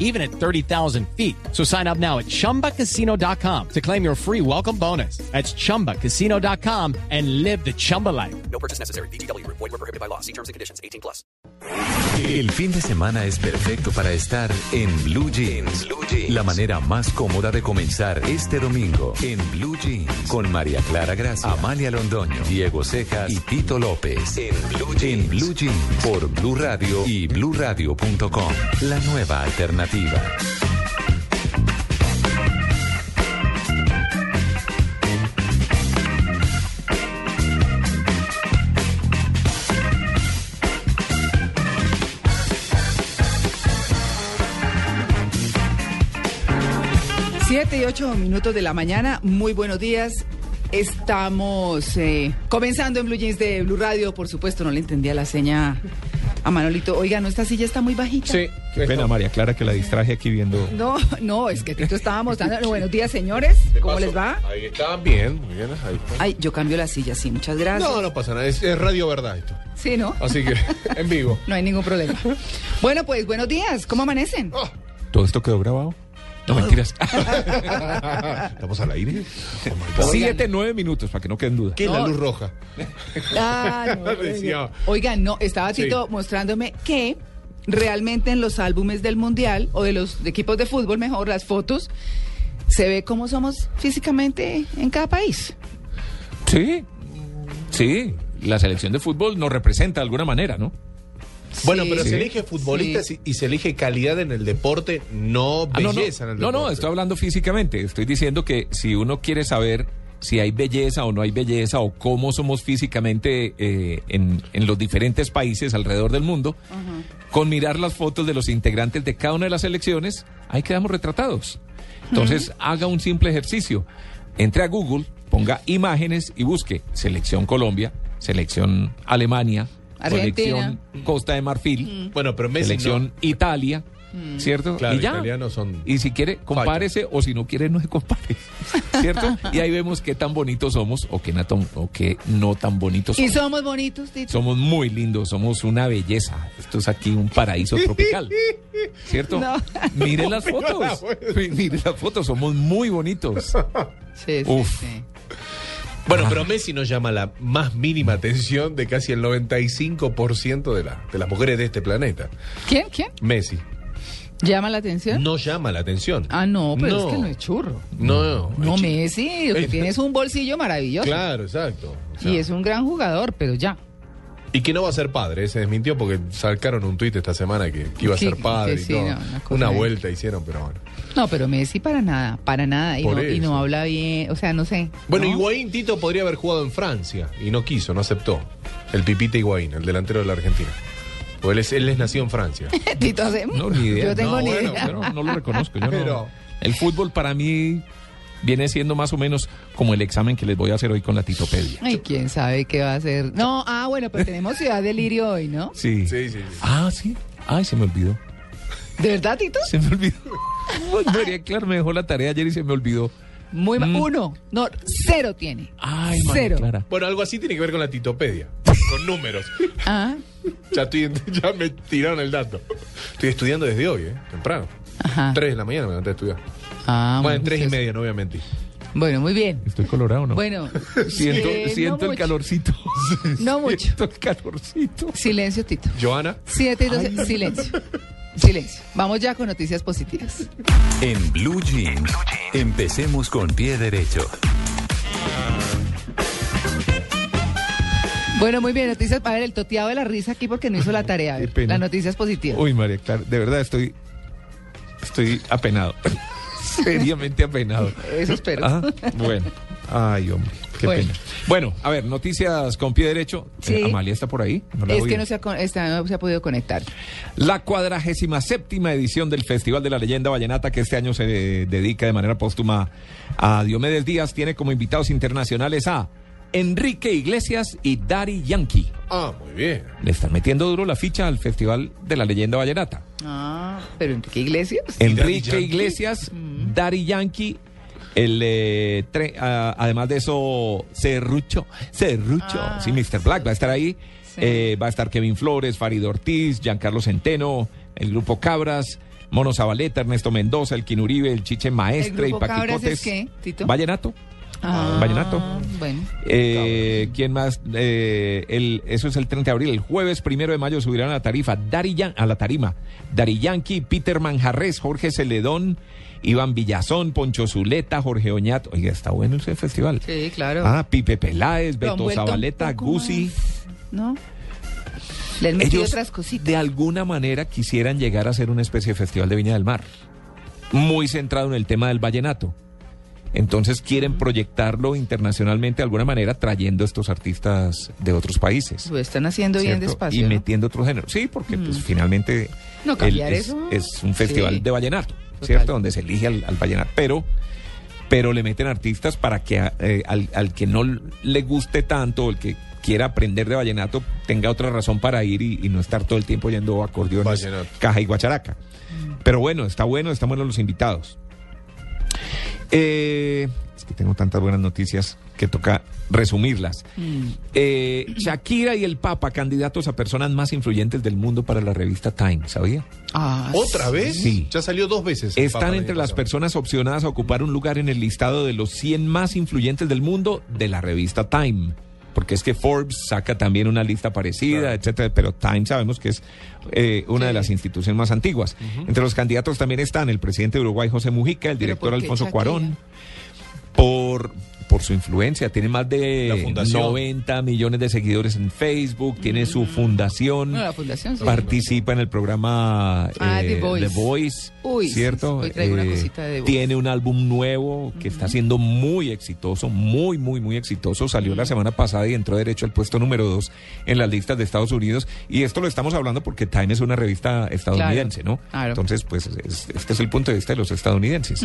even at 30,000 feet. So sign up now at chumbacasino.com to claim your free welcome bonus. That's chumbacasino.com and live the Chumba life. No purchase necessary. BGW. Void were prohibited by law. See terms and conditions. 18 plus. El fin de semana es perfecto para estar en Blue Jeans. Blue Jeans. La manera más cómoda de comenzar este domingo en Blue Jeans con María Clara Gracia, Amalia Londoño, Diego Cejas y Tito López. En Blue Jeans. En Blue Jeans por Blue Radio y bluradio.com. La nueva alternativa. Siete y ocho minutos de la mañana, muy buenos días. Estamos eh, comenzando en Blue Jeans de Blue Radio, por supuesto, no le entendía la seña a Manolito. Oiga, ¿no esta silla está muy bajita? Sí, qué pena María Clara que la distraje aquí viendo. No, no, es que Tito estaba mostrando. Buenos días, señores. ¿Cómo les va? Ahí estaban bien, muy bien. Ahí está. Ay, yo cambio la silla, sí, muchas gracias. No, no pasa nada, es, es radio verdad esto. Sí, ¿no? Así que, en vivo. No hay ningún problema. Bueno, pues buenos días, ¿cómo amanecen? Ah, ¿Todo esto quedó grabado? No, mentiras. ¿Estamos al aire? Oh. Siete, nueve minutos, para que no queden dudas. ¿Qué es la No. luz roja? Ah, no. Oigan, no, estaba Sí. Tito mostrándome que realmente en los álbumes del Mundial o de los equipos de fútbol, mejor, las fotos, se ve cómo somos físicamente en cada país. Sí, sí. La selección de fútbol nos representa de alguna manera, ¿no? Bueno, pero Sí. se elige futbolistas y, y se elige calidad en el deporte, no Ah, no, no. belleza en el no, deporte. no, estoy hablando físicamente. Estoy diciendo que si uno quiere saber si hay belleza o no hay belleza o cómo somos físicamente eh, en, en los diferentes países alrededor del mundo, con mirar las fotos de los integrantes de cada una de las selecciones, ahí quedamos retratados. Entonces, haga un simple ejercicio. Entre a Google, ponga imágenes y busque selección Colombia, selección Alemania, Argentina. selección Costa de Marfil, Bueno, pero Messi selección no. Italia, ¿cierto? Claro, y ya. italianos son... Y si quiere, compárese o si no quiere, no se compare. ¿Cierto? Y ahí vemos qué tan bonitos somos o qué, no tan- o qué no tan bonitos Y somos. somos bonitos, Tito. Somos muy lindos, somos una belleza. Esto es aquí un paraíso tropical. ¿Cierto? No. Mire las fotos. Mire las fotos, somos muy bonitos. Sí, sí, Uf. sí. Bueno, pero Messi no llama la más mínima atención de casi el 95% de, la, de las mujeres de este planeta. ¿Quién? ¿Quién? Messi ¿Llama la atención? no llama la atención. Ah, no, pero No. es que no es churro. No, no. No, es Messi, lo que tiene es un bolsillo maravilloso. Claro, exacto. O sea, Y es un gran jugador, pero ya. y que no va a ser padre, se desmintió porque sacaron un tuit esta semana que, que iba a ser padre y sí, todo. no, una una vuelta hicieron, pero bueno. No, pero Messi para nada, para nada. Y, no, y eso. no habla bien, o sea, no sé. Bueno, ¿no? Higuaín Tito podría haber jugado en Francia y no quiso, no aceptó. El Pipita Higuaín, el delantero de la Argentina. Porque él es, él es nacido en Francia. Tito hace- No, ni idea. Yo tengo No, ni bueno, idea. yo no, no lo reconozco. Yo no- Pero- El fútbol para mí viene siendo más o menos como el examen que les voy a hacer hoy con la titopedia. Ay, quién sabe qué va a hacer. No, ah, bueno, pero tenemos Ciudad del Lirio hoy, ¿no? Sí. Sí, sí, sí. Ah, sí. Ay, se me olvidó. ¿De verdad, Tito? Se me olvidó. Ay, María Clara me dejó la tarea ayer y se me olvidó. Muy mal. Mm. Uno, no, cero tiene. Ay, María Cero. Clara. Bueno, algo así tiene que ver con la titopedia. Con números. Ah, Ya, estoy, ya me tiraron el dato. Estoy estudiando desde hoy, ¿eh? Temprano. ajá. Tres de la mañana me levanté a estudiar. Ah, bueno, tres y media, no voy a mentir. Bueno, muy bien. Estoy colorado, ¿no? Bueno, siento eh, no siento el mucho. calorcito. No mucho. Siento el calorcito. Silencio, Tito. Joana. Siete y doce, silencio. Silencio. Vamos ya con noticias positivas. En Blue Jeans, empecemos con pie derecho. Bueno, muy bien, noticias. A ver, el toteado de la risa aquí porque no hizo la tarea. A ver, pena. las noticias positivas. Uy, María Clara, de verdad estoy. Estoy apenado. Seriamente apenado. Eso espero. Ah, bueno. Ay, hombre, qué Bueno. pena. Bueno, a ver, noticias con pie derecho. Sí. Eh, Amalia está por ahí. No la es que no se, ha, está- no se ha podido conectar. La cuadragésima séptima edición del Festival de la Leyenda Vallenata, que este año se dedica de manera póstuma a Diomedes Díaz, tiene como invitados internacionales a Enrique Iglesias y Daddy Yankee. Ah, muy bien. Le están metiendo duro la ficha al Festival de la Leyenda Vallenata. Ah, pero Enrique Iglesias. Enrique Yankee. Iglesias, Daddy Yankee, el eh, tre- ah, además de eso, Cerrucho, Cerrucho, Ah, sí, Mr. Black va a estar ahí. Sí. Eh, va a estar Kevin Flores, Farid Ortiz, Giancarlo Centeno, el grupo Cabras, Mono Zabaleta, Ernesto Mendoza, el Uribe, el Chiche Maestre ¿El y grupo Cabras Paquicotes. es qué, Tito? Vallenato. Ah, Vallenato. Bueno. Eh, ¿Quién más? Eh, el, eso es el 30 de abril. El jueves primero de mayo subirán a la tarifa Dari Yan- a la tarima. Dari Yankee, Peter Manjarres, Jorge Celedón, Iván Villazón, Poncho Zuleta, Jorge Oñat. Oiga, está bueno ese festival. Sí, claro. Ah, Pipe Peláez, Beto Zabaleta, Gusi. ¿No? Le han Ellos otras cositas. de alguna manera quisieran llegar a ser una especie de festival de Viña del Mar. Muy centrado en el tema del vallenato. Entonces quieren proyectarlo internacionalmente de alguna manera trayendo estos artistas de otros países. Lo están haciendo bien despacio. Y ¿no? Metiendo otros géneros. Sí, porque pues finalmente No, cambiar es, eso, es un festival sí. de vallenato, Total. ¿cierto? Donde se elige al, al vallenato. Pero, pero le meten artistas para que eh, al, al que no le guste tanto, el que quiera aprender de vallenato, tenga otra razón para ir y, y no estar todo el tiempo oyendo acordeones, Vallenato. caja y guacharaca. Pero bueno, está bueno, están buenos los invitados. Eh, es que tengo tantas buenas noticias que toca resumirlas. Eh, Shakira y el Papa, candidatos a personas más influyentes del mundo para la revista Time, ¿sabía? Ah, ¿Otra vez? Sí. Ya salió dos veces. Están entre las personas opcionadas a ocupar un lugar en el listado de los 100 más influyentes del mundo de la revista Time. Porque es que Forbes saca también una lista parecida, Claro. etcétera, pero Time sabemos que es eh, una de las instituciones más antiguas. Entre los candidatos también están el presidente de Uruguay, José Mujica, el ¿Pero director Alfonso Shakira? Cuarón, por, por su influencia. Tiene más de fundación. 90 millones de seguidores en Facebook, tiene su fundación, Mm. No, la fundación, sí. participa en el programa Ah, eh, The Voice. Voice, Uy, sí, ¿cierto? hoy traigo una Eh, cosita de The Voice. tiene un álbum nuevo que está siendo muy exitoso, muy, muy, muy exitoso. Salió Mm. la semana pasada y entró derecho al puesto número dos en las listas de Estados Unidos. Y esto lo estamos hablando porque Time es una revista estadounidense, ¿no? claro. Entonces, pues es- este es el punto de vista de los estadounidenses.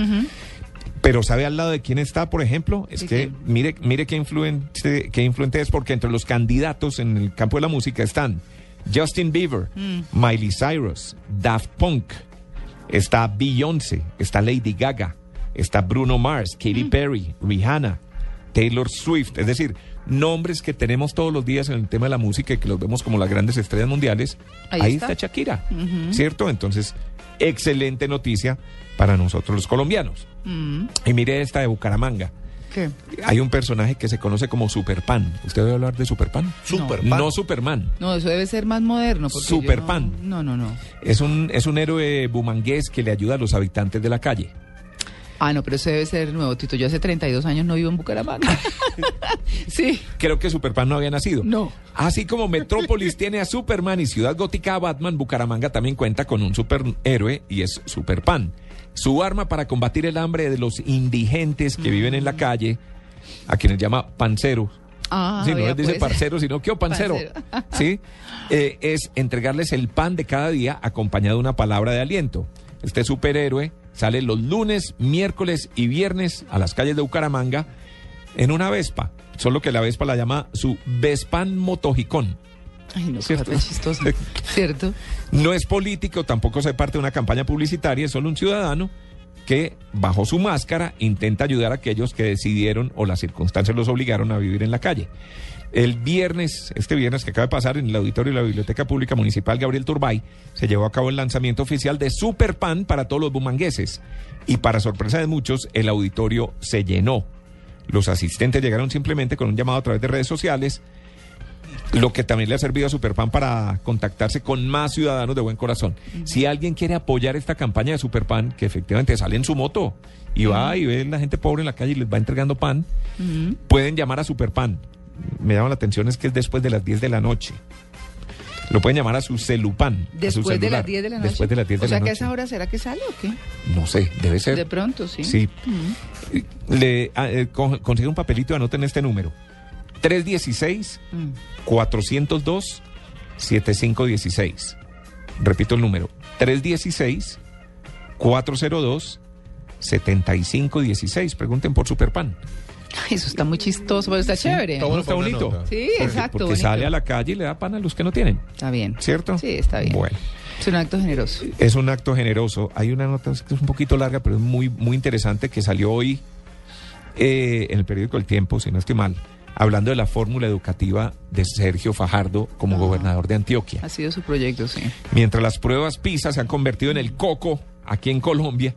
Pero ¿sabe al lado de quién está, por ejemplo? Es ¿De que mire, mire qué influente, qué influente es, porque entre los candidatos en el campo de la música están Justin Bieber, Mm. Miley Cyrus, Daft Punk, está Beyoncé, está Lady Gaga, está Bruno Mars, Katy Mm. Perry, Rihanna, Taylor Swift, es decir, nombres que tenemos todos los días en el tema de la música y que los vemos como las grandes estrellas mundiales. Ahí Ahí, está. está. Shakira, ¿cierto? Entonces, excelente noticia para nosotros los colombianos. Mm, Y mire esta de Bucaramanga. ¿Qué? Hay un personaje que se conoce como Superpan. ¿Usted debe hablar de Superpan? Superpan. No Superman. No, eso debe ser más moderno. Superpan. No, no, no. no. Es un, es un héroe bumangués que le ayuda a los habitantes de la calle. Ah, no, pero eso debe ser nuevo, Tito. Yo hace 32 años no vivo en Bucaramanga. sí. Creo que Superman no había nacido. No. Así como Metrópolis tiene a Superman y Ciudad Gótica a Batman, Bucaramanga también cuenta con un superhéroe y es Superpan. Su arma para combatir el hambre de los indigentes que viven en la calle, a quienes llama pancero. Ah, Sí, no les dice pues. parcero, sino que pancero. Pancero. ¿Sí? Eh, es entregarles el pan de cada día acompañado de una palabra de aliento. Este superhéroe sale los lunes, miércoles y viernes a las calles de Bucaramanga en una Vespa. Solo que la Vespa la llama su Vespan Motojicón. Ay, no, ¿Cierto? tan chistosa. ¿Cierto? No es político, tampoco se parte de una campaña publicitaria, es solo un ciudadano que bajo su máscara intenta ayudar a aquellos que decidieron o las circunstancias los obligaron a vivir en la calle. El viernes, este viernes que acaba de pasar en el auditorio de la Biblioteca Pública Municipal Gabriel Turbay, se llevó a cabo el lanzamiento oficial de Superpan para todos los bumangueses. Y para sorpresa de muchos, el auditorio se llenó. Los asistentes llegaron simplemente con un llamado a través de redes sociales lo que también le ha servido a Superpan para contactarse con más ciudadanos de buen corazón. Si alguien quiere apoyar esta campaña de Superpan, que efectivamente sale en su moto y va y ve a la gente pobre en la calle y les va entregando pan, pueden llamar a Superpan. Me llama la atención es que es después de las 10 de la noche. Lo pueden llamar a su celupan. a su Después de celular. las 10 de la noche. Después de las 10 de o sea la que a noche. esa hora será que sale o qué? No sé, debe ser. De pronto, sí. Sí. Le, ah, eh, con- consigue un papelito y anoten este número. 316 Mm. 402 7516. Repito el número. 316 402 7516. Pregunten por Superpan. Eso está muy chistoso, pero está chévere. Está bueno Está bonito. nota. Sí, exacto. Porque bonito. sale a la calle y le da pan a los que no tienen, Está bien. ¿cierto? Sí, está bien. Bueno. Es un acto generoso. Es un acto generoso. Hay una nota que es un poquito larga, pero es muy, muy interesante que salió hoy eh, en el periódico El Tiempo, si no estoy mal, hablando de la fórmula educativa de Sergio Fajardo como Ah. gobernador de Antioquia. Ha sido su proyecto, sí. Mientras las pruebas PISA se han convertido en el coco aquí en Colombia,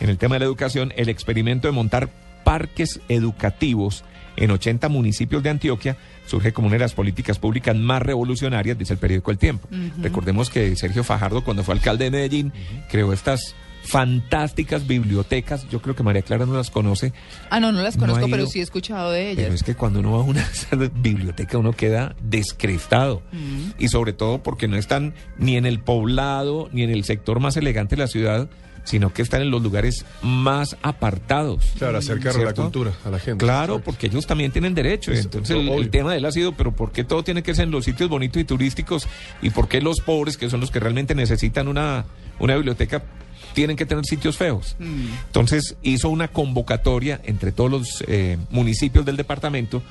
en el tema de la educación, el experimento de montar parques educativos en 80 municipios de Antioquia surge como una de las políticas públicas más revolucionarias, dice el periódico El Tiempo. Recordemos que Sergio Fajardo, cuando fue alcalde de Medellín, creó estas fantásticas bibliotecas. Yo creo que María Clara no las conoce, Ah, no, no las No conozco, pero sí he escuchado de ellas. pero es que cuando uno va a una biblioteca uno queda descrestado. Y sobre todo porque no están ni en el poblado ni en el sector más elegante de la ciudad, sino que están en los lugares más apartados. Claro, acercar la ¿Cierto? cultura a la gente. Claro, porque ellos también tienen derecho. Es- Entonces el, tema de él ha sido, pero ¿por qué todo tiene que ser en los sitios bonitos y turísticos? ¿Y por qué los pobres, que son los que realmente necesitan una, una biblioteca, tienen que tener sitios feos? Entonces hizo una convocatoria entre todos los eh, municipios del departamento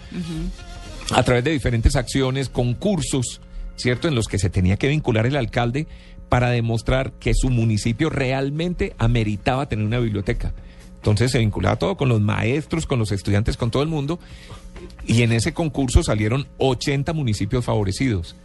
a través de diferentes acciones, concursos, ¿cierto? En los que se tenía que vincular el alcalde para demostrar que su municipio realmente ameritaba tener una biblioteca. Entonces se vinculaba todo con los maestros, con los estudiantes, con todo el mundo. Y en ese concurso salieron 80 municipios favorecidos.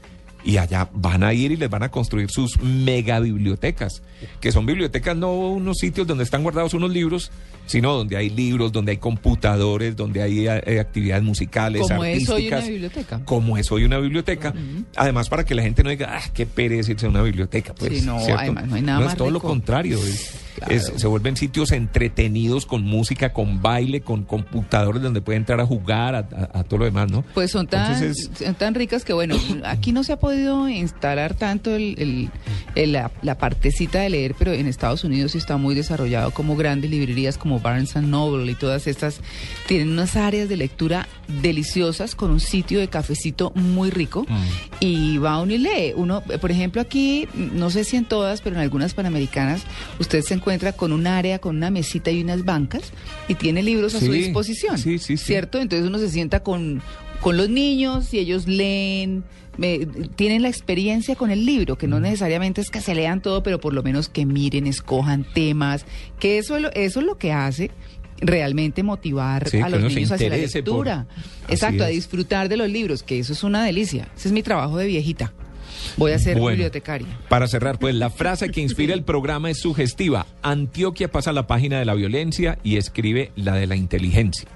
Y allá van a ir y les van a construir sus mega bibliotecas, que son bibliotecas no unos sitios donde están guardados unos libros, sino donde hay libros, donde hay computadores, donde hay eh, actividades musicales, Como es hoy artísticas. una biblioteca. Como es hoy una biblioteca. Además, para que la gente no diga, ah, qué pereza irse a una biblioteca. Pues, Sí, no, además, no hay nada No, más es todo lo contrario. es- Claro. es- se vuelven sitios entretenidos con música, con baile, con computadores donde puede entrar a jugar, a, a- a todo lo demás, ¿no? Pues son tan, Entonces son tan ricas que, bueno, aquí no se ha podido instalar tanto el, el- el- la, la partecita de leer, pero en Estados Unidos sí está muy desarrollado como grandes librerías como Barnes and Noble y todas estas tienen unas áreas de lectura deliciosas con un sitio de cafecito muy rico y va uno y lee. Uno, por ejemplo, aquí, no sé si en todas, pero en algunas panamericanas, usted se encuentra con un área, con una mesita y unas bancas y tiene libros a su disposición. sí, sí, sí. ¿Cierto? Entonces uno se sienta con, con los niños y ellos leen, me- tienen la experiencia con el libro, que no necesariamente es que se lean todo, pero por lo menos que miren, escojan temas, que eso, es lo- eso es lo que hace realmente motivar Sí, a los niños hacia la por- lectura. Exacto, a disfrutar de los libros, que eso es una delicia. Ese es mi trabajo de viejita. Voy a ser Bueno. bibliotecaria. Para cerrar, pues la frase que inspira el programa es sugestiva. Antioquia pasa la página de la violencia y escribe la de la inteligencia.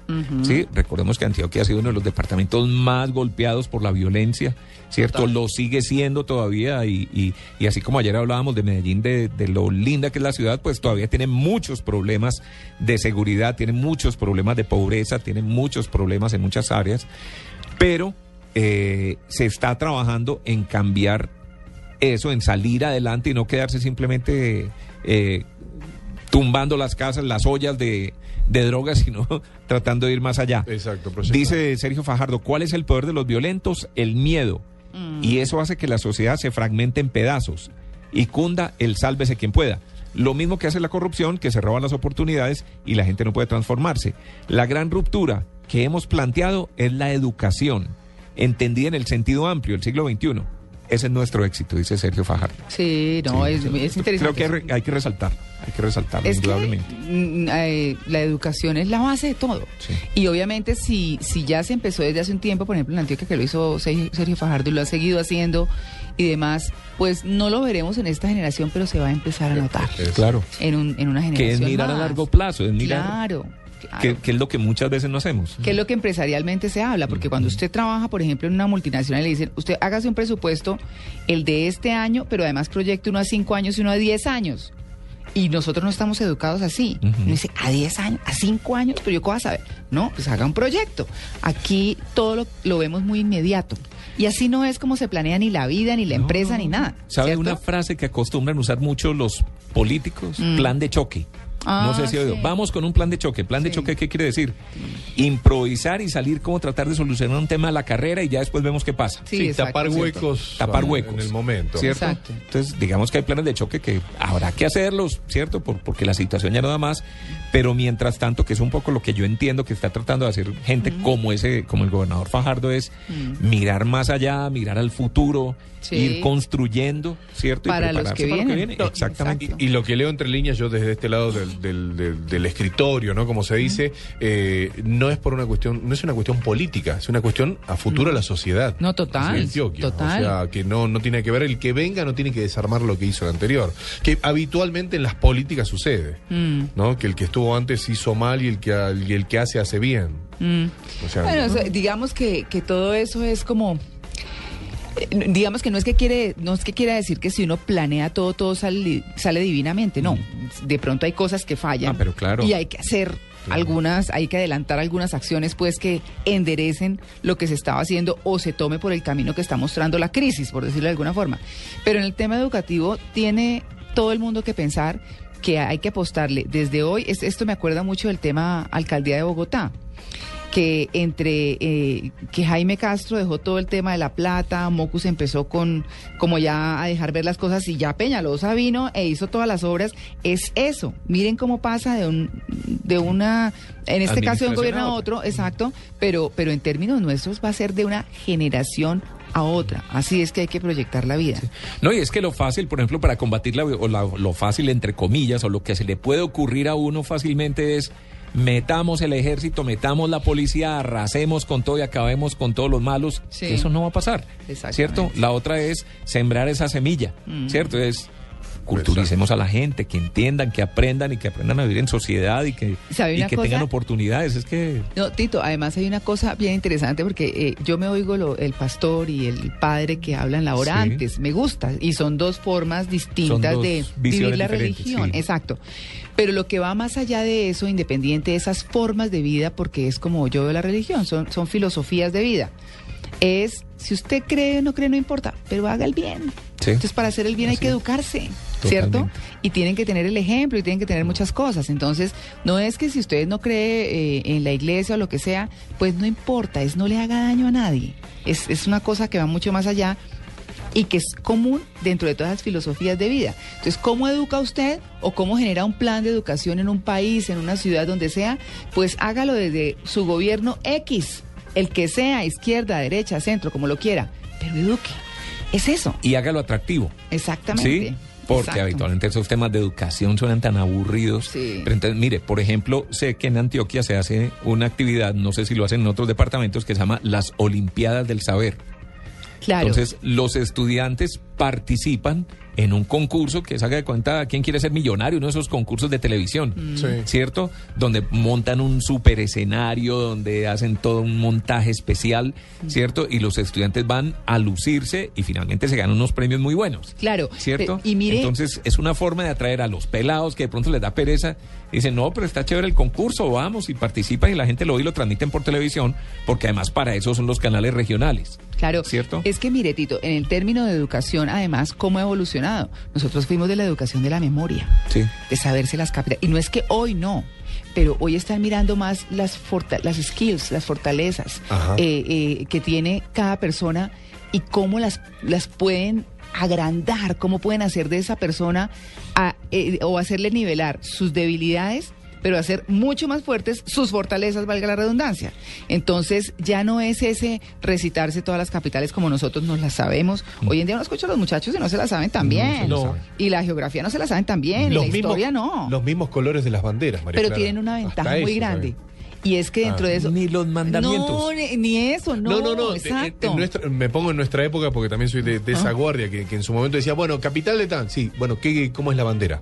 Sí, recordemos que Antioquia ha sido uno de los departamentos más golpeados por la violencia, ¿cierto? Lo sigue siendo todavía y, y- y así como ayer hablábamos de Medellín, de, de lo linda que es la ciudad, pues todavía tiene muchos problemas de seguridad, tiene muchos problemas de pobreza, tiene muchos problemas en muchas áreas, pero eh, se está trabajando en cambiar eso, en salir adelante y no quedarse simplemente eh, tumbando las casas, las ollas de, de drogas, sino tratando de ir más allá. Exacto. Dice Sergio Fajardo, ¿cuál es el poder de los violentos? El miedo. Y eso hace que la sociedad se fragmente en pedazos y cunda el sálvese quien pueda. Lo mismo que hace la corrupción, que se roban las oportunidades y la gente no puede transformarse. La gran ruptura que hemos planteado es la educación, entendida en el sentido amplio del siglo XXI. Ese es nuestro éxito, dice Sergio Fajardo. Sí, no, Sí, es, es interesante. Creo que hay, que resaltar, hay que resaltarlo, Es que indudablemente. mm, eh, la educación es la base de todo. Sí. Y obviamente si, si ya se empezó desde hace un tiempo, por ejemplo en Antioquia que lo hizo Sergio Fajardo y lo ha seguido haciendo y demás, pues no lo veremos en esta generación, pero se va a empezar a notar Es- Claro. en, un, en una Que generación es mirar a largo plazo, es mirar Claro. Claro. que, que es lo que muchas veces no hacemos. ¿Qué es lo que empresarialmente se habla? Porque cuando usted trabaja, por ejemplo, en una multinacional, le dicen, usted hágase un presupuesto, el de este año, pero además proyecte uno a cinco años y uno a diez años. Y nosotros no estamos educados así. Uno dice, a 10 años, a 5 años, pero yo qué voy a saber. No, pues haga un proyecto. Aquí todo lo, lo vemos muy inmediato. Y así no es como se planea ni la vida, ni la empresa, ni nada. ¿Sabe ¿cierto? una frase que acostumbran usar mucho los políticos? Mm. Plan de choque. No Ah, sé si ha oído. sí. Vamos con un plan de choque. ¿Plan de Sí. choque qué quiere decir? Improvisar y salir como tratar de solucionar un tema de la carrera y ya después vemos qué pasa. Sí, Sí, exacto, tapar cierto. huecos. Tapar huecos. En el momento. ¿Cierto? Exacto. Entonces, digamos que hay planes de choque que habrá que hacerlos, ¿cierto? Por- porque la situación ya no da más. Pero mientras tanto, que es un poco lo que yo entiendo que está tratando de hacer gente como ese, como el gobernador Fajardo, es mirar más allá, mirar al futuro, Sí. ir construyendo, ¿cierto? Para y los prepararse que para lo que viene. No, Exactamente. Y lo que leo entre líneas yo desde este lado del, del- del- del escritorio, ¿no? Como se dice, eh, no es por una cuestión, no es una cuestión política, es una cuestión a futuro de la sociedad. No, total, Antioquia. total. O sea, que no, no tiene que ver, el que venga no tiene que desarmar lo que hizo el anterior. Que habitualmente en las políticas sucede, Mm. ¿no? Que el que estuvo antes hizo mal y el que, y el que hace hace bien. O sea, Bueno, digamos que, que todo eso es como eh, digamos que no es que quiere no es que quiera decir que si uno planea todo todo sale, sale divinamente no. De pronto hay cosas que fallan Ah, pero claro. y hay que hacer algunas hay que adelantar algunas acciones pues que enderecen lo que se estaba haciendo o se tome por el camino que está mostrando la crisis por decirlo de alguna forma. Pero en el tema educativo tiene todo el mundo que pensar que hay que apostarle. Desde hoy es- esto me acuerda mucho del tema alcaldía de Bogotá que entre eh, que Jaime Castro dejó todo el tema de la plata, Mocus empezó con como ya a dejar ver las cosas y ya Peñalosa vino e hizo todas las obras, es eso. Miren cómo pasa de un de una en este caso de un gobierno a otro, exacto, pero pero en términos nuestros va a ser de una generación a otra. Así es que hay que proyectar la vida. No, y es que lo fácil, por ejemplo, para combatir la, o la- lo fácil, entre comillas, o lo que se le puede ocurrir a uno fácilmente es metamos el ejército, metamos la policía, arrasemos con todo y acabemos con todos los malos. Sí. Eso no va a pasar. ¿Cierto? La otra es sembrar esa semilla. ¿Cierto? Es culturicemos a la gente, que entiendan, que aprendan y que aprendan a vivir en sociedad y que, ¿Sabe y que tengan oportunidades. Es que No, Tito, además hay una cosa bien interesante porque eh, yo me oigo lo- el pastor y el padre que hablan la hora Sí. antes, me gusta, y son dos formas distintas dos de vivir la religión, sí. exacto. Pero lo que va más allá de eso, independiente de esas formas de vida, porque es como yo veo la religión, son, son filosofías de vida, es, si usted cree o no cree, no importa, pero haga el bien. Sí. Entonces, para hacer el bien hay que educarse, ¿cierto? Totalmente. Y tienen que tener el ejemplo y tienen que tener muchas cosas. Entonces, no es que si usted no cree eh, en la iglesia o lo que sea, pues no importa, es no le haga daño a nadie. Es, es una cosa que va mucho más allá y que es común dentro de todas las filosofías de vida. Entonces, ¿cómo educa usted o cómo genera un plan de educación en un país, en una ciudad, donde sea? Pues hágalo desde su gobierno X, el que sea, izquierda, derecha, centro, como lo quiera, pero eduque. Es eso, y hágalo atractivo. exactamente. Sí, porque Exacto. habitualmente esos temas de educación suenan tan aburridos. Sí. Pero entonces, mire, por ejemplo, sé que en Antioquia se hace una actividad, no sé si lo hacen en otros departamentos, que se llama las Olimpiadas del Saber. Claro. Entonces, los estudiantes participan en un concurso que se haga de cuenta quién quiere ser millonario, uno de esos concursos de televisión, Sí. ¿cierto? Donde montan un super escenario, donde hacen todo un montaje especial, ¿cierto? Y los estudiantes van a lucirse y finalmente se ganan unos premios muy buenos. Claro, ¿Cierto? pe- y mire- Entonces, es una forma de atraer a los pelados que de pronto les da pereza. y Dicen, no, pero está chévere el concurso, vamos, y participan y la gente lo ve y lo transmiten por televisión, porque además para eso son los canales regionales. Claro, ¿Cierto? Es que mire, Tito, en el término de educación, además, ¿cómo ha evolucionado? Nosotros fuimos de la educación de la memoria, Sí. de saberse las capitales. Y no es que hoy no, pero hoy están mirando más las, las skills, las fortalezas eh, eh, que tiene cada persona y cómo las, las pueden agrandar, cómo pueden hacer de esa persona a- eh, o hacerle nivelar sus debilidades pero hacer mucho más fuertes sus fortalezas, valga la redundancia. Entonces, ya no es ese recitarse todas las capitales como nosotros nos las sabemos. Hoy en día uno escucha a los muchachos y no se las saben tan bien. No. Y la geografía no se la saben tan bien, y la historia no. Los mismos colores de las banderas, María pero Clara. tienen una Hasta ventaja muy eso, grande. Y es que dentro Ah. de eso... Ni los mandamientos. No, ni, eso, no. No, no, no. Exacto. En nuestra- me pongo en nuestra época porque también soy de, de esa guardia que, que en su momento decía, bueno, capital de tan. Sí, bueno, ¿qué, ¿cómo es la bandera?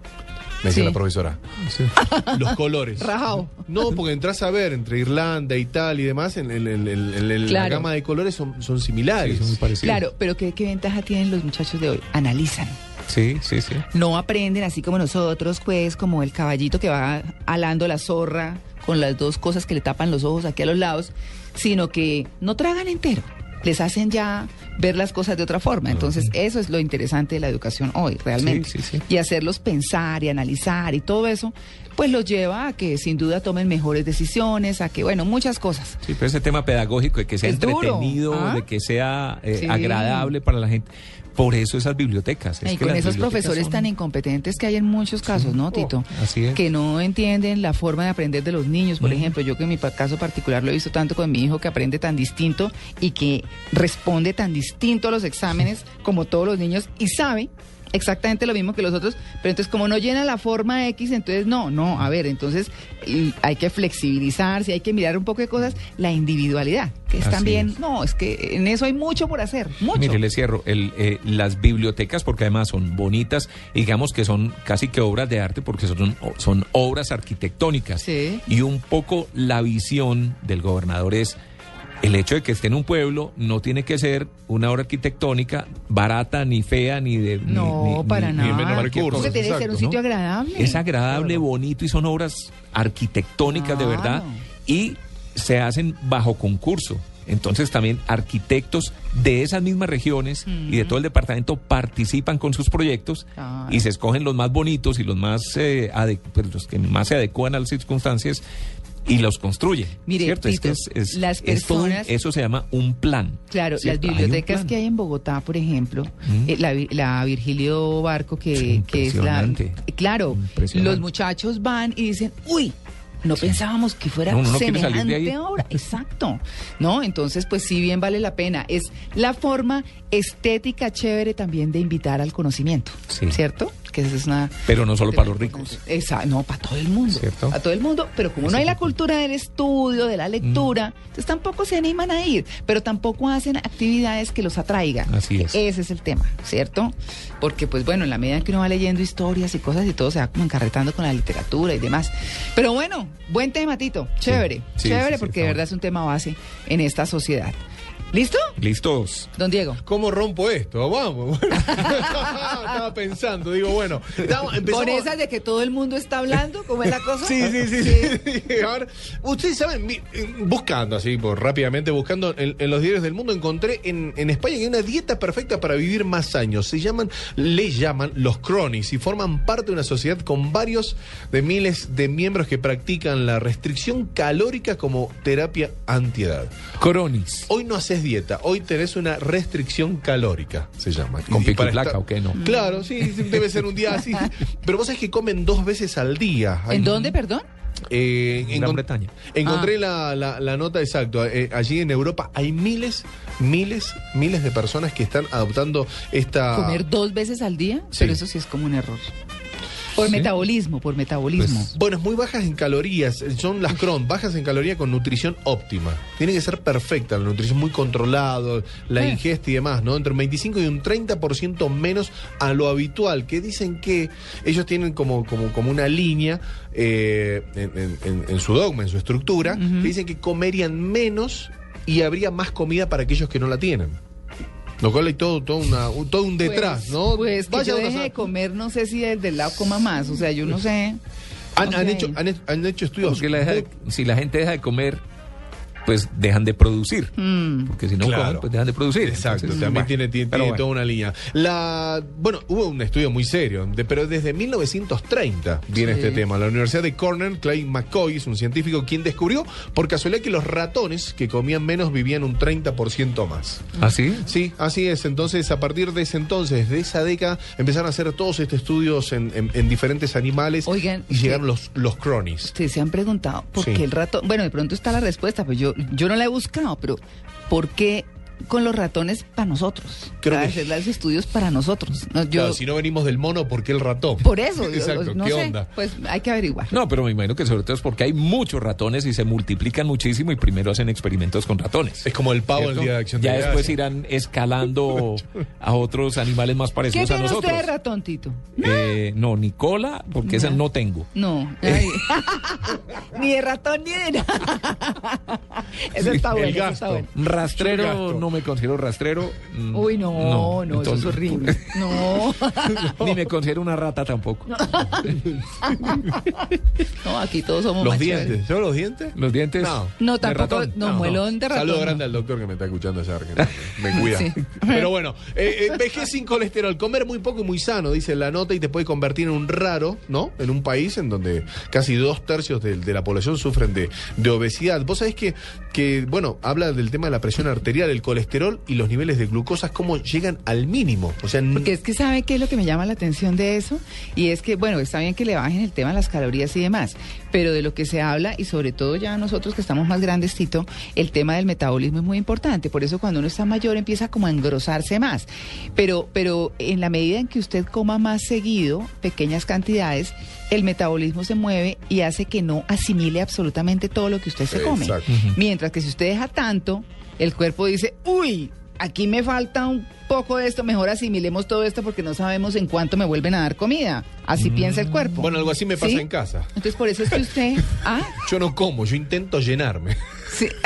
Me decía Sí. la profesora. Los colores. Rajao. No, porque entras a ver entre Irlanda y tal y demás, en, en- en- en- en- en Claro. la gama de colores son, son similares. Sí, son muy parecidos. Claro, pero ¿qué, ¿qué ventaja tienen los muchachos de hoy? Analizan. Sí, sí, sí. no aprenden así como nosotros, pues, como el caballito que va alando la zorra con las dos cosas que le tapan los ojos aquí a los lados, sino que no tragan entero. Les hacen ya ver las cosas de otra forma. Entonces, eso es lo interesante de la educación hoy, realmente. Sí, sí, sí. Y hacerlos pensar y analizar y todo eso, pues los lleva a que sin duda tomen mejores decisiones, a que, bueno, muchas cosas. Sí, pero ese tema pedagógico, de que sea Es entretenido, ¿ah? de que sea eh, agradable para la gente. Por eso esas bibliotecas. es y que con esos profesores son- tan incompetentes que hay en muchos casos, ¿no, Tito? así es. Que no entienden la forma de aprender de los niños. Por ejemplo, yo que en mi caso particular lo he visto tanto con mi hijo que aprende tan distinto y que responde tan distinto a los exámenes como todos los niños y sabe exactamente lo mismo que los otros, pero entonces como no llena la forma X, entonces no, no, a ver, entonces hay que flexibilizarse, hay que mirar un poco de cosas, la individualidad, que es Así también, es. no, es que en eso hay mucho por hacer, mucho. Mire, le cierro. El, eh, las bibliotecas, porque además son bonitas, y digamos que son casi que obras de arte, porque son, son obras arquitectónicas. Sí. Y un poco la visión del gobernador es el hecho de que esté en un pueblo no tiene que ser una obra arquitectónica barata, ni fea, ni de. No, ni- para ni- nada. ni menos recursos, Porque recursos. tiene que ser un sitio ¿no? agradable. Es agradable, bonito y son obras arquitectónicas de verdad y se hacen bajo concurso. Entonces también arquitectos de esas mismas regiones y de todo el departamento participan con sus proyectos Claro. y se escogen los más bonitos y los más eh, pues, los que más se adecuan a las circunstancias y los construyen. Mire, ¿cierto? Es que Tito, es- es- las es todo un- personas- eso se llama un plan. Claro, las bibliotecas que hay en Bogotá, por ejemplo, Mm. eh, la, la Virgilio Barco, que, que es la... Claro, los muchachos van y dicen, uy, no pensábamos que fuera No, no semejante obra. Exacto. ¿No? Entonces, pues sí bien vale la pena. Es la forma estética chévere también de invitar al conocimiento. Sí. ¿Cierto? Que esa es una... Pero no solo para los ricos. Exacto, no, para todo el mundo. ¿Cierto? Para todo el mundo, pero como no hay la cultura del estudio, de la lectura, entonces tampoco se animan a ir, pero tampoco hacen actividades que los atraigan. Así es. Ese es el tema, ¿cierto? Porque, pues bueno, en la medida en que uno va leyendo historias y cosas y todo, se va como encarretando con la literatura y demás. Pero bueno, buen tema, Tito. Chévere, Sí, chévere, sí, porque de verdad es un tema base en esta sociedad. ¿Listo? ¿Listos? Don Diego. ¿Cómo rompo esto? Vamos. Bueno. Estaba pensando, digo, bueno. estamos- empezamos- Con esas de que todo el mundo está hablando, ¿cómo es la cosa? Sí, sí, sí. sí. A ver, ustedes saben, buscando así, por, rápidamente, buscando en, en los diarios del mundo, encontré en, en España que hay una dieta perfecta para vivir más años. Se llaman, le llaman los cronis y forman parte de una sociedad con varios de miles de miembros que practican la restricción calórica como terapia antiedad. Cronis. Hoy no haces dieta, hoy tenés una restricción calórica, se llama. ¿Con Y pico y para placa estar- o qué no? Claro, sí, debe ser un día así. Pero vos sabés que comen dos veces al día. Hay- ¿En dónde, perdón? eh, En Gran Bretaña. Encontré la, la- la nota exacta. Eh, allí en Europa hay miles, miles, miles de personas que están adoptando esta. ¿Comer dos veces al día? Sí. Pero eso sí es como un error. Por metabolismo, por metabolismo. Pues, Bueno, es muy bajas en calorías. Son las Crohn, bajas en calorías con nutrición óptima. Tiene que ser perfecta la nutrición, muy controlado, la Eh. ingesta y demás, ¿no? Entre un 25 y un 30% menos a lo habitual. Que dicen que ellos tienen como, como, como una línea eh, en, en- en- en su dogma, en su estructura, que dicen que comerían menos y habría más comida para aquellos que no la tienen. Lo cual hay todo, todo, una- un- todo un detrás, Pues- ¿no? Pues que Vaya yo a deje de comer, no sé si el del lado coma más, o sea, yo no sé. Han, No han sé. hecho, han, han hecho estudios. Porque la deja de- muy- si la gente deja de comer, pues dejan de producir. Mm. Porque si no Claro. comen, pues dejan de producir. Exacto, Entonces, también bueno, tiene, tiene, pero tiene bueno. toda una línea. La, bueno, hubo un estudio muy serio, de- pero desde 1930 viene Sí. este tema. La Universidad de Cornell, Clay McCoy, es un científico quien descubrió por casualidad que los ratones que comían menos vivían un 30% más. ¿Ah, sí? Sí, así es. Entonces, a partir de ese entonces, de esa década, empezaron a hacer todos estos estudios en, en- en diferentes animales Oigan, y llegaron los, los cronis. Ustedes se han preguntado por Sí. qué el ratón. Bueno, de pronto está la respuesta, pues yo, yo no la he buscado, pero ¿por qué con los ratones para nosotros? Creo para que- hacer los estudios para nosotros. No, yo, Claro, si no venimos del mono, ¿por qué el ratón? Por eso, yo- Exacto, no ¿qué sé, onda? pues hay que averiguar. No, pero me imagino que sobre todo es porque hay muchos ratones y se multiplican muchísimo y primero hacen experimentos con ratones. Es como el pavo el día de acción Ya de después irán escalando a otros animales más ¿Qué parecidos a nosotros. usted de ratón, Tito? Eh, no, ni cola, porque esa no tengo. No. ay. ni de ratón ni de nada. eso está el bueno, eso gasto. está bueno. Rastrero Gasto. No me considero rastrero. mm, Uy, no, no, eso es entonces- horrible. No. Ni me considero una rata tampoco. No, aquí todos somos Los dientes. ¿Yo los dientes? Los dientes. No. No, tampoco. ratón. No, No, muelón de ratón. Saludo no. grande al doctor que me está escuchando allá, que me cuida. Sí. Pero bueno, eh, eh, vejez sin colesterol. Comer muy poco y muy sano, dice la nota, y te puede convertir en un raro, ¿no? En un país en donde casi dos tercios de, de la población sufren de, de obesidad. Vos sabés que, que, bueno, habla del tema de la presión arterial, el colesterol y los niveles de glucosa, cómo llegan al mínimo. O sea, Porque es que sabe qué es lo que me llama la atención de eso y es que bueno está bien que le bajen el tema de las calorías y demás, pero de lo que se habla y sobre todo ya nosotros que estamos más grandes Tito, el tema del metabolismo es muy importante. Por eso cuando uno está mayor empieza como a engrosarse más. Pero pero en la medida en que usted coma más seguido pequeñas cantidades el metabolismo se mueve y hace que no asimile absolutamente todo lo que usted se come. Exacto. Mientras que si usted deja tanto, el cuerpo dice, uy, aquí me falta un poco de esto, mejor asimilemos todo esto porque no sabemos en cuánto me vuelven a dar comida. Así piensa el cuerpo. bueno, algo así me pasa ¿Sí? en casa. Entonces por eso es que usted... Ah, Yo no como, yo intento llenarme. sí.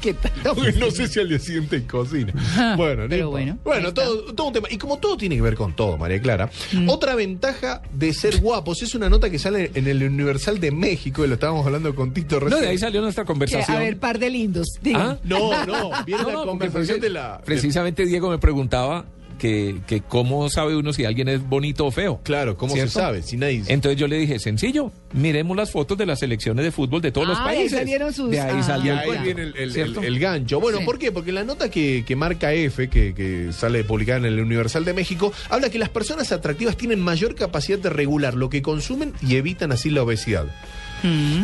¿Qué tal? No sé si al día siguiente cocina. Bueno, no Pero bueno, Bueno, todo, todo un tema. Y como todo tiene que ver con todo, María Clara, otra ventaja de ser guapos es una nota que sale en el Universal de México, y lo estábamos hablando con Tito No, recién. de ahí salió nuestra conversación. a ver, par de lindos. ¿Ah? No, no, viene No, la no, conversación de la. Precisamente Diego me preguntaba que, que cómo sabe uno si alguien es bonito o feo. claro, ¿cómo ¿Cierto? se sabe? Si nadie. Entonces yo le dije, sencillo, miremos las fotos de las selecciones de fútbol de todos los Ah, de ahí países. salieron sus- De ahí ah. Y salió el ahí cuento, viene el, el- ¿cierto? el- el gancho. Bueno, Sí. ¿por qué? Porque la nota que, que marca F, que, que sale publicada en el Universal de México, habla que las personas atractivas tienen mayor capacidad de regular lo que consumen y evitan así la obesidad.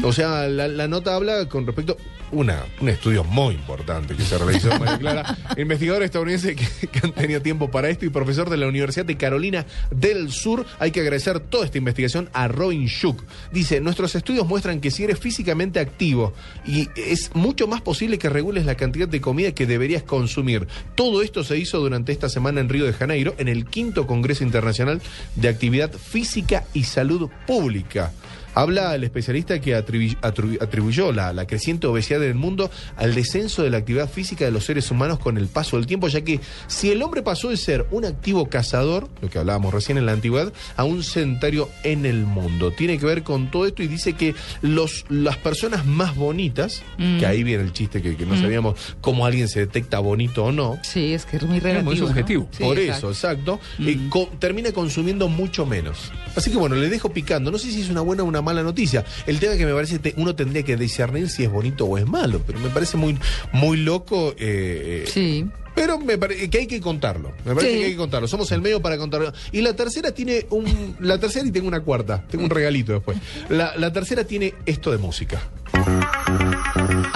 O sea, la, la nota habla con respecto una, un estudio muy importante que se realizó, María Clara, investigador estadounidense que, que han tenido tiempo para esto y profesor de la Universidad de Carolina del Sur. Hay que agradecer toda esta investigación a Robin Shook. Dice, nuestros estudios muestran que si eres físicamente activo y es mucho más posible que regules la cantidad de comida que deberías consumir. Todo esto se hizo durante esta semana en Río de Janeiro, en el quinto Congreso Internacional de Actividad Física y Salud Pública. Habla el especialista que atribu- atribu- atribuyó la, la creciente obesidad en el mundo al descenso de la actividad física de los seres humanos con el paso del tiempo, ya que si el hombre pasó de ser un activo cazador, lo que hablábamos recién en la antigüedad, a un sedentario en el mundo. Tiene que ver con todo esto y dice que los, las personas más bonitas, que ahí viene el chiste que, que no sabíamos cómo alguien se detecta bonito o no, Sí, es que es muy relativo. muy ¿no? subjetivo. Sí, por exacto. eso, exacto. eh, co- termina consumiendo mucho menos. Así que bueno, le dejo picando. No sé si es una buena o una mala noticia. El tema que me parece que uno tendría que discernir si es bonito o es malo, pero me parece muy, muy loco. eh, eh, Sí. Pero me parece que hay que contarlo. Me parece Sí. que hay que contarlo. Somos el medio para contarlo. Y la tercera tiene un. La tercera y tengo una cuarta. Tengo un regalito después. La, la tercera tiene esto de música.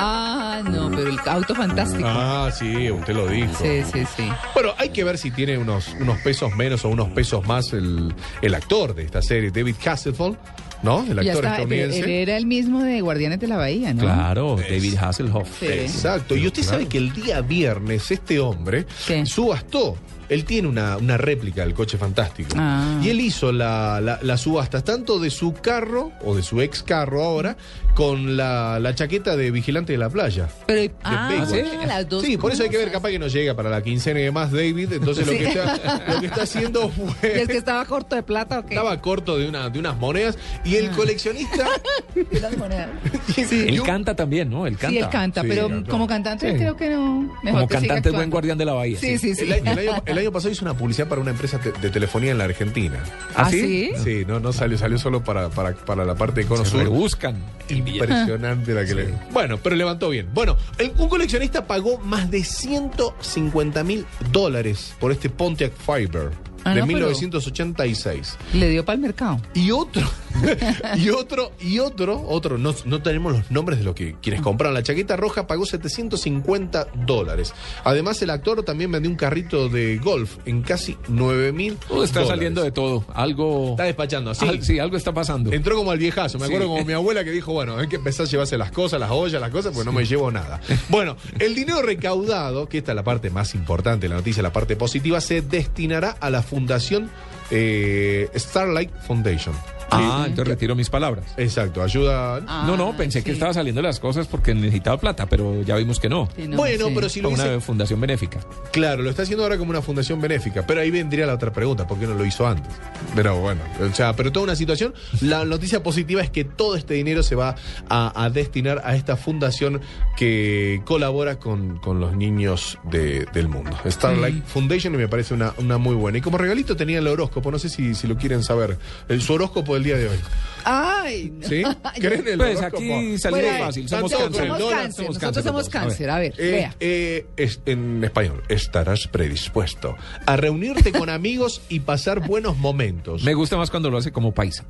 Ah, no, pero el auto fantástico. Ah, sí, usted lo dijo. Sí, sí, sí. Bueno, hay que ver si tiene unos, unos pesos menos o unos pesos más el, el actor de esta serie, David Hasselhoff, ¿no? El Ya actor está, él, estadounidense. él era el mismo de Guardianes de la Bahía, ¿no? Claro, David Hasselhoff. Sí. Exacto. Y usted sabe que el día viernes este hombre ¿Qué? subastó. Él tiene una, una réplica del coche fantástico. Ah. Y él hizo la, la, la subasta tanto de su carro, o de su ex carro ahora, con la, la chaqueta de vigilante de la playa. Pero, ah, Baywatch. sí, las dos Sí, por eso hay que ver, capaz que no llega para la quincena y demás, David. Entonces lo, que está, lo que está haciendo ¿Y fue. es que estaba corto de plata o qué? Estaba corto de, una, de unas monedas y Ah. el coleccionista. De las monedas. y Él canta también, ¿no? Él canta. Sí, él canta, Sí, pero como cantante Sí. creo que no. Mejor Como que cantante es buen guardián de la bahía. Sí, sí, sí. El, año- el año, el año pasado hizo una publicidad para una empresa te- de telefonía en la Argentina. ¿Ah, sí? Sí, no, no salió, salió solo para, para, para la parte de Cono Se Sur. rebuscan. Impresionante la que le. Bueno, pero levantó bien. Bueno, el- un coleccionista pagó más de 150 mil dólares por este Pontiac Fiber Ah, de no, pero- 1986. Le dio para el mercado. Y otro, y otro, y otro, otro, no, no tenemos los nombres de lo que quienes compraron. La chaqueta roja pagó 750 dólares. Además, el actor también vendió un carrito de golf en casi 9 mil. Todo está saliendo de todo. Algo. Está despachando así. Al- sí, algo está pasando. Entró como al viejazo. Me Sí. acuerdo como mi abuela que dijo, bueno, hay que empezar a llevarse las cosas, las ollas, las cosas, pues no me llevo nada. Bueno, el dinero recaudado, que esta es la parte más importante de la noticia, la parte positiva, se destinará a la fundación eh, Starlight Foundation. Ah, entonces retiro mis palabras. Exacto, ayuda. Ah, no, no, pensé sí. que estaba saliendo las cosas porque necesitaba plata, pero ya vimos que no. Sí, no, bueno, sí. pero si lo hubiese una fundación benéfica. Claro, lo está haciendo ahora como una fundación benéfica, pero ahí vendría la otra pregunta, ¿por qué no lo hizo antes? Pero bueno, o sea, pero toda una situación, la noticia positiva es que todo este dinero se va a, a destinar a esta fundación que colabora con, con los niños de- del mundo. Starlight Foundation y me parece una, una muy buena. Y como regalito tenía el horóscopo, no sé si, si lo quieren saber, el, su horóscopo del día de hoy. Ay, no. ¿Sí? ¿Creen el Pues aquí salimos Bueno, fácil, somos cáncer. el Somos cáncer, somos nosotros cáncer somos. A ver. cáncer. A ver, Eh, vea. eh, es- en español, estarás predispuesto a reunirte con amigos y pasar buenos momentos. Me gusta más cuando lo hace como paisa.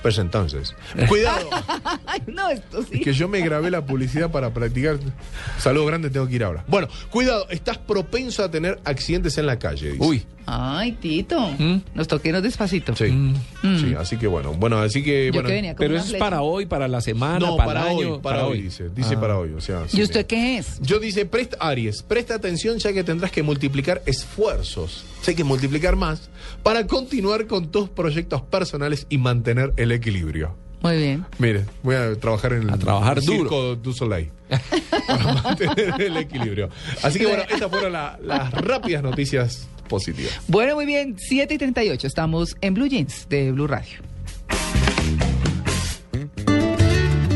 Pues entonces, cuidado, Ay, no, esto sí. que yo me grabé la publicidad para practicar. Saludos grandes, tengo que ir ahora. Bueno, cuidado, estás propenso a tener accidentes en la calle. dice. Uy, Ay, Tito. ¿Mm? Nos toquemos despacito. Sí, sí, así que bueno, bueno, así que Yo bueno. que pero es flecha. para hoy, para la semana, No, para, para, el hoy, año, para, hoy, dice, dice Ah. para hoy, o sea. ¿Y sí. usted qué es? Yo dice, presta, Aries, presta atención ya que tendrás que multiplicar esfuerzos, sé que multiplicar más, para continuar con tus proyectos personales y mantener el equilibrio. Muy bien. Mire, voy a trabajar en A trabajar el duro. Circo du Soleil para mantener el equilibrio. Así que bueno, estas fueron la- las rápidas noticias positivas. Bueno, muy bien. 7 y 38. Estamos en Blue Jeans de Blue Radio.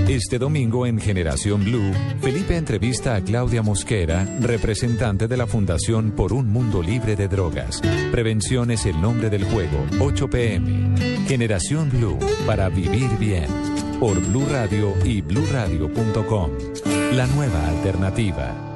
Este domingo en Generación Blue, Felipe entrevista a Claudia Mosquera, representante de la Fundación por un Mundo Libre de Drogas. Prevención es el nombre del juego, 8 pm. Generación Blue, para vivir bien. Por Blue Radio y bluradio.com. La nueva alternativa.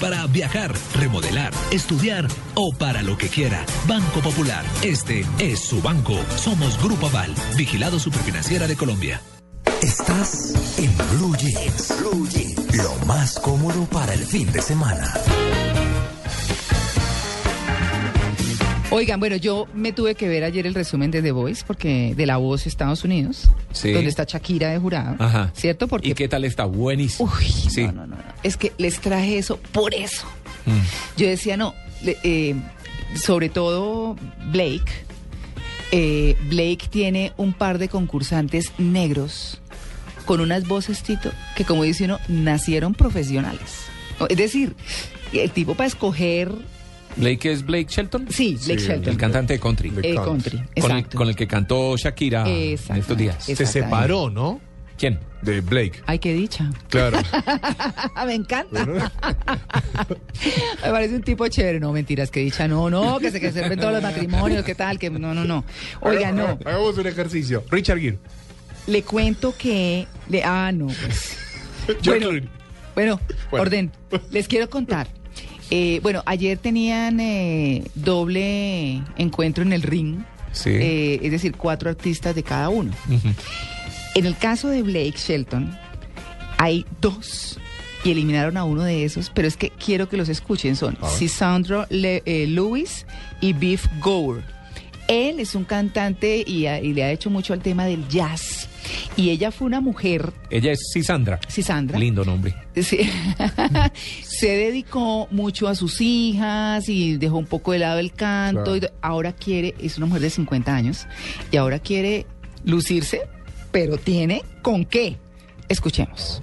para viajar, remodelar, estudiar o para lo que quiera. Banco Popular. Este es su banco. Somos Grupo Aval, vigilado superfinanciera de Colombia. Estás en Blue Jeans. Blue Jeans. Lo más cómodo para el fin de semana. Oigan, bueno, yo me tuve que ver ayer el resumen de The Voice, porque de La Voz Estados Unidos, Sí. donde está Shakira de jurado. Ajá. ¿Cierto? Porque. ¿Y qué tal está? Buenísimo. Uy, sí. no, no, no, no. Es que les traje eso por eso. Mm. Yo decía, no, eh, sobre todo Blake. eh, Blake tiene un par de concursantes negros con unas voces, Tito, que como dice uno, nacieron profesionales. Es decir, el tipo para escoger, Blake es Blake Shelton. sí, Blake Sí, Shelton. El cantante de country. De Eh, country. country, Con el, exacto. con el que cantó Shakira en estos días. Se separó, ¿no? ¿Quién? De Blake. Ay, qué dicha. Claro. Me encanta. Me parece un tipo chévere. No, mentiras, que dicha. No, no, que se que se todos los matrimonios, ¿qué tal? Que no, no, no. Oiga, no. Hagamos un ejercicio. Richard Gere. Le cuento que. Le, ah, no, pues. Bueno, Bueno. orden. Les quiero contar. Eh, bueno, ayer tenían eh, doble encuentro en el ring. Sí. Eh, es decir, cuatro artistas de cada uno. En el caso de Blake Shelton, hay dos y eliminaron a uno de esos, pero es que quiero que los escuchen. Son. Sisandro Le- eh, Lewis y Beef Gower. Él es un cantante y, le ha hecho mucho al tema del jazz. Y ella fue una mujer, Ella es Sisandra. Sisandra. Lindo nombre. Sí. se dedicó mucho a sus hijas y dejó un poco de lado el canto. Claro. y ahora quiere, es una mujer de 50 años, y ahora quiere lucirse, pero tiene con qué. Escuchemos.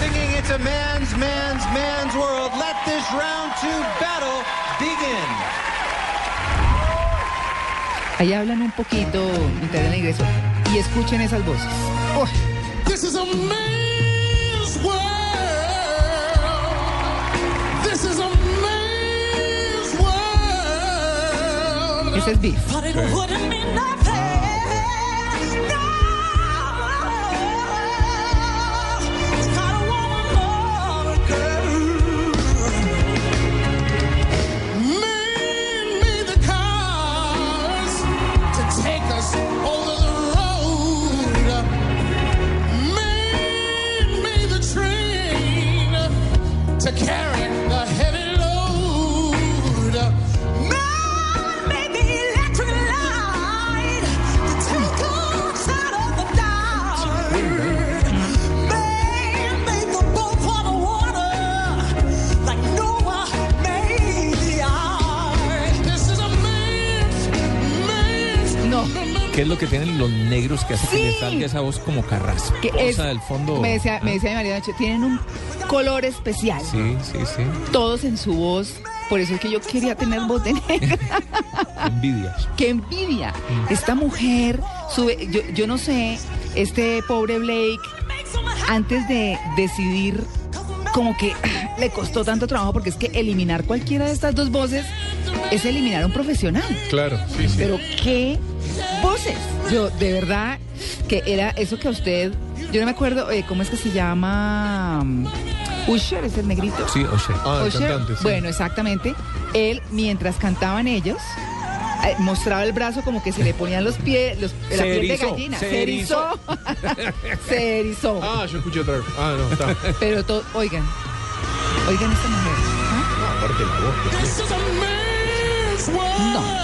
Singing it's a man's, man's, man's world. Ahí hablan un poquito, mitad del ingreso, y escuchen esas voces. Uy, This is a man's world. This is a man's world. ese es Beef. But ¿Qué es lo que tienen los negros que hace que les salga esa voz como carrasposa Que es, del fondo? me decía, me Ah, decía mi marido anoche, tienen un color especial. Sí, sí, sí. Todos en su voz. Por eso es que yo quería tener voz de negra. Envidia. ¡Qué envidia! Esta mujer sube, yo, yo no sé, este pobre Blake, antes de decidir, como que le costó tanto trabajo, porque es que eliminar cualquiera de estas dos voces es eliminar a un profesional. Claro, sí, sí. Pero qué voces. Yo, de verdad, que era eso que a usted, yo no me acuerdo, eh, ¿cómo es que se llama? Usher, es el negrito. Sí, sea. Ah, el Usher, cantante, sí. Bueno, exactamente. Él, mientras cantaban ellos, eh, mostraba el brazo como que se le ponían los pies, los, la Se piel de erizó, gallina. se Se erizó. se erizó. Ah, yo escuché otra vez. Ah, no, está. Pero todo, oigan, oigan esta mujer. ¿ah? No, aparte la voz. que tiene. No.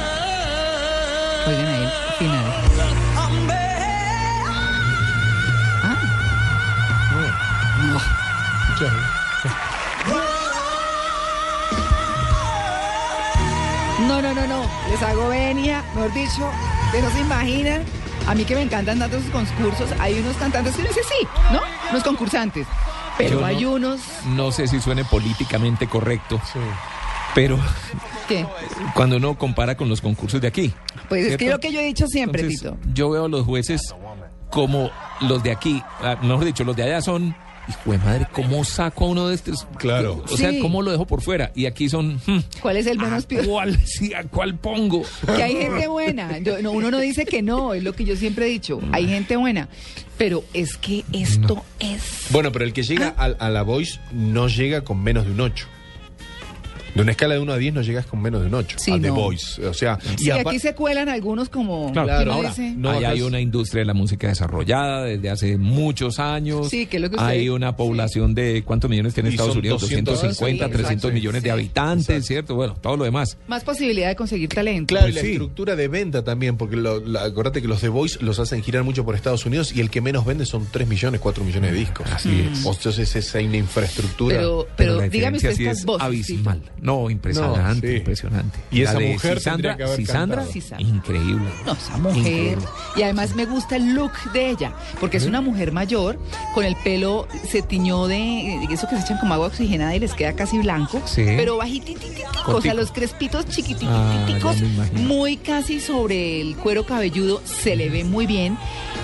Les hago venia, mejor dicho, que no se imaginan. A mí que me encantan tanto esos concursos, hay unos cantantes que uno dice sí, ¿no? Unos concursantes. Pero Yo no- hay unos No sé si suene políticamente correcto, Sí. pero que, cuando uno compara con los concursos de aquí. pues es que lo que yo he dicho siempre, Entonces, Tito. yo veo a los jueces como los de aquí, ah, mejor dicho, los de allá son, hijo de madre, ¿cómo saco a uno de estos? Claro. O sea, Sí. ¿cómo lo dejo por fuera? Y aquí son, hmm, ¿Cuál es el menos ¿a peor? cuál, sí, ¿a cuál pongo? Que hay gente buena. Yo- no, uno no dice que no, es lo que yo siempre he dicho. Hay gente buena. Pero es que esto es. Bueno, pero el que llega a, a la voice no llega con menos de un 8. De una escala de 1 a 10 no llegas con menos de un 8. Sí, a The. Voice. O sea, Sí, apa- aquí se cuelan algunos como. Claro, uno ahora, dice- no ahí hay una industria de la música desarrollada desde hace muchos años. Sí, que es lo que usted- Hay una población de ¿cuántos millones tiene Y Estados Unidos? 200, 250, sí, 300 exacto, millones de habitantes, exacto. ¿cierto? Bueno, todo lo demás. Más posibilidad de conseguir talento. Claro, y Pues la sí. estructura de venta también, porque lo, la- acordate que los The Voice los hacen girar mucho por Estados Unidos y el que menos vende son 3 millones, 4 millones de discos. Así es. O Entonces esa hay una infraestructura. Pero, pero, la dígame usted estas es voces. abismal. No, impresionante, No, sí. impresionante. Y La esa mujer Sisandra, tendría que haber Sisandra, cantado. Sisandra. increíble. No, esa mujer. Increíble. Y además me gusta el look de ella, porque es una mujer mayor, con el pelo se tiñó de eso que se echan como agua oxigenada y les queda casi blanco, Sí. pero bajitititico, o sea, los crespitos Ah, chiquititicos, imagino. muy casi sobre el cuero cabelludo, se le ve muy bien.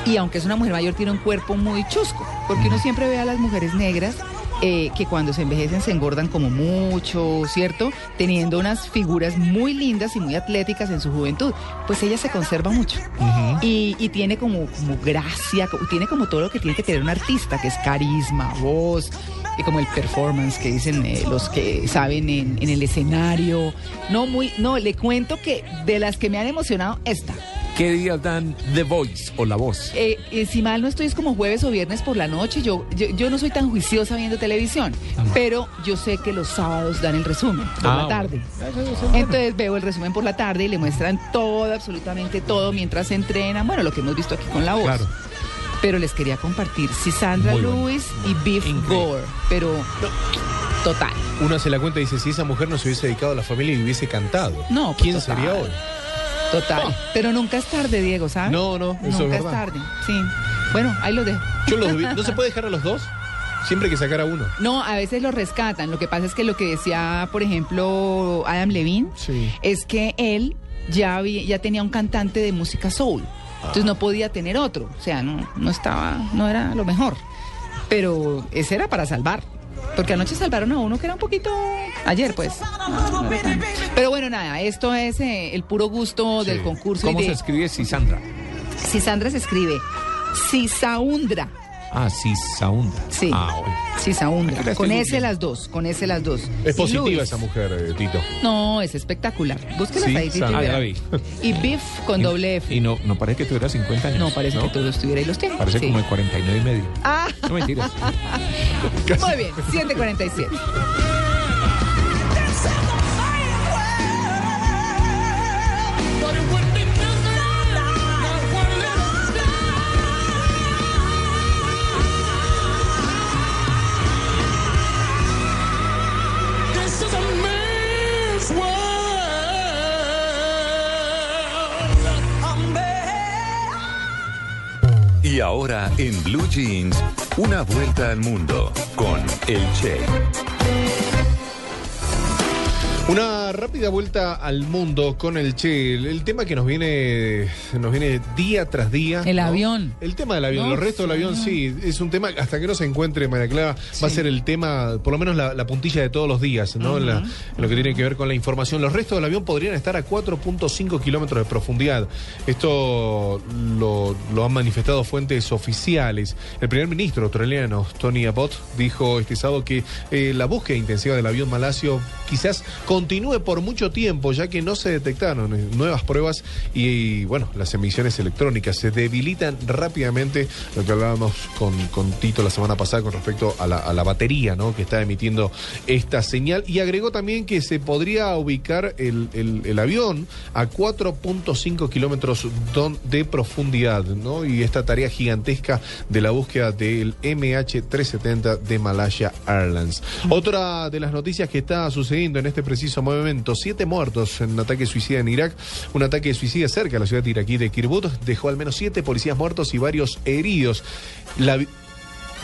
Y aunque es una mujer mayor, tiene un cuerpo muy chusco, porque uno siempre ve a las mujeres negras eh, que cuando se envejecen se engordan como mucho, ¿cierto? Teniendo unas figuras muy lindas y muy atléticas en su juventud. Pues ella se conserva mucho. y, y tiene como, como gracia, tiene como todo lo que tiene que tener un artista, que es carisma, voz, como el performance que dicen eh, los que saben en, en el escenario. No, muy, no, le cuento que de las que me han emocionado, esta. ¿Qué días dan The Voice o La Voz? Eh, eh, si mal no estoy, es como jueves o viernes por la noche. Yo, yo, yo no soy tan juiciosa viendo televisión, pero yo sé que los sábados dan el resumen por Ah, la tarde. Entonces veo el resumen por la tarde y le muestran todo, absolutamente todo, mientras se entrenan. Bueno, lo que hemos visto aquí con la voz. Claro. Pero les quería compartir si Sandra Muy bueno. Lewis y Biff Increíble. Gore. Pero total. Uno se la cuenta y dice, si esa mujer no se hubiese dedicado a la familia y hubiese cantado, No, pues ¿quién total. sería hoy? Total. Pero nunca es tarde, Diego, ¿sabes? No, no, eso es Nunca es, verdad. tarde. Sí. Bueno, ahí lo dejo. Yo los vi- ¿No se puede dejar a los dos? Siempre hay que sacar a uno. No, a veces lo rescatan. Lo que pasa es que lo que decía, por ejemplo, Adam Levine, Sí. es que él ya, había- ya tenía un cantante de música soul. Entonces no podía tener otro. O sea, no, no estaba, no era lo mejor. Pero ese era para salvar. Porque anoche salvaron a uno que era un poquito. Ayer, pues. No, no Pero bueno, nada, esto es eh, el puro gusto del concurso. y ¿Cómo de- se escribe Sisandra? Si Sandra se escribe Sisaundra. Ah, Sisaundra. Sí. Ah, bueno. La Con ese las dos. Con ese las dos. Es Y positiva Luis. esa mujer, eh, Tito. No, es espectacular. Búsquela Sí, ahí, Tito. Ah, ya la vi. Y Biff con doble F. Y no, no parece que tuviera 50 años. No, parece que todo estuviera y los tiene. Parece Sí. como de 49 y medio. Ah, No mentiras. muy bien. 747. Ahora en Blue Jeans, una vuelta al mundo con el Che. Una rápida vuelta al mundo con el Che. El, tema que nos viene, nos viene día tras día. El ¿no? avión. El tema del avión. No, Los restos del avión, sí, es un tema, hasta que no se encuentre María Clara, va a ser el tema, por lo menos la, la puntilla de todos los días, ¿no? en, la- en lo que tiene que ver con la información. Los restos del avión podrían estar a 4.5 kilómetros de profundidad. Esto lo, lo han manifestado fuentes oficiales. El primer ministro australiano, Tony Abbott, dijo este sábado que eh, la búsqueda intensiva del avión malasio quizás continúe por mucho tiempo, ya que no se detectaron eh, nuevas pruebas y, y, bueno, las emisiones electrónicas se debilitan rápidamente, lo que hablábamos con, con Tito la semana pasada con respecto a la, a la batería ¿no? que está emitiendo esta señal y agregó también que se podría ubicar el, el- el avión a 4.5 kilómetros de profundidad ¿no? y esta tarea gigantesca de la búsqueda del MH370 de Malaya Airlines. Otra de las noticias que está sucediendo en este preciso momento, siete muertos en un ataque suicida en Irak, un ataque suicida cerca de la ciudad iraquí de Kirbut, dejó al menos siete policías muertos y varios heridos. La vi-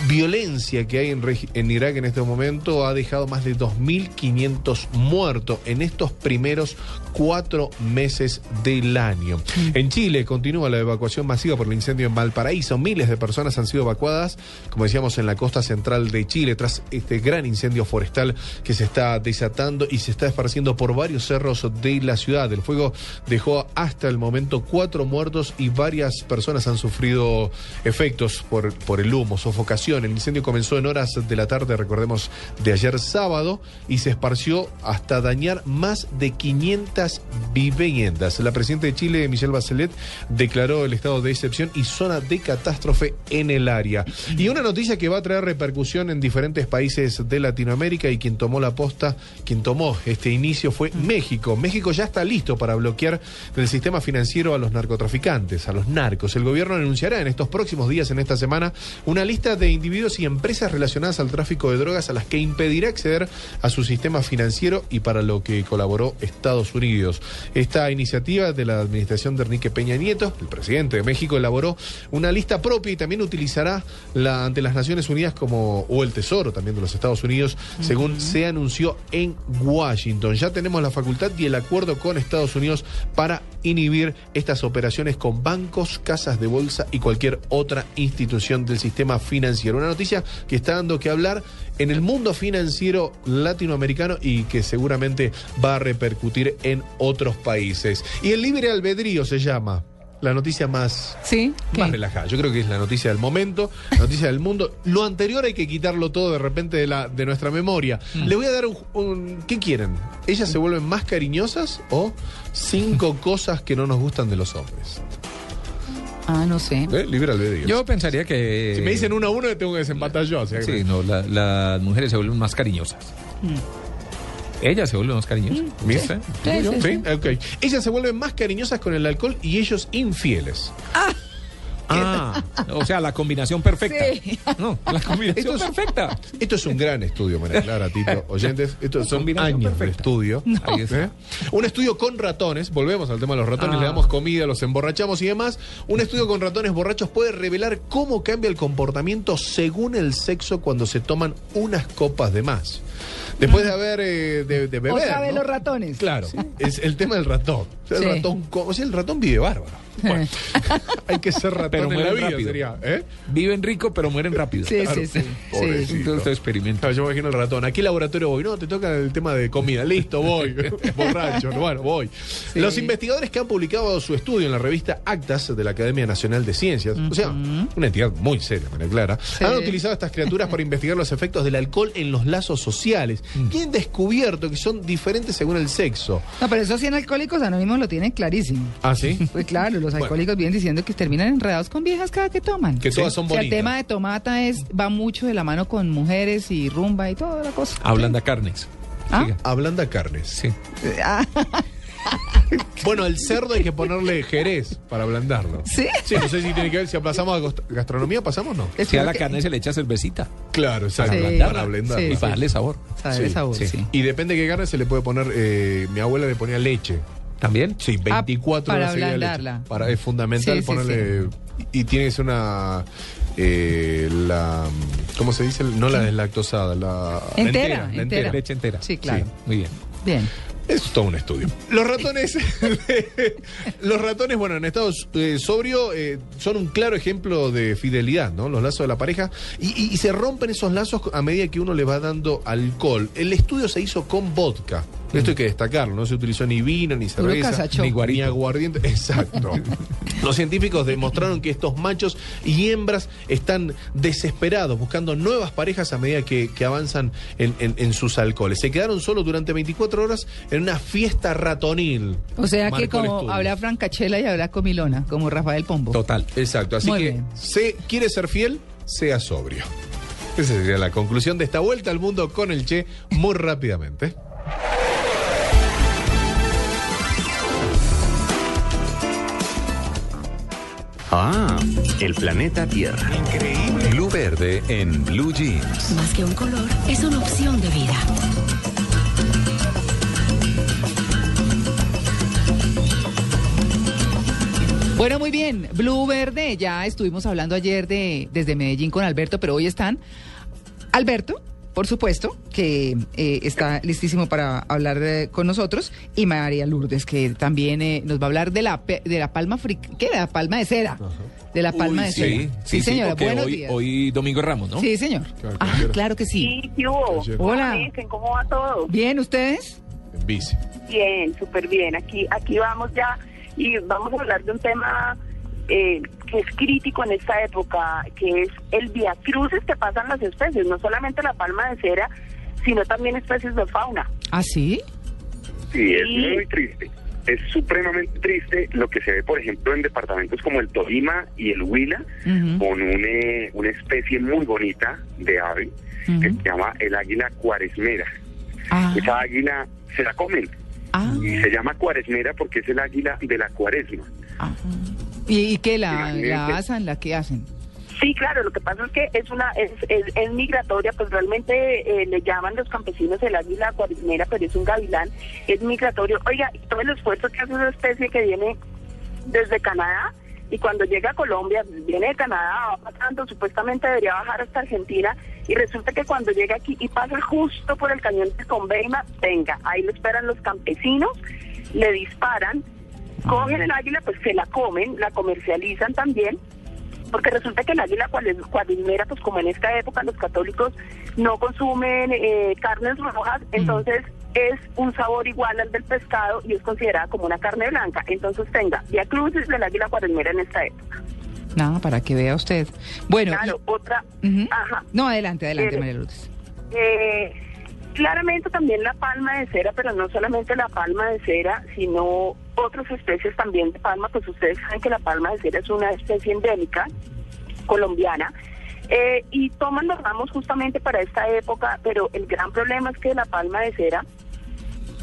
violencia que hay en, en Irak en este momento ha dejado más de 2.500 muertos en estos primeros cuatro meses del año. En Chile continúa la evacuación masiva por el incendio en Valparaíso. Miles de personas han sido evacuadas, como decíamos, en la costa central de Chile tras este gran incendio forestal que se está desatando y se está esparciendo por varios cerros de la ciudad. El fuego dejó hasta el momento cuatro muertos y varias personas han sufrido efectos por, por el humo, sofocación. El incendio comenzó en horas de la tarde, recordemos, de ayer sábado y se esparció hasta dañar más de 500 viviendas. La presidenta de Chile, Michelle Bachelet, declaró el estado de excepción y zona de catástrofe en el área. Y una noticia que va a traer repercusión en diferentes países de Latinoamérica y quien tomó la posta, quien tomó este inicio fue México. México ya está listo para bloquear del sistema financiero a los narcotraficantes, a los narcos. El gobierno anunciará en estos próximos días, en esta semana, una lista de individuos y empresas relacionadas al tráfico de drogas a las que impedirá acceder a su sistema financiero y para lo que colaboró Estados Unidos. Esta iniciativa de la administración de Enrique Peña Nieto, el presidente de México, elaboró una lista propia y también utilizará la, ante las Naciones Unidas como, o el Tesoro también de los Estados Unidos, según se anunció en Washington. Ya tenemos la facultad y el acuerdo con Estados Unidos para inhibir estas operaciones con bancos, casas de bolsa y cualquier otra institución del sistema financiero. Una noticia que está dando que hablar en el mundo financiero latinoamericano y que seguramente va a repercutir en otros países. Y el libre albedrío se llama. La noticia más, Sí. más relajada. Yo creo que es la noticia del momento, la noticia del mundo. Lo anterior hay que quitarlo todo de repente de, la, de nuestra memoria. Le voy a dar un, un- ¿Qué quieren? ¿Ellas se vuelven más cariñosas o cinco cosas que no nos gustan de los hombres? Ah, no sé. ¿Eh? Libre albedrío. Yo pensaría que... si me dicen uno a uno, tengo que desempatar yo. o sea que- Sí, no, la- las mujeres se vuelven más cariñosas. Ellas se vuelven más cariñosas. ¿Viste? Sí, sí, ¿Sí? sí. Ok. Ellas se vuelven más cariñosas con el alcohol y ellos infieles. Ah, o sea, la combinación perfecta. Sí. No, la combinación Esto es- perfecta. Esto es un gran estudio, María Clara, Tito, oyentes. Estos son años de perfecta. estudio. Ahí está. ¿Eh? Un estudio con ratones, volvemos al tema de los ratones, Ah. le damos comida, los emborrachamos y demás. Un estudio con ratones borrachos puede revelar cómo cambia el comportamiento según el sexo cuando se toman unas copas de más. Después de haber eh, de, de beber. Otra vez ¿no? los ratones. Claro, es el tema del ratón. O sea, el, ratón o sea, el ratón vive bárbaro. Bueno, hay que ser ratón Pero en la mueren vida, rápido. sería, ¿eh? Viven rico, pero mueren rápido. Sí, Claro. sí, sí. Sí. Entonces experimenta. Yo me imagino el ratón. ¿A qué laboratorio voy? No, te toca el tema de comida. Listo, voy. Borracho. Bueno, voy. Sí. Los investigadores que han publicado su estudio en la revista Actas de la Academia Nacional de Ciencias, o sea, una entidad muy seria, María Clara, Sí. han utilizado estas criaturas para investigar los efectos del alcohol en los lazos sociales y han descubierto que son diferentes según el sexo. No, pero eso sí en Alcohólicos Anónimos lo tienen clarísimo. ¿Ah, sí? Pues claro, los Bueno. alcohólicos vienen diciendo que terminan enredados con viejas cada que toman. Que todas son O sea, el bonitas. tema de tomata es va mucho de la mano con mujeres y rumba y toda la cosa. Hablan de carnes. ¿Ah? Siga. Ablanda carnes. Sí. Bueno, el cerdo hay que ponerle jerez para ablandarlo. ¿Sí? Sí, no sé si tiene que ver, si pasamos a gastronomía, pasamos no. Si a la carne se le echa cervecita. Claro, exacto. Sí. Para ablandarla. Sí, y para darle sabor. de Sí, sabor, sí. sí. Y depende de qué carne se le puede poner. eh, mi abuela le ponía leche. ¿También? Sí, 24 Ah, para horas ablandarla. Para, es fundamental Sí, sí, ponerle. Y tiene que ser una. eh, la. ¿Cómo se dice? No la deslactosada, la. Entera, la entera. Leche entera. Sí, claro. muy bien. Bien. Es todo un estudio. Los ratones, los ratones, bueno, en estado eh, sobrio eh, son un claro ejemplo de fidelidad, ¿no? Los lazos de la pareja. Y, y- y se rompen esos lazos a medida que uno le va dando alcohol. El estudio se hizo con vodka. Esto hay que destacarlo, no se utilizó ni vino, ni cerveza, ni, guari- ni aguardiente. Exacto. Los científicos demostraron que estos machos y hembras están desesperados buscando nuevas parejas a medida que, que avanzan en, en- en sus alcoholes. Se quedaron solo durante 24 horas en una fiesta ratonil. O sea que como habrá Francachela y habrá Comilona, como Rafael Pombo. Total. Exacto, así Muy que bien. se quiere ser fiel, sea sobrio. Esa sería la conclusión de esta vuelta al mundo con el Che muy rápidamente. Ah, el planeta Tierra. Increíble. Blue Verde en Blue Jeans. Más que un color, es una opción de vida. Bueno, muy bien. Blue Verde, ya estuvimos hablando ayer de desde Medellín con Alberto, pero hoy están Alberto, por supuesto, que eh, está listísimo para hablar eh, con nosotros, y María Lourdes, que también eh, nos va a hablar de la pe- de la palma fri- ¿qué? De la palma de cera. De la palma de Sí, cera. sí, sí, señora. Buenos hoy, días. hoy Domingo Ramos, ¿no? Sí, señor. Claro, ah, claro que sí. Sí, ¿qué hubo? Ayer. Hola. ¿Cómo dicen? ¿Cómo va todo? Bien, ¿ustedes? En bici. Bien, súper bien. Aquí, aquí vamos ya y vamos a hablar de un tema eh, que es crítico en esta época, que es el viacruces que pasan las especies, no solamente la palma de cera, sino también especies de fauna. ¿Ah, sí? Sí, es muy triste. Es supremamente triste lo que se ve, por ejemplo, en departamentos como el Tolima y el Huila, con un, eh, una especie muy bonita de ave que se llama el águila cuaresmera. Ah, Esa águila se la comen ah, y se llama cuaresmera porque es el águila de la cuaresma. ah. ¿Y, qué? ¿La, Imagínate. la que hacen? Sí, claro, lo que pasa es que es una es, es, es migratoria, pues realmente eh, le llaman los campesinos el águila cuaresmera, pero es un gavilán, es migratorio. Oiga, todo el esfuerzo que hace esa especie que viene desde Canadá y cuando llega a Colombia, viene de Canadá, va pasando, supuestamente debería bajar hasta Argentina y resulta que cuando llega aquí y pasa justo por el cañón de Conveima, venga, ahí lo esperan los campesinos, le disparan, cogen el águila, pues se la comen, la comercializan también porque resulta que el águila cuadrimera, pues como en esta época los católicos no consumen eh, carnes rojas, entonces es un sabor igual al del pescado y es considerada como una carne blanca. Entonces tenga Via Crucis del águila cuadrimera en esta época. Nada, para que vea usted. Bueno, Claro, otra... Ajá. no, adelante, adelante, Eh, María Lourdes. Eh, claramente también la palma de cera, pero no solamente la palma de cera, sino otras especies también de palma, pues ustedes saben que la palma de cera es una especie endémica colombiana. eh, y toman los ramos justamente para esta época, pero el gran problema es que la palma de cera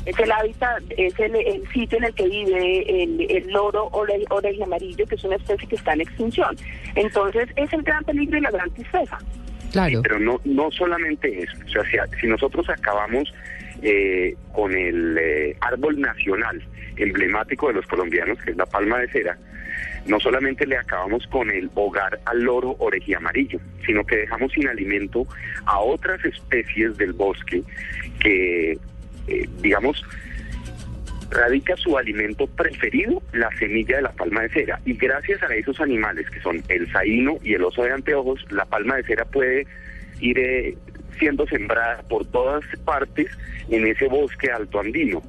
es el hábitat, es el, el sitio en el que vive el, el loro ore- oreja amarillo, que es una especie que está en extinción. Entonces es el gran peligro y la gran tristeza. Claro. Pero no, no solamente eso. O sea, si, si nosotros acabamos eh, con el eh, árbol nacional emblemático de los colombianos, que es la palma de cera, no solamente le acabamos con el hogar al loro amarillo, sino que dejamos sin alimento a otras especies del bosque que, eh, digamos, radica su alimento preferido, la semilla de la palma de cera. Y gracias a esos animales, que son el saíno y el oso de anteojos, la palma de cera puede ir eh, siendo sembrada por todas partes en ese bosque alto andino.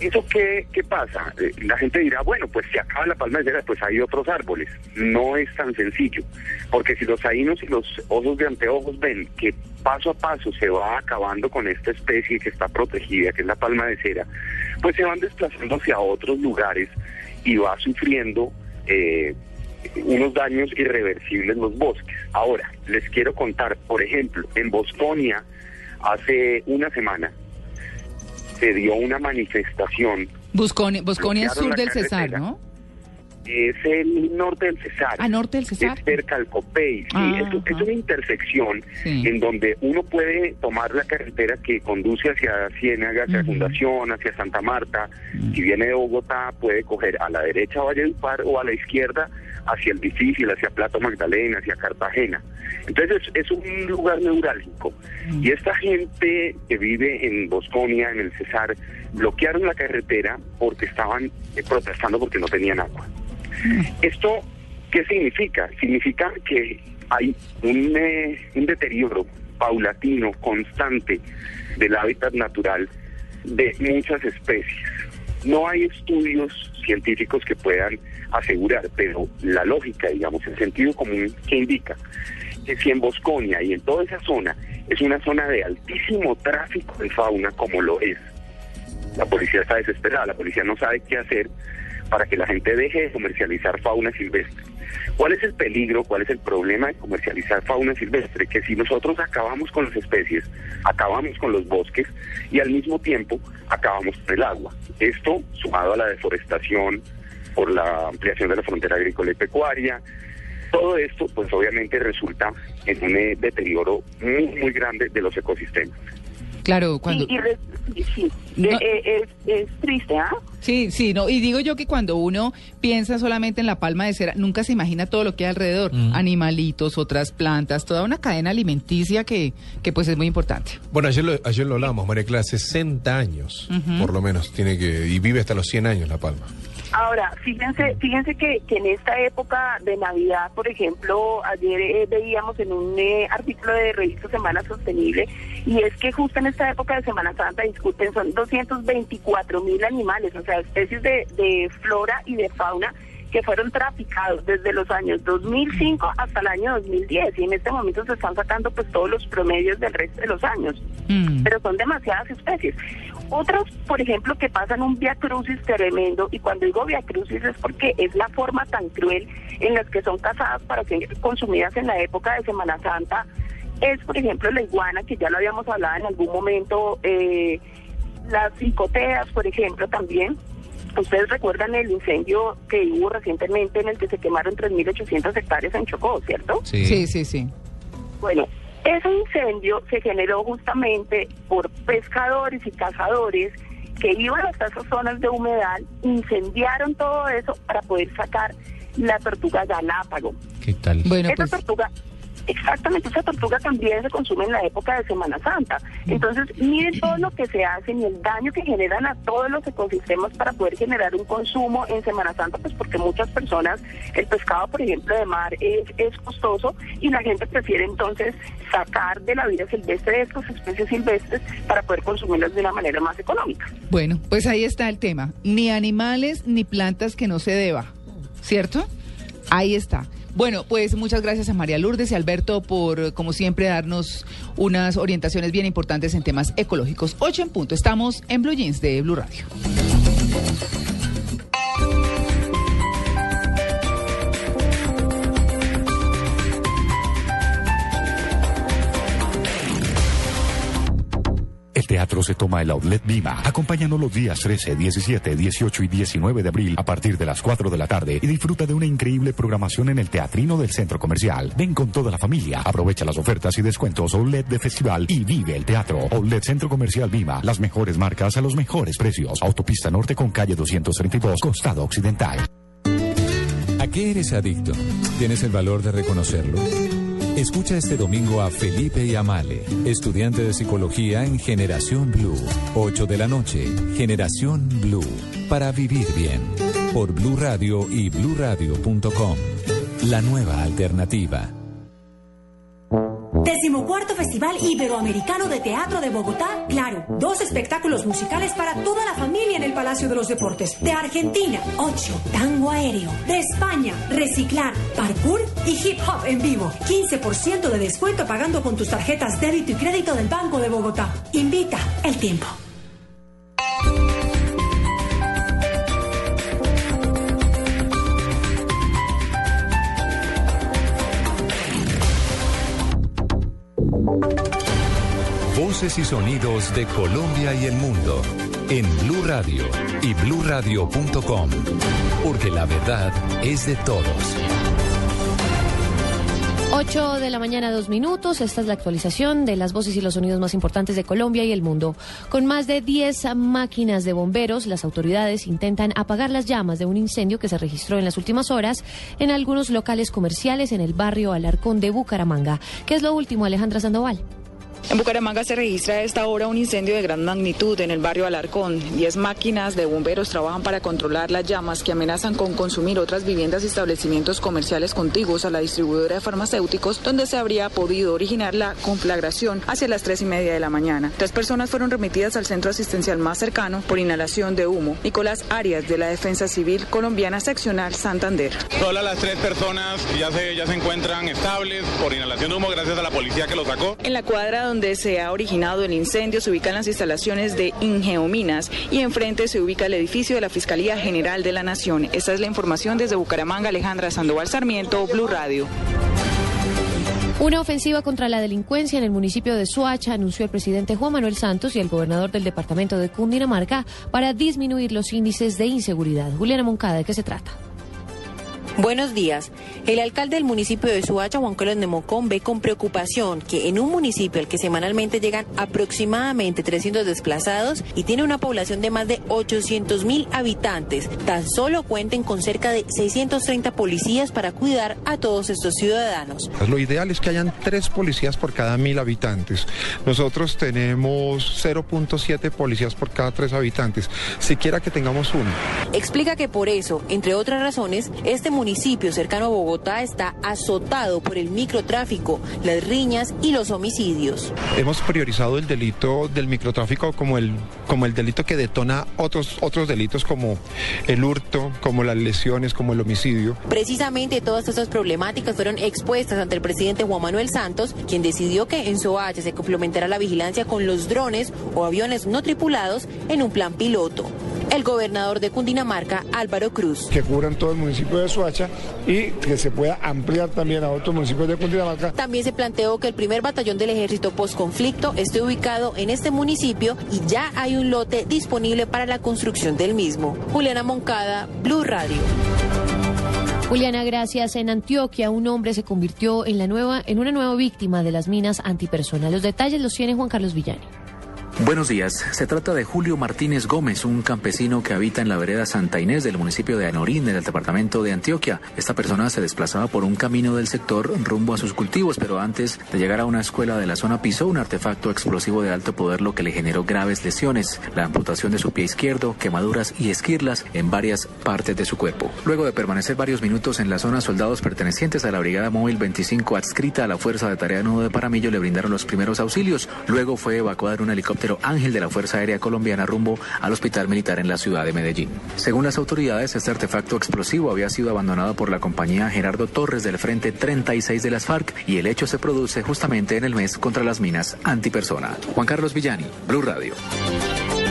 ¿Eso qué, qué pasa? Eh, La gente dirá, bueno, pues si acaba la palma de cera, pues hay otros árboles. No es tan sencillo, porque si los saínos y los osos de anteojos ven que paso a paso se va acabando con esta especie que está protegida, que es la palma de cera, pues se van desplazando hacia otros lugares y va sufriendo eh, unos daños irreversibles los bosques. Ahora, les quiero contar, por ejemplo, en Bosconia, hace una semana, se dio una manifestación Busconi- Bosconia es sur del Cesar. ¿no? es el norte del Cesar. ¿A norte del Cesar? Es cerca al Copey. Sí, Ah, es, es una intersección Sí. en donde uno puede tomar la carretera que conduce hacia Ciénaga, hacia Fundación, hacia Santa Marta. Si viene de Bogotá, puede coger a la derecha Valledupar o a la izquierda hacia el difícil, hacia Plato Magdalena, hacia Cartagena. Entonces es, es un lugar neurálgico. Y esta gente que vive en Bosconia, en el Cesar, bloquearon la carretera porque estaban eh, protestando porque no tenían agua. ¿Esto qué significa? Significa que hay un, eh, un deterioro paulatino, constante del hábitat natural de muchas especies. No hay estudios científicos que puedan asegurar, pero la lógica, digamos, el sentido común que indica que si en Bosconia y en toda esa zona es una zona de altísimo tráfico de fauna, como lo es, la policía está desesperada, la policía no sabe qué hacer para que la gente deje de comercializar fauna silvestre. ¿Cuál es el peligro, cuál es el problema de comercializar fauna silvestre? Que si nosotros acabamos con las especies, acabamos con los bosques y al mismo tiempo acabamos con el agua. Esto, sumado a la deforestación por la ampliación de la frontera agrícola y pecuaria, todo esto, pues obviamente resulta en un eh, deterioro muy, muy grande de los ecosistemas. Claro, cuando... Y, y re- y sí, No. eh, eh, es, es triste, ¿ah? Sí, sí, no. Y digo yo que cuando uno piensa solamente en la palma de cera, nunca se imagina todo lo que hay alrededor. Animalitos, otras plantas, toda una cadena alimenticia que, que pues es muy importante. Bueno, ayer lo, ayer lo hablábamos, María Clara, 60 años, por lo menos, tiene que, y vive hasta los 100 años La Palma. Ahora, fíjense, fíjense que, que en esta época de Navidad, por ejemplo, ayer eh, veíamos en un eh, artículo de revista Semana Sostenible, y es que justo en esta época de Semana Santa, disculpen, son 224 mil animales, o sea, especies de, de flora y de fauna que fueron traficados desde los años 2005 hasta el año 2010 y en este momento se están sacando pues todos los promedios del resto de los años pero son demasiadas especies. Otros, por ejemplo, que pasan un via crucis tremendo, y cuando digo via crucis es porque es la forma tan cruel en las que son cazadas para ser consumidas en la época de Semana Santa, es, por ejemplo, la iguana, que ya lo habíamos hablado en algún momento, eh, las cicoteas, por ejemplo, también. Ustedes recuerdan el incendio que hubo recientemente en el que se quemaron 3.800 hectáreas en Chocó, ¿cierto? Sí, sí, sí. Bueno, ese incendio se generó justamente por pescadores y cazadores que iban hasta esas zonas de humedad, incendiaron todo eso para poder sacar la tortuga galápago. ¿Qué tal? Bueno, esa pues tortuga, exactamente, esa tortuga también se consume en la época de Semana Santa. Entonces, miren todo lo que se hace y el daño que generan a todos los ecosistemas para poder generar un consumo en Semana Santa, pues porque muchas personas, el pescado, por ejemplo, de mar es, es costoso y la gente prefiere entonces sacar de la vida silvestre estas especies silvestres para poder consumirlas de una manera más económica. Bueno, pues ahí está el tema. Ni animales ni plantas que no se deba, ¿cierto? Ahí está. Bueno, pues muchas gracias a María Lourdes y Alberto por, como siempre, darnos unas orientaciones bien importantes en temas ecológicos. Ocho en punto. Estamos en Blue Jeans de Blue Radio. Teatro se toma el Outlet Vima. Acompáñanos los días 13, 17, 18 y 19 de abril a partir de las 4 de la tarde y disfruta de una increíble programación en el Teatrino del Centro Comercial. Ven con toda la familia, aprovecha las ofertas y descuentos Outlet de festival y vive el teatro. Outlet Centro Comercial Vima, las mejores marcas a los mejores precios. Autopista Norte con calle 232, Costado Occidental. ¿A qué eres adicto? ¿Tienes el valor de reconocerlo? Escucha este domingo a Felipe y Amale, estudiante de psicología en Generación Blue. 8 de la noche, Generación Blue, para vivir bien. Por Blue Radio y bluradio.com. La nueva alternativa. Decimocuarto Festival Iberoamericano de Teatro de Bogotá, claro, dos espectáculos musicales para toda la familia en el Palacio de los Deportes. De Argentina, ocho, tango aéreo. De España, reciclar, parkour y hip hop en vivo. 15% de descuento pagando con tus tarjetas débito y crédito del Banco de Bogotá. Invita el tiempo. Voces y sonidos de Colombia y el mundo en Blue Radio y bluradio.com, porque la verdad es de todos. 8 de la mañana, dos minutos. Esta es la actualización de las voces y los sonidos más importantes de Colombia y el mundo. Con más de 10 máquinas de bomberos, las autoridades intentan apagar las llamas de un incendio que se registró en las últimas horas en algunos locales comerciales en el barrio Alarcón de Bucaramanga. ¿Qué es lo último, Alejandra Sandoval? En Bucaramanga se registra a esta hora un incendio de gran magnitud en el barrio Alarcón. Diez máquinas de bomberos trabajan para controlar las llamas que amenazan con consumir otras viviendas y establecimientos comerciales contiguos a la distribuidora de farmacéuticos, donde se habría podido originar la conflagración hacia las tres y media de la mañana. Tres personas fueron remitidas al centro asistencial más cercano por inhalación de humo. Nicolás Arias, de la Defensa Civil Colombiana Seccional Santander. Todas las tres personas ya se, ya se encuentran estables por inhalación de humo gracias a la policía que lo sacó. En la cuadra donde se ha originado el incendio se ubican las instalaciones de Ingeominas y enfrente se ubica el edificio de la Fiscalía General de la Nación. Esta es la información desde Bucaramanga, Alejandra Sandoval Sarmiento, Blue Radio. Una ofensiva contra la delincuencia en el municipio de Soacha anunció el presidente Juan Manuel Santos y el gobernador del departamento de Cundinamarca para disminuir los índices de inseguridad. Juliana Moncada, ¿de qué se trata? Buenos días. El alcalde del municipio de Suacha, Juan Carlos Nemocón, ve con preocupación que en un municipio al que semanalmente llegan aproximadamente 300 desplazados y tiene una población de más de 800 mil habitantes, tan solo cuenten con cerca de 630 policías para cuidar a todos estos ciudadanos. Lo ideal es que hayan tres policías por cada mil habitantes. Nosotros tenemos 0.7 policías por cada tres habitantes. Siquiera que tengamos uno. Explica que por eso, entre otras razones, este municipio cercano a Bogotá está azotado por el microtráfico, las riñas y los homicidios. Hemos priorizado el delito del microtráfico como el, como el delito que detona otros, otros delitos como el hurto, como las lesiones, como el homicidio. Precisamente todas estas problemáticas fueron expuestas ante el presidente Juan Manuel Santos, quien decidió que en Soacha se complementará la vigilancia con los drones o aviones no tripulados en un plan piloto. El gobernador de Cundinamarca, Álvaro Cruz. Que cubran todo el municipio de Soacha y que se pueda ampliar también a otros municipios de Cundinamarca. También se planteó que el primer batallón del ejército post-conflicto esté ubicado en este municipio y ya hay un lote disponible para la construcción del mismo. Juliana Moncada, Blue Radio. Juliana, gracias. En Antioquia, un hombre se convirtió en, la nueva, en una nueva víctima de las minas antipersona. Los detalles los tiene Juan Carlos Villani. Buenos días. Se trata de Julio Martínez Gómez, un campesino que habita en la vereda Santa Inés del municipio de Anorín, en el departamento de Antioquia. Esta persona se desplazaba por un camino del sector rumbo a sus cultivos, pero antes de llegar a una escuela de la zona pisó un artefacto explosivo de alto poder, lo que le generó graves lesiones, la amputación de su pie izquierdo, quemaduras y esquirlas en varias partes de su cuerpo. Luego de permanecer varios minutos en la zona, soldados pertenecientes a la Brigada Móvil 25 adscrita a la Fuerza de Tarea Nudo de Paramillo le brindaron los primeros auxilios. Luego fue evacuado en un helicóptero Ángel de la Fuerza Aérea Colombiana rumbo al Hospital Militar en la ciudad de Medellín. Según las autoridades, este artefacto explosivo había sido abandonado por la compañía Gerardo Torres del Frente 36 de las FARC y el hecho se produce justamente en el mes contra las minas antipersona. Juan Carlos Villani, Blue Radio.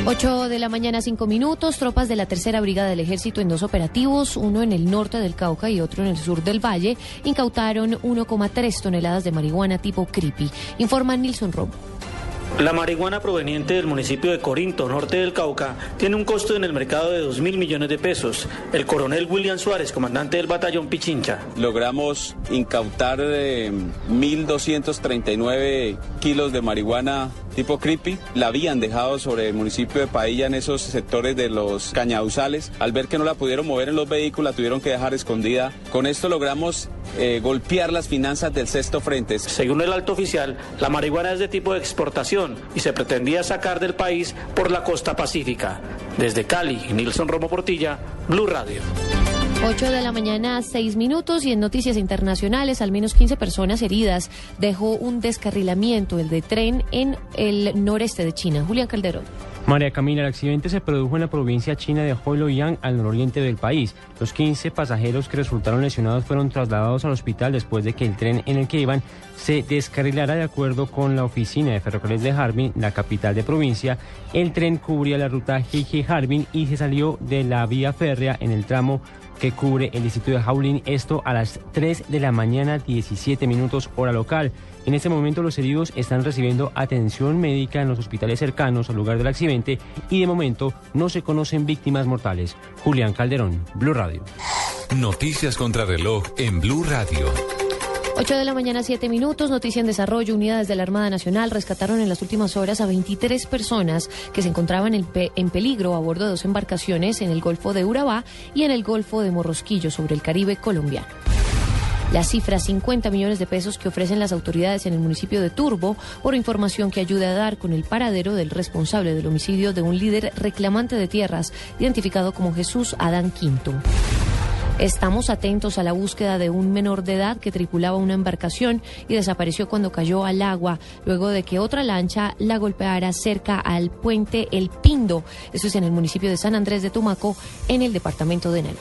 8 de la mañana, 5 minutos. Tropas de la tercera brigada del ejército en dos operativos, uno en el norte del Cauca y otro en el sur del Valle, incautaron 1,3 toneladas de marihuana tipo creepy. Informa Nilson Romo. La marihuana proveniente del municipio de Corinto, norte del Cauca, tiene un costo en el mercado de 2 mil millones de pesos. El coronel William Suárez, comandante del batallón Pichincha. Logramos incautar eh, 1.239 kilos de marihuana tipo creepy. La habían dejado sobre el municipio de Pailla en esos sectores de los cañaduzales. Al ver que no la pudieron mover en los vehículos, la tuvieron que dejar escondida. Con esto logramos eh, golpear las finanzas del sexto frente. Según el alto oficial, la marihuana es de tipo de exportación y se pretendía sacar del país por la costa pacífica. Desde Cali, Nilson Romo Portilla, Blue Radio. 8 de la mañana, 6 minutos y en noticias internacionales, al menos 15 personas heridas. Dejó un descarrilamiento, el de tren, en el noreste de China. Julián Calderón. María Camila, el accidente se produjo en la provincia china de Hoiluoyang, al nororiente del país. Los 15 pasajeros que resultaron lesionados fueron trasladados al hospital después de que el tren en el que iban se descarrilara de acuerdo con la oficina de ferrocarriles de Harbin, la capital de provincia. El tren cubría la ruta Heiji-Harbin y se salió de la vía férrea en el tramo que cubre el distrito de Jaulín, esto a las 3 de la mañana, 17 minutos hora local. En este momento los heridos están recibiendo atención médica en los hospitales cercanos al lugar del accidente y de momento no se conocen víctimas mortales. Julián Calderón, Blue Radio. Noticias contra reloj en Blue Radio. 8 de la mañana, 7 minutos. Noticia en desarrollo. Unidades de la Armada Nacional rescataron en las últimas horas a 23 personas que se encontraban en, en peligro a bordo de dos embarcaciones en el Golfo de Urabá y en el Golfo de Morrosquillo sobre el Caribe colombiano. La cifra 50 millones de pesos que ofrecen las autoridades en el municipio de Turbo por información que ayude a dar con el paradero del responsable del homicidio de un líder reclamante de tierras identificado como Jesús Adán Quinto. Estamos atentos a la búsqueda de un menor de edad que tripulaba una embarcación y desapareció cuando cayó al agua, luego de que otra lancha la golpeara cerca al puente El Pindo. Eso es en el municipio de San Andrés de Tumaco, en el departamento de Nariño.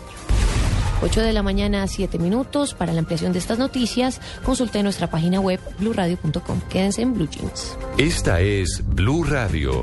8 de la mañana, 7 minutos. Para la ampliación de estas noticias, consulte nuestra página web bluradio.com. Quédense en Blue Jeans. Esta es Blue Radio.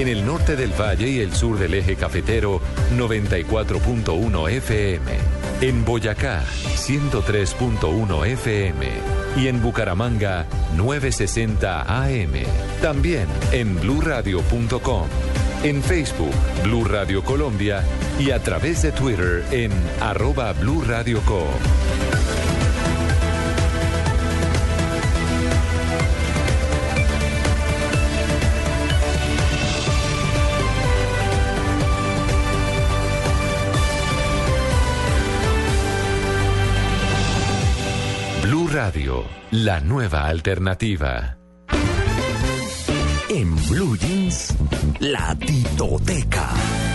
En el norte del valle y el sur del eje cafetero, 94.1 FM. En Boyacá, 103.1 FM. Y en Bucaramanga, 960 AM. También en bluradio.com. En Facebook, Blue Radio Colombia. Y a través de Twitter en arroba Blue Co. La nueva alternativa. En Blue Jeans, la titoteca.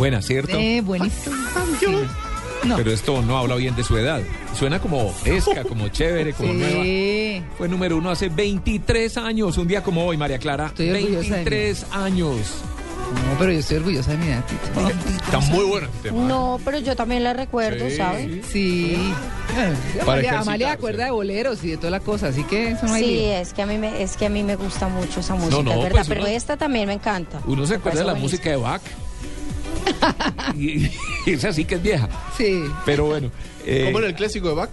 Buena, ¿cierto? Eh, buenísimo. Sí. No. Pero esto no habla bien de su edad. Suena como fresca, como chévere, como nueva. Sí. Fue número uno hace 23 años, un día como hoy, María Clara. Estoy orgullosa de mí. 23 años. No, pero yo estoy orgullosa de mi edad, Tito. Está muy bueno este tema. No, pero yo también la recuerdo, Sí. ¿saben? Sí. Para Amalia. Amalia acuerda de boleros y de toda la cosa, así que eso no hay Sí, es que a mí me, es que a mí me gusta mucho esa música, no, es verdad. pues pero uno- esta también me encanta. Uno se acuerda de la música de Bach. Y, y esa sí que es vieja. Sí. Pero bueno. eh, ¿Cómo era el clásico de Bach?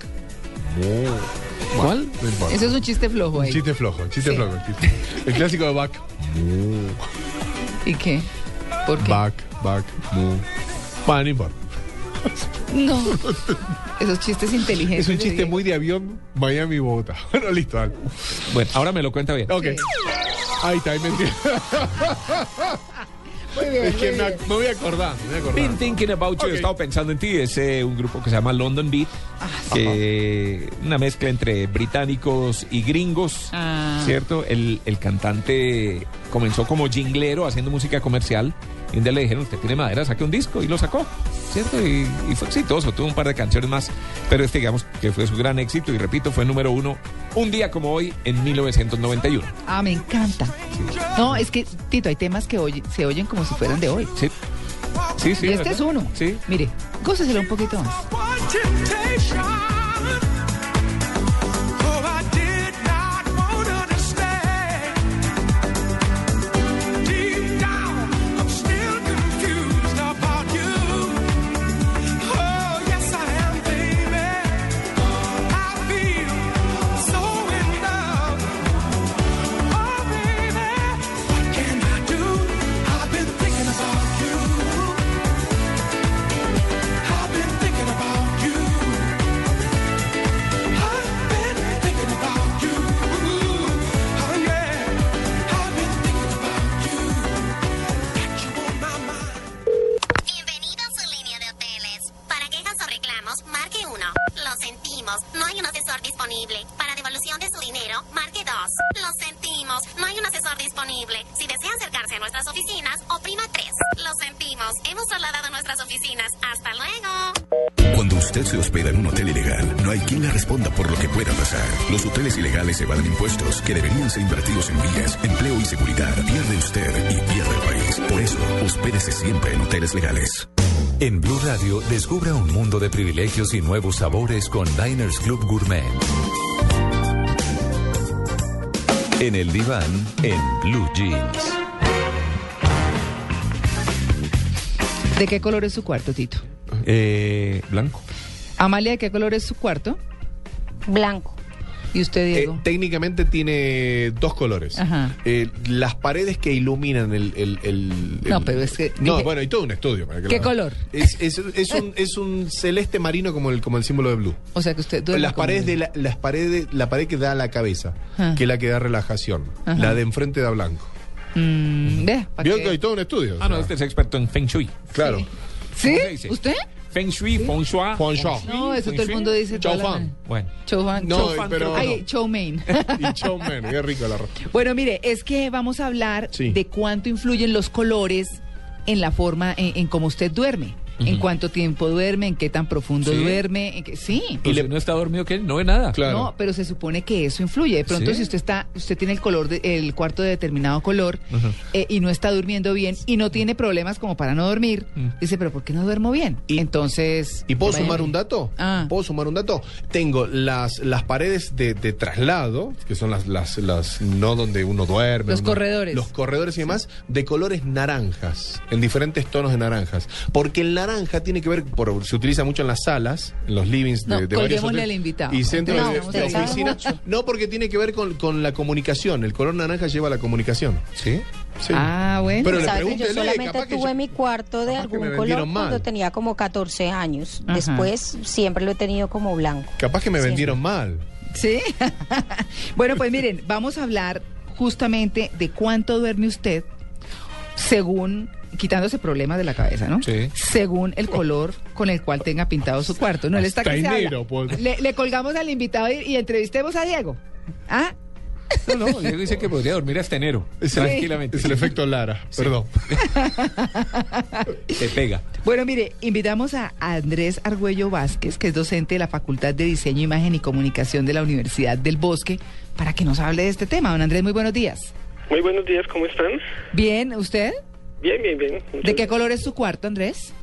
¿Cuál? No. Eso es un chiste flojo Un ahí. chiste flojo, un chiste Sí. flojo. el chiste. El clásico de Bach. ¿Y qué? ¿Por qué? Bach, Bach, mu. Bueno, no importa. No. Esos chistes inteligentes. Es un chiste muy de avión, Miami, Bogotá. Bueno, listo, dale. Bueno, ahora me lo cuenta bien. Ok. Ahí está, ahí me entiendo. Muy bien, Es que me, ac- me voy acordando, me voy acordando. Been thinking about you, he estado pensando en ti. Es eh, un grupo que se llama London Beat, que una mezcla entre británicos y gringos, Ah. ¿cierto? El, el cantante comenzó como jinglero haciendo música comercial. Y un día le dijeron, usted tiene madera, saque un disco. Y lo sacó, ¿cierto? Y, y fue exitoso, tuvo un par de canciones más. Pero este, digamos, que fue su gran éxito. Y repito, fue número uno un día como hoy en 1991. Ah, me encanta. No, es que, Tito, hay temas que oye- se oyen como si fueran de hoy. Sí. Sí, sí. y este ¿verdad? es uno. Sí. Mire, góceselo un poquito más. Los hoteles ilegales evaden impuestos que deberían ser invertidos en vías, empleo y seguridad. Pierde usted y pierde el país. Por eso, hospédese siempre en hoteles legales. En Blue Radio, descubra un mundo de privilegios y nuevos sabores con Diners Club Gourmet. En el diván, en Blue Jeans. ¿De qué color es su cuarto, Tito? Eh, blanco. Amalia, ¿de qué color es su cuarto? Blanco. ¿Y usted, Eh, Diego? técnicamente tiene dos colores. Ajá. Eh, las paredes que iluminan el... el- el- No, pero es que No, dije- bueno, y todo un estudio. para que ¿Qué lo- color? Es, es- es un, es un celeste marino como el, como el símbolo de Blue. O sea que usted Las paredes de la, las paredes, la pared que da a la cabeza, Ah. que es la que da relajación. Ajá. La de enfrente da blanco. Mm, vea, ¿pa' Vio que hay todo un estudio. o Ah, no, usted es experto en Feng Shui. Claro. ¿Sí? ¿Cómo se dice? ¿Usted? Feng Shui, Feng Shui. Feng Shui. No, eso todo el mundo dice. La fan. Bueno. Chow fan. No, pero Ay, no. chow mein. Y man, qué rico el arroz. Bueno, mire, es que vamos a hablar Sí. de cuánto influyen los colores en la forma en, en cómo usted duerme. En cuánto tiempo duerme, en qué tan profundo Sí. duerme. en qué- sí. Y le, no está dormido, ¿qué? No ve nada. Claro. No, pero se supone que eso influye. De pronto, Sí. si usted está, usted tiene el color, de- el cuarto de determinado color eh, y no está durmiendo bien y no tiene problemas como para no dormir, Mm. dice, pero ¿por qué no duermo bien? Y- Entonces. ¿Y puedo sumar un dato? Ah. ¿Puedo sumar un dato? Tengo las, las paredes de, de traslado, que son las, las, las no donde uno duerme. Los uno- corredores. Los corredores y demás, de colores naranjas, en diferentes tonos de naranjas. Porque el naranja tiene que ver, por, se utiliza mucho en las salas, en los livings de, No, de varios colguémosle hoteles al invitado. Y centros No, de, oficina. No, porque tiene que ver con, con la comunicación. El color naranja lleva a la comunicación. ¿Sí? Sí. Ah, bueno. Pero le ¿Sabes que yo solamente tuve yo- mi cuarto de capaz algún color mal. cuando tenía como 14 años. Ajá. Después siempre lo he tenido como blanco. Capaz que me vendieron mal. Sí. bueno, pues miren, vamos a hablar justamente de cuánto duerme usted según quitándose problemas de la cabeza, ¿no? Sí. Según el color con el cual tenga pintado su cuarto. No, él está Hasta que se enero, pues. le, le colgamos al invitado y, y entrevistemos a Diego. ¿Ah? No, no, Diego dice que podría dormir hasta enero. Es el, tranquilamente. es el efecto Lara, perdón. Te pega. Bueno, mire, invitamos a Andrés Argüello Vázquez, que es docente de la Facultad de Diseño, Imagen y Comunicación de la Universidad del Bosque, para que nos hable de este tema. Don Andrés, muy buenos días. Muy buenos días, ¿cómo están? Bien, ¿usted? Bien, bien, bien. ¿De qué color es su cuarto, Andrés?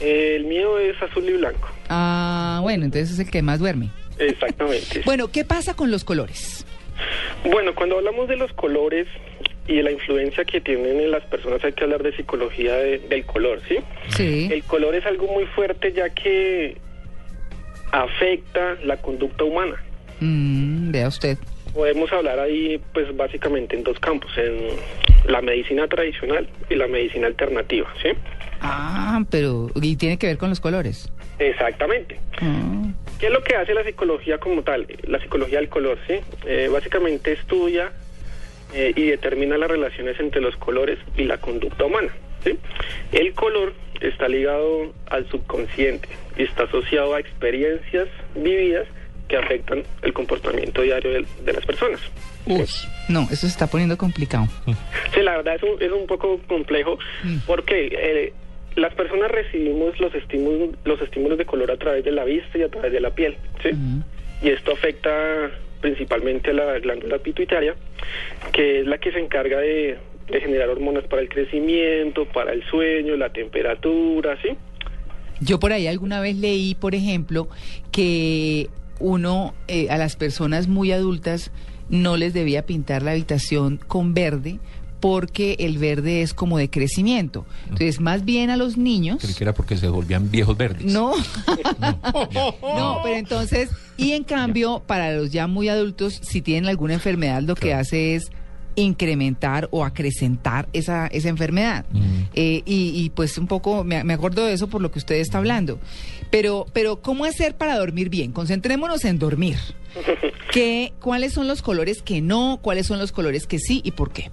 Eh, el mío es azul y blanco. Ah, bueno, entonces es el que más duerme. Exactamente. Bueno, ¿qué pasa con los colores? Bueno, cuando hablamos de los colores y de la influencia que tienen en las personas, hay que hablar de psicología de- del color, ¿sí? Sí. El color es algo muy fuerte ya que afecta la conducta humana. Mm, vea usted. Podemos hablar ahí, pues básicamente en dos campos, en la medicina tradicional y la medicina alternativa, ¿sí? Ah, pero y tiene que ver con los colores. Exactamente. Ah. ¿Qué es lo que hace la psicología como tal? La psicología del color, ¿sí? Eh, básicamente estudia eh, y determina las relaciones entre los colores y la conducta humana, ¿sí? El color está ligado al subconsciente y está asociado a experiencias vividas que afectan el comportamiento diario de, de las personas. No, eso se está poniendo complicado. Sí, la verdad es un, es un poco complejo porque eh, las personas recibimos los estímulos, los estímulos de color a través de la vista y a través de la piel, ¿sí? Y esto afecta principalmente a la glándula pituitaria, que es la que se encarga de, de generar hormonas para el crecimiento, para el sueño, la temperatura, ¿sí? Yo por ahí alguna vez leí, por ejemplo, que uno eh, a las personas muy adultas no les debía pintar la habitación con verde porque el verde es como de crecimiento. Entonces, más bien a los niños... Creí que era porque se volvían viejos verdes. No. no, pero entonces, y en cambio, para los ya muy adultos, si tienen alguna enfermedad, lo que hace es incrementar o acrecentar esa, esa enfermedad. Eh, y, y, pues un poco, me, me acuerdo de eso por lo que usted está hablando. Pero, pero ¿cómo hacer para dormir bien? Concentrémonos en dormir. ¿Qué, ¿Cuáles son los colores que no? ¿Cuáles son los colores que sí y por qué?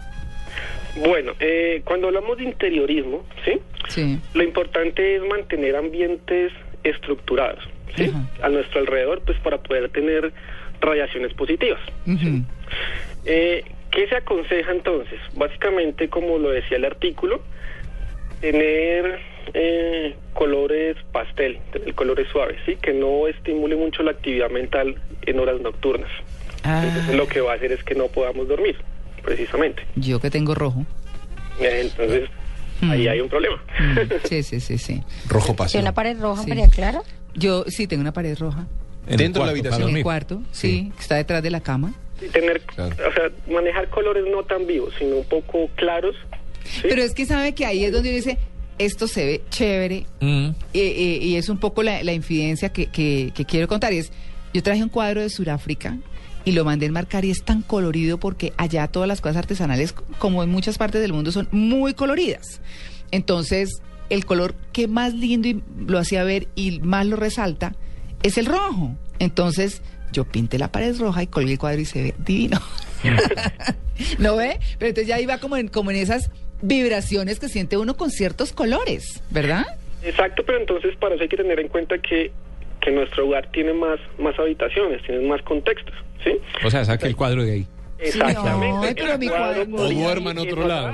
Bueno, eh, cuando hablamos de interiorismo, ¿sí? Sí. Lo importante es mantener ambientes estructurados, ¿sí? A nuestro alrededor, pues para poder tener radiaciones positivas. Eh, ¿Qué se aconseja entonces? Básicamente, como lo decía el artículo, tener eh, colores pastel, tener colores suaves, ¿sí? Que no estimule mucho la actividad mental en horas nocturnas. Ah. Entonces, lo que va a hacer es que no podamos dormir, precisamente. Yo que tengo rojo. Eh, Entonces, ahí hay un problema. Mm, Sí, sí, sí, sí. Rojo ¿Tiene una pared roja, Sí. María Clara? Yo sí tengo una pared roja. Dentro de la habitación. En el cuarto, sí, que está detrás de la cama. Y tener, o sea, manejar colores no tan vivos, sino un poco claros. ¿sí? Pero es que sabe que ahí es donde uno dice, esto se ve chévere. Mm. Eh, eh, y es un poco la, la infidencia que, que- que quiero contar. Y es, yo traje un cuadro de Sudáfrica y lo mandé enmarcar y es tan colorido porque allá todas las cosas artesanales, como en muchas partes del mundo, son muy coloridas. Entonces, el color que más lindo y lo hacía ver y más lo resalta es el rojo. Entonces, yo pinté la pared roja y colgué el cuadro y se ve divino. ¿No ve? Pero entonces ya iba como en, como en esas vibraciones que siente uno con ciertos colores, ¿verdad? Exacto, pero entonces para eso hay que tener en cuenta que, que nuestro hogar tiene más, más habitaciones, tiene más contextos, ¿sí? O sea, saque el cuadro de ahí. Exactamente. Ay, pero mi El cuadro podría O duerma en otro lado.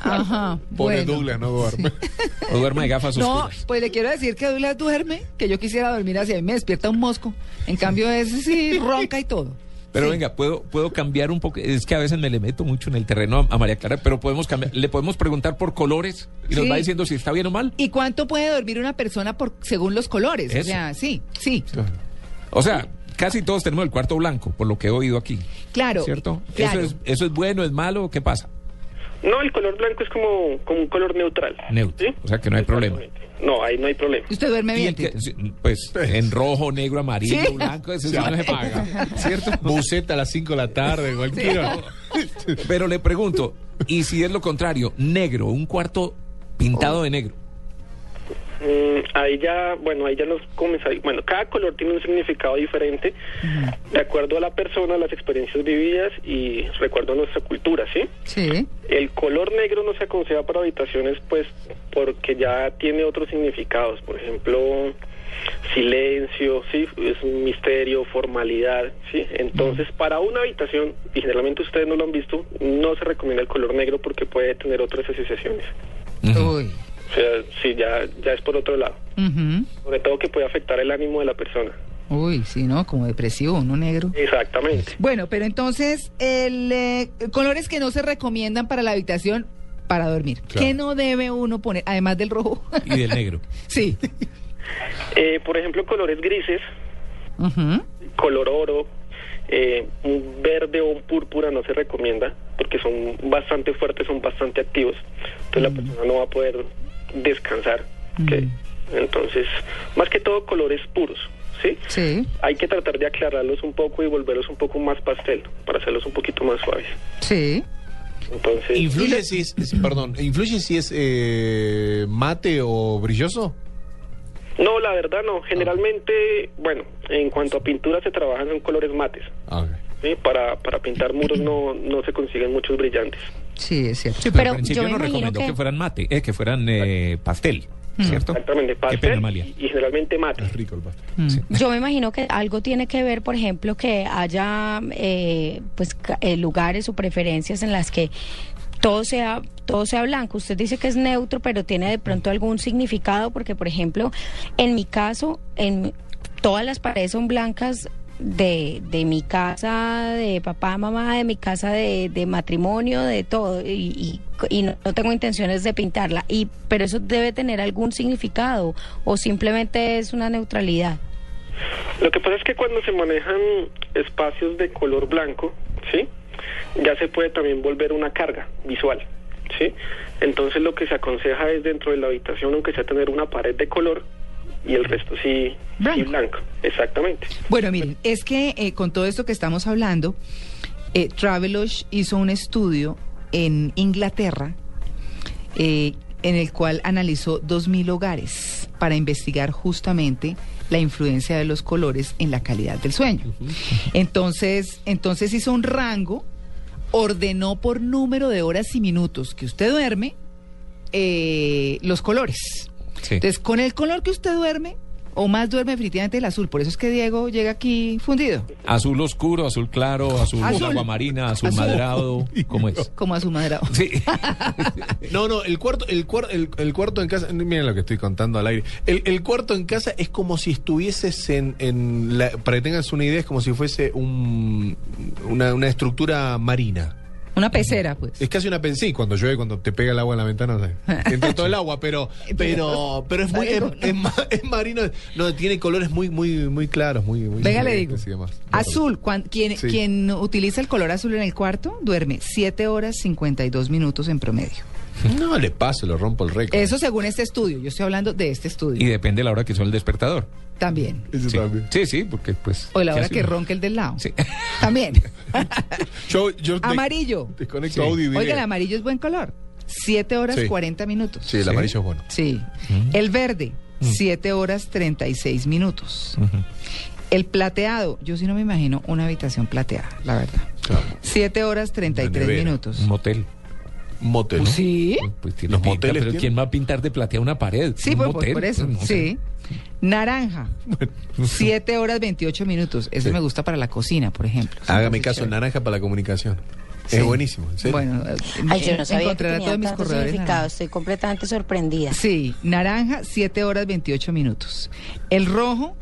Ajá. Pobre bueno. Douglas, no duerme. O duerma de gafas No, oscuras. pues le quiero decir que Douglas duerme, que yo quisiera dormir así, a mí me despierta un mosco. En cambio, ese sí ronca y todo. Pero venga, puedo puedo cambiar un poco. Es que a veces me le meto mucho en el terreno a, a María Clara, pero podemos cambiar. Le podemos preguntar por colores y nos va diciendo si está bien o mal. ¿Y cuánto puede dormir una persona por según los colores? O Eso. sea, sí, sí. O sea, casi todos tenemos el cuarto blanco, por lo que he oído aquí. Claro. ¿Cierto? claro. ¿Eso, es, ¿Eso es bueno, es malo? ¿Qué pasa? No, el color blanco es como, como un color neutral. Neutro. O sea que no hay problema. No, ahí no hay problema. ¿Usted duerme bien? que- sí, pues en rojo, negro, amarillo, Sí. blanco, ese sí no se paga. ¿Cierto? Buceta a las 5 de la tarde, cualquiera. Pero le pregunto, ¿y si es lo contrario, negro, un cuarto pintado de negro? Mm, ahí ya, bueno, ahí ya nos comienza, bueno, cada color tiene un significado diferente de acuerdo a la persona, las experiencias vividas y recuerdo a nuestra cultura, ¿sí? Sí. El color negro no se aconseja para habitaciones, pues, porque ya tiene otros significados. Por ejemplo, silencio, sí, es un misterio, formalidad, sí. Entonces, para una habitación, y generalmente ustedes no lo han visto, no se recomienda el color negro porque puede tener otras asociaciones. Uy. O sea, sí, ya, ya es por otro lado. Sobre todo que puede afectar el ánimo de la persona. Uy, sí, ¿no? Como depresivo, uno negro. Exactamente. Bueno, pero entonces, el eh, colores que no se recomiendan para la habitación para dormir. Claro. ¿Qué no debe uno poner, además del rojo? Y del negro. sí. Eh, por ejemplo, colores grises, Ujú. color oro, eh, un verde o un púrpura no se recomienda porque son bastante fuertes, son bastante activos. Entonces la persona no va a poder descansar. ¿ok? Entonces, más que todo colores puros. ¿Sí? Sí. Hay que tratar de aclararlos un poco y volverlos un poco más pastel para hacerlos un poquito más suaves. Sí. Entonces, ¿Influye si es, es- perdón, influye si es eh, mate o brilloso? No, la verdad no. Generalmente, bueno, en cuanto a pintura se trabajan en colores mates. Ah, ¿sí? Para, para pintar muros no, no se consiguen muchos brillantes. Sí, es cierto. Sí, pero, al principio no recomendó que... fueran mate, eh, que fueran eh, pastel, ¿cierto? Exactamente, Qué pastel pena, y, y generalmente mate. Es rico el pastel. Yo me imagino que algo tiene que ver, por ejemplo, que haya eh, pues ca- eh, lugares o preferencias en las que todo sea todo sea blanco. Usted dice que es neutro, pero tiene de pronto algún significado, porque por ejemplo, en mi caso, en todas las paredes son blancas de, de mi casa, de papá, mamá, de mi casa de, de matrimonio, de todo, y, y- y no, no tengo intenciones de pintarla. Y pero eso debe tener algún significado o simplemente es una neutralidad. Lo que pasa es que cuando se manejan espacios de color blanco, ¿sí? Ya se puede también volver una carga visual, ¿sí? Entonces lo que se aconseja es dentro de la habitación, aunque sea tener una pared de color y el resto sí sí blanco. Exactamente. Bueno, miren, es que eh, con todo esto que estamos hablando, eh, Travelodge hizo un estudio en Inglaterra eh, en el cual analizó 2.000 hogares para investigar justamente la influencia de los colores en la calidad del sueño. Entonces, entonces hizo un rango, ordenó por número de horas y minutos que usted duerme eh, los colores. Entonces, con el color que usted duerme, o más duerme definitivamente el azul. Por eso es que Diego llega aquí fundido, Azul oscuro, azul claro, azul, Azul. aguamarina, azul, Azul. madrado, ¿cómo es? como azul madrado. Sí. No, no, el cuarto, el, cuar- el, el cuarto en casa, miren lo que estoy contando al aire. El, el cuarto en casa es como si estuvieses en, en la, para que tengas una idea, es como si fuese un, una, una estructura marina. Una pecera, pues. Es casi una pensí cuando llueve, cuando te pega el agua en la ventana, entra todo el agua, pero, pero, pero es muy, es, es ma- es marino, no, tiene colores muy, muy, muy claros, muy, muy Venga, le digo. Azul, cuan- quien, Sí. quien utiliza el color azul en el cuarto duerme 7 horas 52 minutos en promedio. No le paso, lo rompo el récord. Eso según este estudio. Yo estoy hablando de este estudio. Y depende de la hora que son el despertador. También. Sí. sí, sí, porque pues... O la ¿qué hora que uno? ronca el del lado. Sí. También. Yo, yo de- Amarillo. desconecto audio y video. Oiga, el amarillo es buen color. 7 horas Sí. 40 minutos. Sí, el amarillo es bueno. Sí. El verde, 7 horas 36 minutos. El plateado, yo sí no me imagino una habitación plateada, la verdad. 7 horas 33 nevera. minutos. Un motel. Motel. ¿no? Sí. Pues tiene Los pinta, moteles pero tienen- ¿quién va a pintar de platear una pared? Sí, Un pues, pues, motel, por eso. pues, no sí. sé. Naranja, 7 horas 28 minutos. Ese Sí. me gusta para la cocina, por ejemplo. Hágame caso, naranja para la comunicación. Sí. Es buenísimo. Bueno, Ay, yo no sabía que encontrará tenía todos mis corredores. Estoy completamente sorprendida. Sí, naranja, 7 horas 28 minutos. El rojo,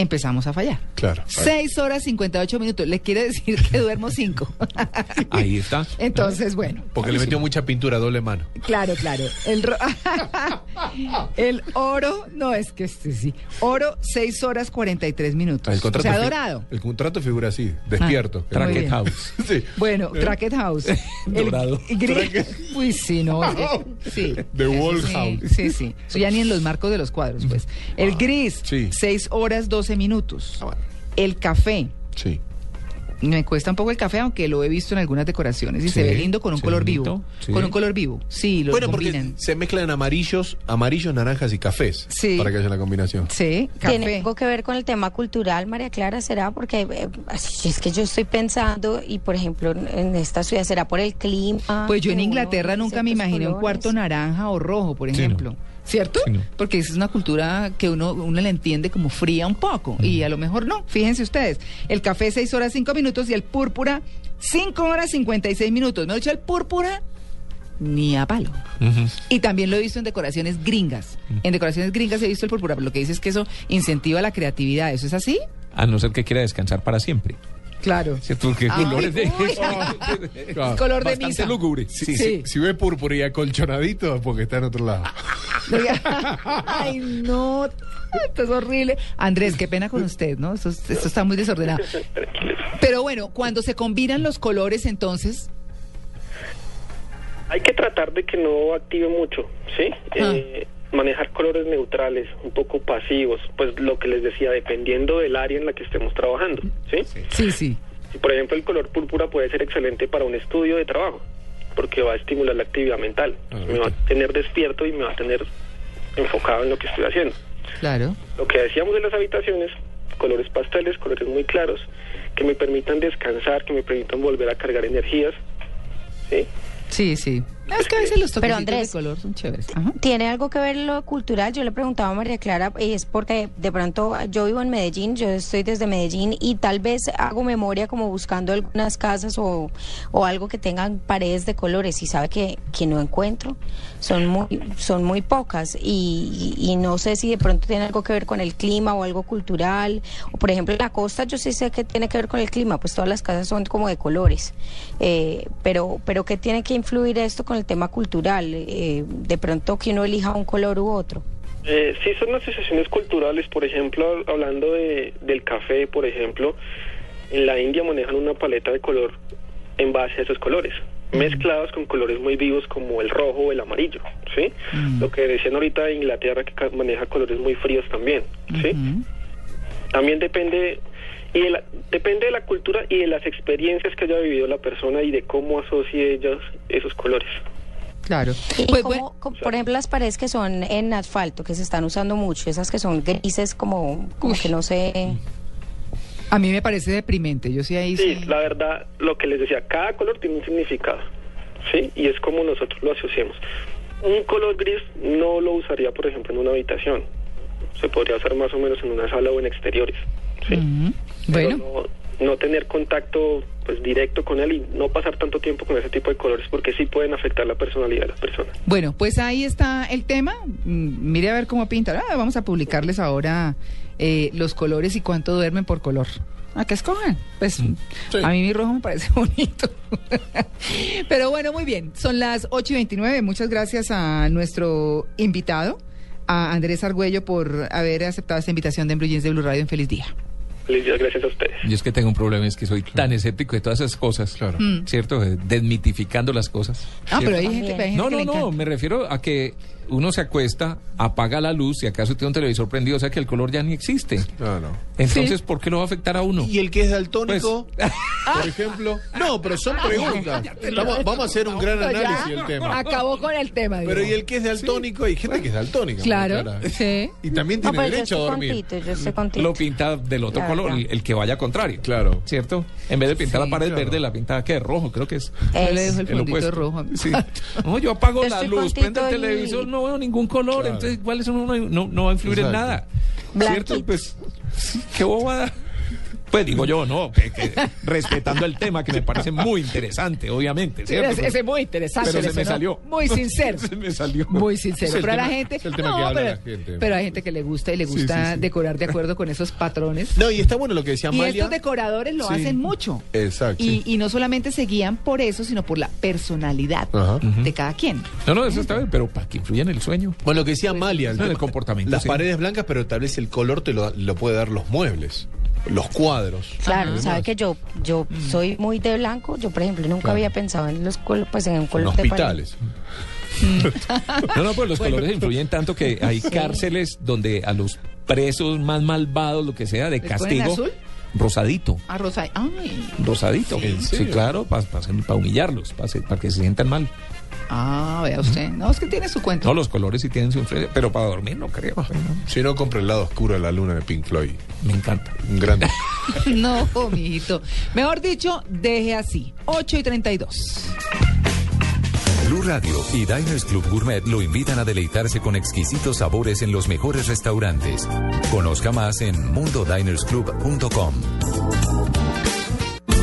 empezamos a fallar. Claro. 6 horas 58 minutos. Le quiere decir que duermo 5. Ahí está. Entonces, bueno. Porque le metió mucha pintura doble mano. Claro, claro. El, ro- el oro, no, es que este sí. Oro, 6 horas 43 minutos. El o contrato sea, fi- dorado. El contrato figura así, despierto. Ah, bien. House. Sí. Bueno, ¿Eh? Tracket House. Dorado. Gris. Uy, sí, no. oye, Sí. The Wall sí, House. Sí, sí. Eso ya ni en los marcos de los cuadros, pues. El gris, Sí. 6 horas 12 minutos. Ah, bueno. El café, Sí. Me cuesta un poco el café, aunque lo he visto en algunas decoraciones y se ve lindo con un color vivo. sí. Con un color vivo. Sí, lo Bueno, combinan. porque se mezclan amarillos, amarillos, naranjas y cafés. Sí. Para que haya la combinación. Sí, ¿Tiene algo que ver con el tema cultural, María Clara? ¿Será? Porque eh, es que yo estoy pensando, y por ejemplo, en- esta ciudad, ¿será por el clima? Pues yo en Inglaterra nunca me imaginé un cuarto naranja o rojo, por Sí, no. ¿Cierto? Porque esa es una cultura que uno, uno la entiende como fría un poco. Y a lo mejor no. Fíjense ustedes. El café 6 horas 5 minutos y el púrpura 5 horas 56 minutos. Me he dicho el púrpura ni a palo. Y también lo he visto en decoraciones gringas. En decoraciones gringas he visto el púrpura, pero lo que dice es que eso incentiva la creatividad. ¿Eso es así? A no ser que quiera descansar para siempre. Claro. ¿Cierto? Porque Ay, colores de... Claro. Color de misa. lúgubre. Si, Sí. si- si ve púrpura y acolchonadito es porque está en otro lado. Ay, no. Esto es horrible. Andrés, qué pena con usted, ¿no? Esto, esto está muy desordenado. Pero bueno, cuando se combinan los colores, entonces. Hay que tratar de que no active mucho, ¿sí? Ah. Eh, manejar colores neutrales, un poco pasivos, pues lo que les decía, dependiendo del área en la que estemos trabajando, ¿sí? Sí, sí. Por ejemplo, el color púrpura puede ser excelente para un estudio de trabajo, porque va a estimular la actividad mental, me va a tener despierto y me va a tener enfocado en lo que estoy haciendo. Claro. Lo que decíamos de las habitaciones, colores pasteles, colores muy claros, que me permitan descansar, que me permitan volver a cargar energías, ¿sí? Sí, sí. Es que a veces los Pero, Andrés, de color son chéveres. Ajá. ¿Tiene algo que ver lo cultural? Yo le preguntaba a María Clara, y es porque de pronto yo vivo en Medellín, yo estoy desde Medellín y tal vez hago memoria como buscando algunas casas o, o algo que tengan paredes de colores y sabe que, que no encuentro. Son muy, son muy pocas y, y no sé si de pronto tiene algo que ver con el clima o algo cultural. O por ejemplo en la costa yo sí sé que tiene que ver con el clima, pues todas las casas son como de colores. Eh, pero, pero ¿qué tiene que influir esto con el tema cultural? Eh, de pronto que uno elija un color u otro. Eh, sí, son asociaciones culturales, por ejemplo, hablando de, del café, por ejemplo, en la India manejan una paleta de color en base a esos colores, mezclados con colores muy vivos como el rojo o el amarillo, ¿sí? Lo que decían ahorita de Inglaterra, que maneja colores muy fríos también, ¿sí? También depende y de la, depende de la cultura y de las experiencias que haya vivido la persona y de cómo asocie ellas esos colores. Claro. Y Pues como, por ejemplo, las paredes que son en asfalto, que se están usando mucho, esas que son grises como, como que no sé... A mí me parece deprimente. Yo sí ahí Sí, la verdad, lo que les decía, cada color tiene un significado, ¿sí? Y es como nosotros lo asociamos. Un color gris no lo usaría, por ejemplo, en una habitación. Se podría usar más o menos en una sala o en exteriores, ¿sí? Bueno. no, no tener contacto pues directo con él y no pasar tanto tiempo con ese tipo de colores porque sí pueden afectar la personalidad de la persona. Bueno, pues ahí está el tema. Mm, Mire a ver cómo pinta. Ah, vamos a publicarles ahora eh, los colores y cuánto duermen por color. ¿A qué escogen? Pues a mí mi rojo me parece bonito. Pero bueno, muy bien. Son las 8 y 29. Muchas gracias a nuestro invitado, a Andrés Argüello, por haber aceptado esta invitación de En Blue Jeans de Blue Radio. En feliz día. Feliz día, gracias a ustedes. Yo es que tengo un problema, es que soy tan escéptico de todas esas cosas, Mm. ¿cierto? Eh, Desmitificando las cosas. Ah, pero hay gente, hay gente No, no, no, me refiero a que uno se acuesta, apaga la luz y acaso tiene un televisor prendido, o sea que el color ya ni existe. No, no. Entonces, Sí. ¿por qué lo va a afectar a uno? ¿Y el que es daltónico? Pues- por ejemplo. No, pero son preguntas. Vamos, vamos a hacer un gran análisis del tema. Acabó con el tema. Pero y el que es daltónico, hay gente que es daltónica. Claro, Clara. sí. Y también No, tiene pues yo derecho a dormir. contito, yo contito. Lo pinta del otro color, el, el que vaya contrario. Claro. ¿Cierto? En vez de pintar Sí, la pared claro. verde, la pinta que rojo, creo que es. Yo le dejo el fondito opuesto. rojo. Sí. No, yo apago Yo la luz, prendo el televisor, no veo ningún color, Claro. entonces igual eso no, no, no va a influir en nada. ¿Cierto? Pues, qué bobada. Pues digo yo, no, que- que respetando el tema que me parece muy interesante, obviamente, ¿cierto? Ese, ese es muy interesante. Pero se me salió. Muy sincero. Se me salió. Muy sincero. Pero a la gente. es el tema no, que habla pero, la gente. pero hay gente que le gusta y le gusta sí, sí. decorar de acuerdo con esos patrones. No, y está bueno lo que decía y Amalia. estos decoradores lo Sí. hacen mucho. Exacto. Y, y no solamente se guían por eso, sino por la personalidad Ajá. de cada quien. No, no, eso está bien, pero para que influya en el sueño. Bueno, lo que decía Amalia, el, En el comportamiento, Las sí. paredes blancas, pero tal vez el color te lo, lo puede dar los muebles, los cuadros. Claro, Además, sabe que yo yo soy muy de blanco. Yo, por ejemplo, nunca Claro. había pensado en los col- pues en un En color de pared. hospitales. No, no, pues los colores influyen tanto que hay Sí. cárceles donde a los presos más malvados, lo que sea, de ¿Les ponen castigo. azul? rosadito. Ah, Rosa. Ay. Rosadito. ¿En Sí, claro, para humillarlos, para que se sientan mal. Ah, vea usted. No, es que tiene su cuento. No, los colores sí tienen su influencia, pero para dormir no creo. Si no, compra el lado oscuro de la luna de Pink Floyd. Me encanta. Un grande. No, mijito. Mejor dicho, deje así. 8 y 32. Blue Radio y Diners Club Gourmet lo invitan a deleitarse con exquisitos sabores en los mejores restaurantes. Conozca más en mundodinersclub.com.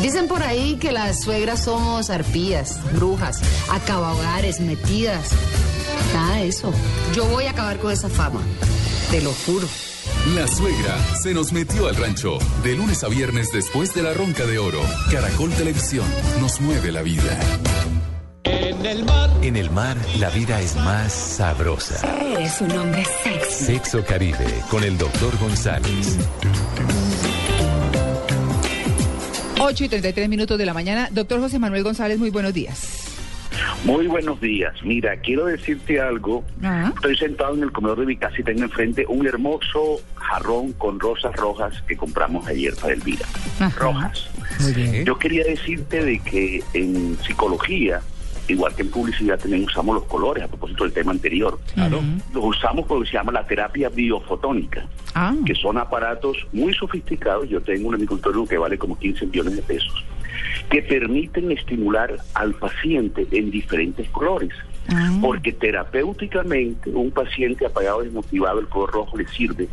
Dicen por ahí que las suegras somos arpías, brujas, acabahogares, metidas. Nada de eso. Yo voy a acabar con esa fama. Te lo juro. La suegra se nos metió al rancho. De lunes a viernes después de la ronca de oro. Caracol Televisión nos mueve la vida. En el mar. En el mar, la vida es más sabrosa. Eres un hombre sexy. Sexo Caribe con el doctor González. 8 y 33 minutos de la mañana. Doctor José Manuel González, muy buenos días. Muy buenos días. Mira, quiero decirte algo. Estoy sentado en el comedor de mi casa y tengo enfrente un hermoso jarrón con rosas rojas que compramos ayer para Elvira. Rojas. Yo quería decirte de que en psicología, igual que en publicidad, también usamos los colores, a propósito del tema anterior. Claro. Los usamos por lo que se llama la terapia biofotónica, Ah. que son aparatos muy sofisticados. Yo tengo un en mi consultorio que vale como 15 millones de pesos, que permiten estimular al paciente en diferentes colores. Porque terapéuticamente un paciente apagado, desmotivado, el color rojo le sirve.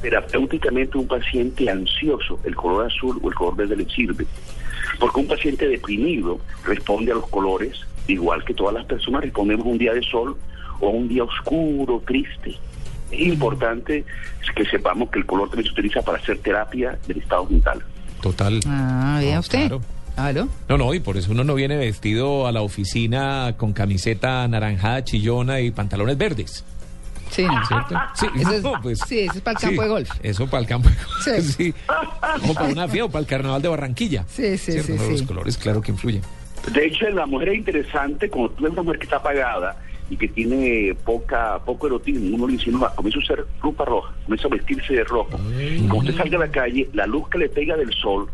Terapéuticamente un paciente ansioso, el color azul o el color verde le sirve. Porque un paciente deprimido responde a los colores igual que todas las personas respondemos un día de sol o un día oscuro, triste. Es importante que sepamos que el color también se utiliza para hacer terapia del estado mental. Total. Ah, vea usted. claro. ¿Aló? No, no, y por eso uno no viene vestido a la oficina con camiseta anaranjada, chillona y pantalones verdes. Sí, ¿no? ¿Cierto? Sí, Eso es, no, pues, sí, eso es para el sí, campo de golf. Eso para el campo de golf. Sí. Sí. O para una fiesta o para el carnaval de Barranquilla. Sí, sí, ¿Cierto? sí, No, sí. Los colores, claro que influyen. De hecho, en la mujer es interesante, cuando tú ves una mujer que está apagada y que tiene poca poco erotismo, uno le insinúa, comienza a usar ropa roja, comienza a vestirse de rojo. Y cuando usted salga a la calle, la luz que le pega del sol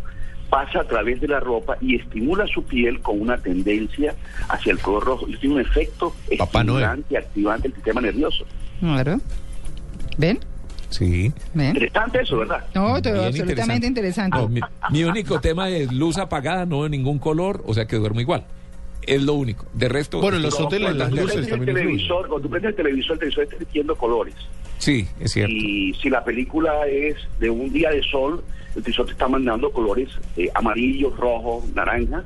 pasa a través de la ropa y estimula su piel con una tendencia hacia el color rojo. Y tiene un efecto estimulante, activante del sistema nervioso. Claro. ¿Ven? Sí. ¿Ven? Interesante eso, ¿verdad? No, todo Bien absolutamente interesante. No, mi, mi único tema es luz apagada, no de ningún color, o sea que duermo igual. Es lo único. De resto. Bueno, en los hoteles cuando las tú luces el también influyen. televisor, Cuando tú prendes el televisor, el televisor está emitiendo colores. Sí, es cierto. Y si la película es de un día de sol, el televisor te está mandando colores eh, amarillos, rojos, naranjas.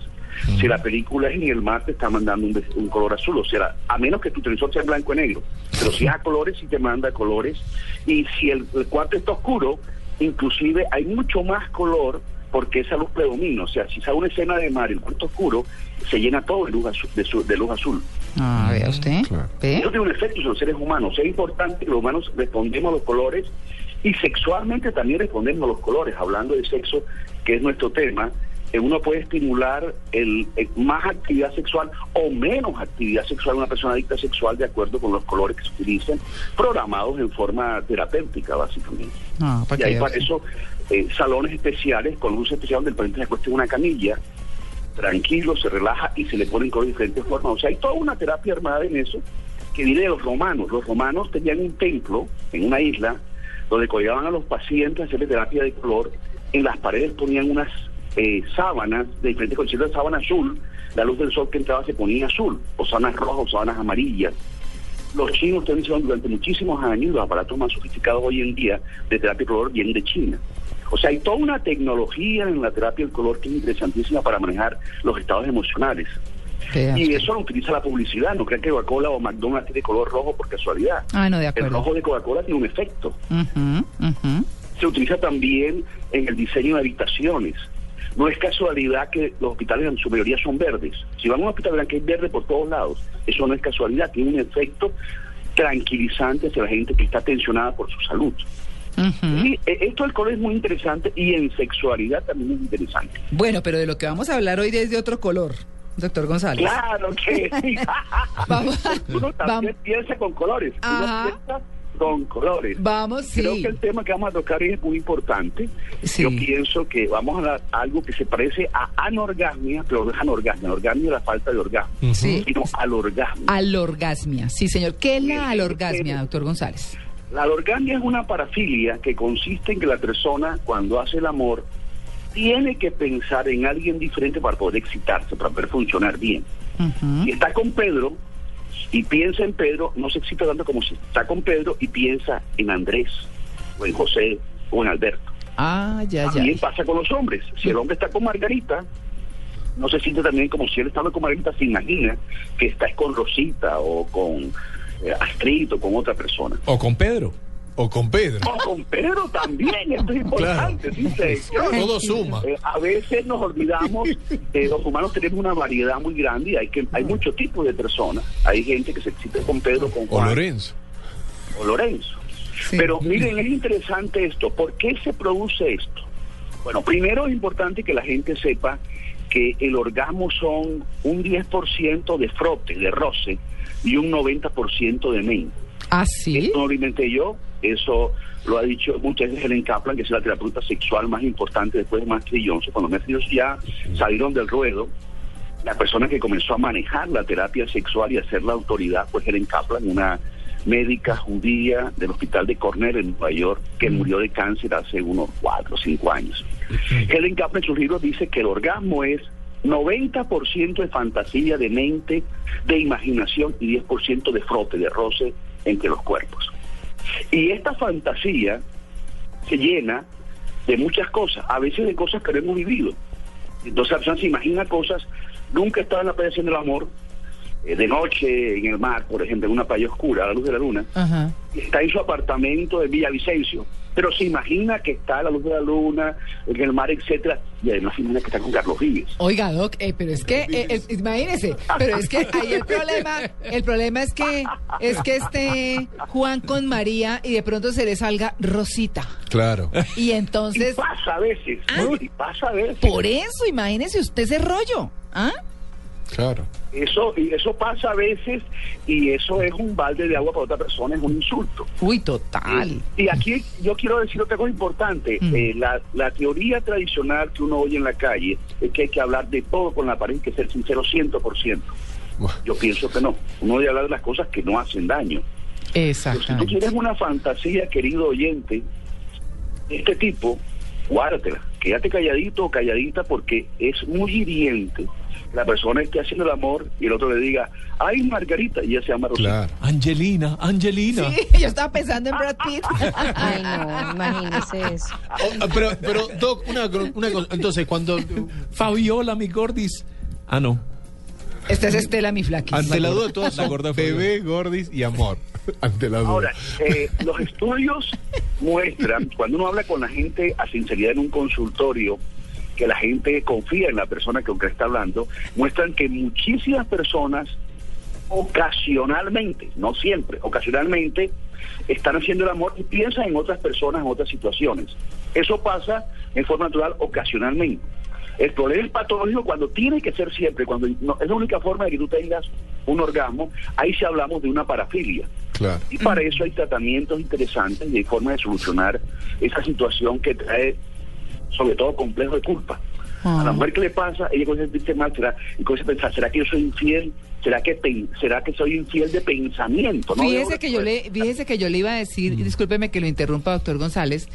Si la película es en el mar, te está mandando un, color azul. O sea, a menos que tu televisor sea blanco y negro. Pero si es a colores, sí te manda colores. Y si el, el cuarto está oscuro, inclusive hay mucho más color porque esa luz predomina. O sea, si sale una escena de mar y el cuarto oscuro, se llena todo de luz azul. De, su- de luz azul. Ah, vea usted. ¿Ve? Eso tiene un efecto sobre los seres humanos. Es importante que los humanos respondemos a los colores y sexualmente también respondemos a los colores. Hablando de sexo, que es nuestro tema, uno puede estimular el, eh, más actividad sexual o menos actividad sexual en una persona adicta sexual de acuerdo con los colores que se utilizan, programados en forma terapéutica, básicamente. Ah, Y hay para eso eh, salones especiales con luz especial donde el paciente se acuesta en una camilla, tranquilo, se relaja y se le ponen colores de diferentes formas. O sea, hay toda una terapia armada en eso que viene de los romanos. Los romanos tenían un templo en una isla donde colgaban a los pacientes a hacerle terapia de color. En las paredes ponían unas eh, sábanas de diferentes condiciones de sábana azul. La luz del sol que entraba se ponía azul, o sábanas rojas o sábanas amarillas. Los chinos hicieron durante muchísimos años, los aparatos más sofisticados hoy en día de terapia de color vienen de China. O sea, hay toda una tecnología en la terapia del color que es interesantísima para manejar los estados emocionales. Y eso lo utiliza la publicidad. No crean que Coca-Cola o McDonald's tiene color rojo por casualidad. Ah, no, de El acuerdo. rojo de Coca-Cola tiene un efecto. Se utiliza también en el diseño de habitaciones. No es casualidad que los hospitales en su mayoría son verdes. Si van a un hospital verán que hay verde por todos lados. Eso no es casualidad, tiene un efecto tranquilizante hacia la gente que está tensionada por su salud. Eh, esto del color es muy interesante y en sexualidad también es interesante. Bueno, pero de lo que vamos a hablar hoy es de otro color, doctor González. Claro que sí. Uno también piensa con colores. Uno piensa con colores. Vamos, Creo sí. que el tema que vamos a tocar es muy importante. Sí. Yo pienso que vamos a dar algo que se parece a anorgasmia, pero no es anorgasmia. Anorgasmia es la falta de orgasmo. Sí. Sino al orgasmo. Alorgasmia, sí, señor. ¿Qué es la alorgasmia, doctor González? La orgasmia es una parafilia que consiste en que la persona, cuando hace el amor, tiene que pensar en alguien diferente para poder excitarse, para poder funcionar bien. Si está con Pedro y piensa en Pedro, no se excita tanto como si está con Pedro y piensa en Andrés, o en José, o en Alberto. Ah, ya, ya. También pasa con los hombres. Si el hombre está con Margarita, no se siente también como si él estando con Margarita se imagina que está con Rosita o con eh, Astrid o con otra persona. O con Pedro. O con Pedro. O con Pedro también, esto es importante. sí, señor. Todo suma. Eh, a veces nos olvidamos, eh, los humanos tenemos una variedad muy grande y hay que hay muchos tipos de personas. Hay gente que se excita con Pedro, con O Juan, Lorenzo. o Lorenzo. Pero miren, es interesante esto. ¿Por qué se produce esto? Bueno, primero es importante que la gente sepa que el orgasmo son un 10% de frote, de roce, y un 90% de men. ¿Ah, sí? Esto no lo inventé yo, eso lo ha dicho muchas veces Helen Kaplan, que es la terapeuta sexual más importante después de Master Johnson. Cuando Master Johnson ya salieron del ruedo, la persona que comenzó a manejar la terapia sexual y a ser la autoridad fue Helen Kaplan, una médica judía del hospital de Cornell en Nueva York, que murió de cáncer hace unos cuatro o cinco años. Helen Kaplan en sus libros dice que el orgasmo es 90% de fantasía, de mente, de imaginación y 10% de frote, de roce entre los cuerpos. Y esta fantasía se llena de muchas cosas, a veces de cosas que no hemos vivido. Entonces la persona se imagina cosas, nunca estaba en la playa haciendo el amor, eh, de noche en el mar, por ejemplo, en una playa oscura, a la luz de la luna, Ajá. está en su apartamento de Villavicencio, pero se imagina que está a la luz de la luna, en el mar, etcétera, y además se imagina que está con Carlos Vives. Oiga, Doc, eh, pero es que, eh, eh, imagínese, pero es que ahí el problema, el problema es que, es que esté Juan con María y de pronto se le salga Rosita. Claro. Y entonces... Y pasa a veces, y pasa a veces. Por eso, imagínese usted ese rollo. ¿Ah? Claro. Eso, y eso pasa a veces y eso es un balde de agua para otra persona, es un insulto. Uy, total. Y aquí yo quiero decir otra cosa importante. Eh, la, la teoría tradicional que uno oye en la calle es que hay que hablar de todo con la pareja, hay que ser sincero 100%. Yo pienso que no. Uno debe hablar de las cosas que no hacen daño. Pero si tú tienes una fantasía, querido oyente, de este tipo, guárdatela. Quédate calladito o calladita porque es muy hiriente la persona esté haciendo el amor y el otro le diga, ay, Margarita, y ella se llama Rosita. Angelina, Angelina. Sí, yo estaba pensando en Brad Pitt. Ay, no, imagínese eso. Ah, Pero, pero, Doc, una, una cosa. Entonces, cuando. Fabiola, mi gordis. Ah, no. Esta es Estela, mi flaquis. Ante la duda, todos son bebé, gordis y amor. Ante la duda. Ahora, eh, los estudios muestran, cuando uno habla con la gente a sinceridad en un consultorio, que la gente confía en la persona con que está hablando, muestran que muchísimas personas ocasionalmente, no siempre, ocasionalmente están haciendo el amor y piensan en otras personas en otras situaciones. Eso pasa en forma natural ocasionalmente. El problema es patológico cuando tiene que ser siempre, cuando no- es la única forma de que tú tengas un orgasmo, ahí sí hablamos de una parafilia. Claro. Y para eso hay tratamientos interesantes y hay formas de solucionar esa situación que trae sobre todo complejo de culpa. A la mujer que le pasa, ella comienza a sentirse mal, será, y comienza a pensar, ¿será que yo soy infiel? ¿Será que, pen- será que soy infiel de pensamiento? No Fíjese que yo le, fíjese que yo le iba a decir, y discúlpeme que lo interrumpa, doctor González,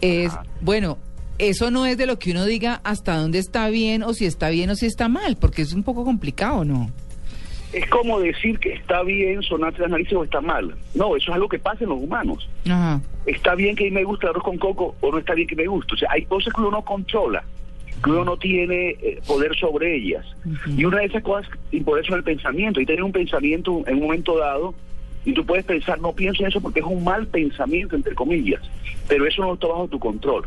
es, bueno, eso no es de lo que uno diga hasta dónde está bien o si está bien o si está mal, porque es un poco complicado, ¿no? Es como decir que está bien sonarte las narices o está mal. No, eso es algo que pasa en los humanos. Ajá. ¿Está bien que me gusta arroz con coco o no está bien que me guste? O sea, hay cosas que uno no controla, que uno no tiene eh, poder sobre ellas. Y una de esas cosas, y por eso es el pensamiento, y tener un pensamiento en un momento dado, y tú puedes pensar, no pienso en eso porque es un mal pensamiento, entre comillas, pero eso no está bajo tu control.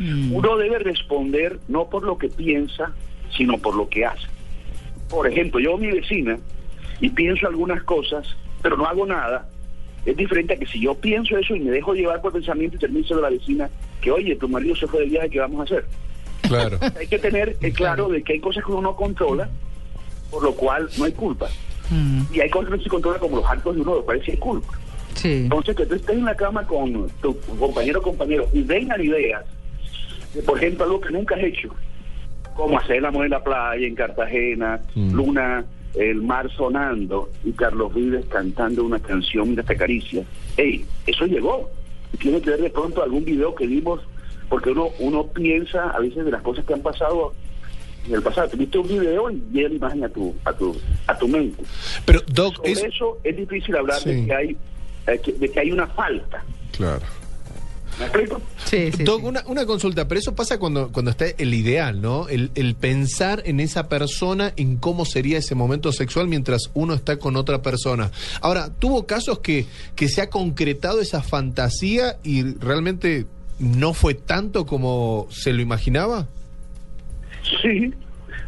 Uno debe responder no por lo que piensa, sino por lo que hace. Por ejemplo, yo mi vecina y pienso algunas cosas, pero no hago nada, Es diferente a que si yo pienso eso y me dejo llevar por pensamiento y termino de la vecina que, oye, tu marido se fue de viaje, ¿qué vamos a hacer? Claro. Hay que tener eh, claro de que hay cosas que uno no controla, por lo cual no hay culpa. Y hay cosas que no se controla como los actos de uno, lo cual sí hay culpa. Sí. Entonces, que tú estés en la cama con tu compañero o compañero y vengan ideas, de, por ejemplo, algo que nunca has hecho, como hacer el amor en la playa, en Cartagena, Luna, el mar sonando y Carlos Vives cantando una canción, mira esta caricia. ¡Ey! Eso llegó. Y tiene que ver de pronto algún video que vimos, porque uno, uno piensa a veces de las cosas que han pasado en el pasado. Tú viste un video y llega la imagen a tu, a tu, a tu mente. Pero, Doc, Sobre es... eso es difícil hablar de que hay de que hay una falta. Claro. ¿Me explico? Doc, Una, una consulta, pero eso pasa cuando, cuando está el ideal, ¿no? El, el pensar en esa persona, en cómo sería ese momento sexual mientras uno está con otra persona. Ahora, ¿tuvo casos que, que se ha concretado esa fantasía y realmente no fue tanto como se lo imaginaba? Sí,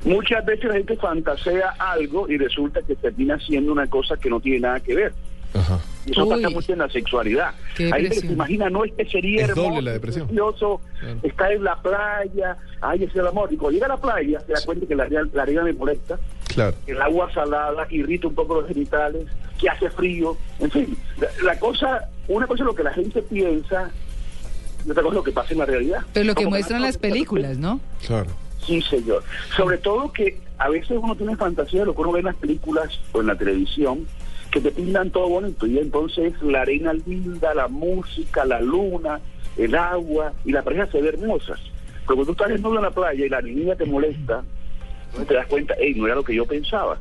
muchas veces la gente fantasea algo y resulta que termina siendo una cosa que no tiene nada que ver. Y eso Uy. pasa mucho en la sexualidad. Qué Hay gente que depresión. se imagina, no es que sería Es hermoso, doble la depresión. precioso, está en la playa, ay, ese es el amor. Y cuando llega a la playa, se da cuenta que la, arena- la arena me molesta, Claro. que el agua salada irrita un poco los genitales, que hace frío, en fin. La, la cosa, una cosa es lo que la gente piensa y otra cosa es lo que pasa en la realidad. Pero lo que muestran las películas, ¿no? Claro. Sí, señor. Sobre todo que a veces uno tiene fantasía de lo que uno ve en las películas o en la televisión, que te pintan todo bonito y entonces la arena linda, la música, la luna, el agua y la pareja se ve hermosas. Pero cuando tú estás desnudo en la playa y la niña te molesta, entonces te das cuenta, hey, no era lo que yo pensaba.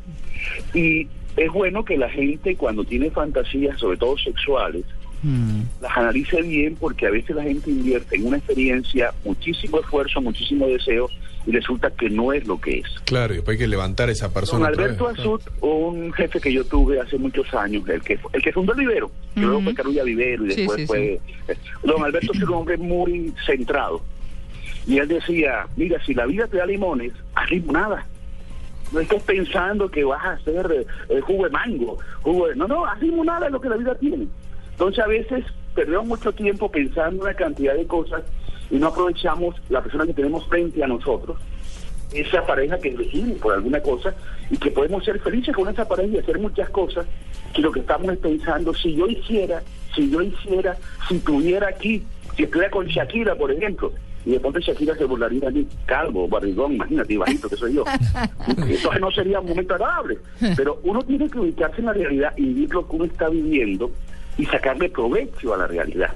Y es bueno que la gente cuando tiene fantasías, sobre todo sexuales, las analice bien porque a veces la gente invierte en una experiencia muchísimo esfuerzo, muchísimo deseo y resulta que no es lo que es. Claro, y después hay que levantar a esa Don persona. otra Alberto vez. Azud, un jefe que yo tuve hace muchos años, el que el que fundó el Vivero, que luego fue Carulla Vivero y Sí, después sí, fue... Don Alberto es un hombre muy centrado. Y él decía, mira, si la vida te da limones, haz limonada. No estés pensando que vas a hacer eh, eh, jugo de mango. Jugo de... No, no, haz limonada es lo que la vida tiene. Entonces a veces perdemos mucho tiempo pensando en una cantidad de cosas y no aprovechamos la persona que tenemos frente a nosotros esa pareja que elegimos por alguna cosa y que podemos ser felices con esa pareja y hacer muchas cosas que lo que estamos es pensando, si yo hiciera, si yo hiciera, si tuviera aquí, si estuviera con Shakira, por ejemplo, y de pronto Shakira se burlaría de mí, calvo, barrigón, imagínate, bajito que soy yo. Entonces no sería un momento agradable. Pero uno tiene que ubicarse en la realidad y vivir lo que uno está viviendo y sacarle provecho a la realidad.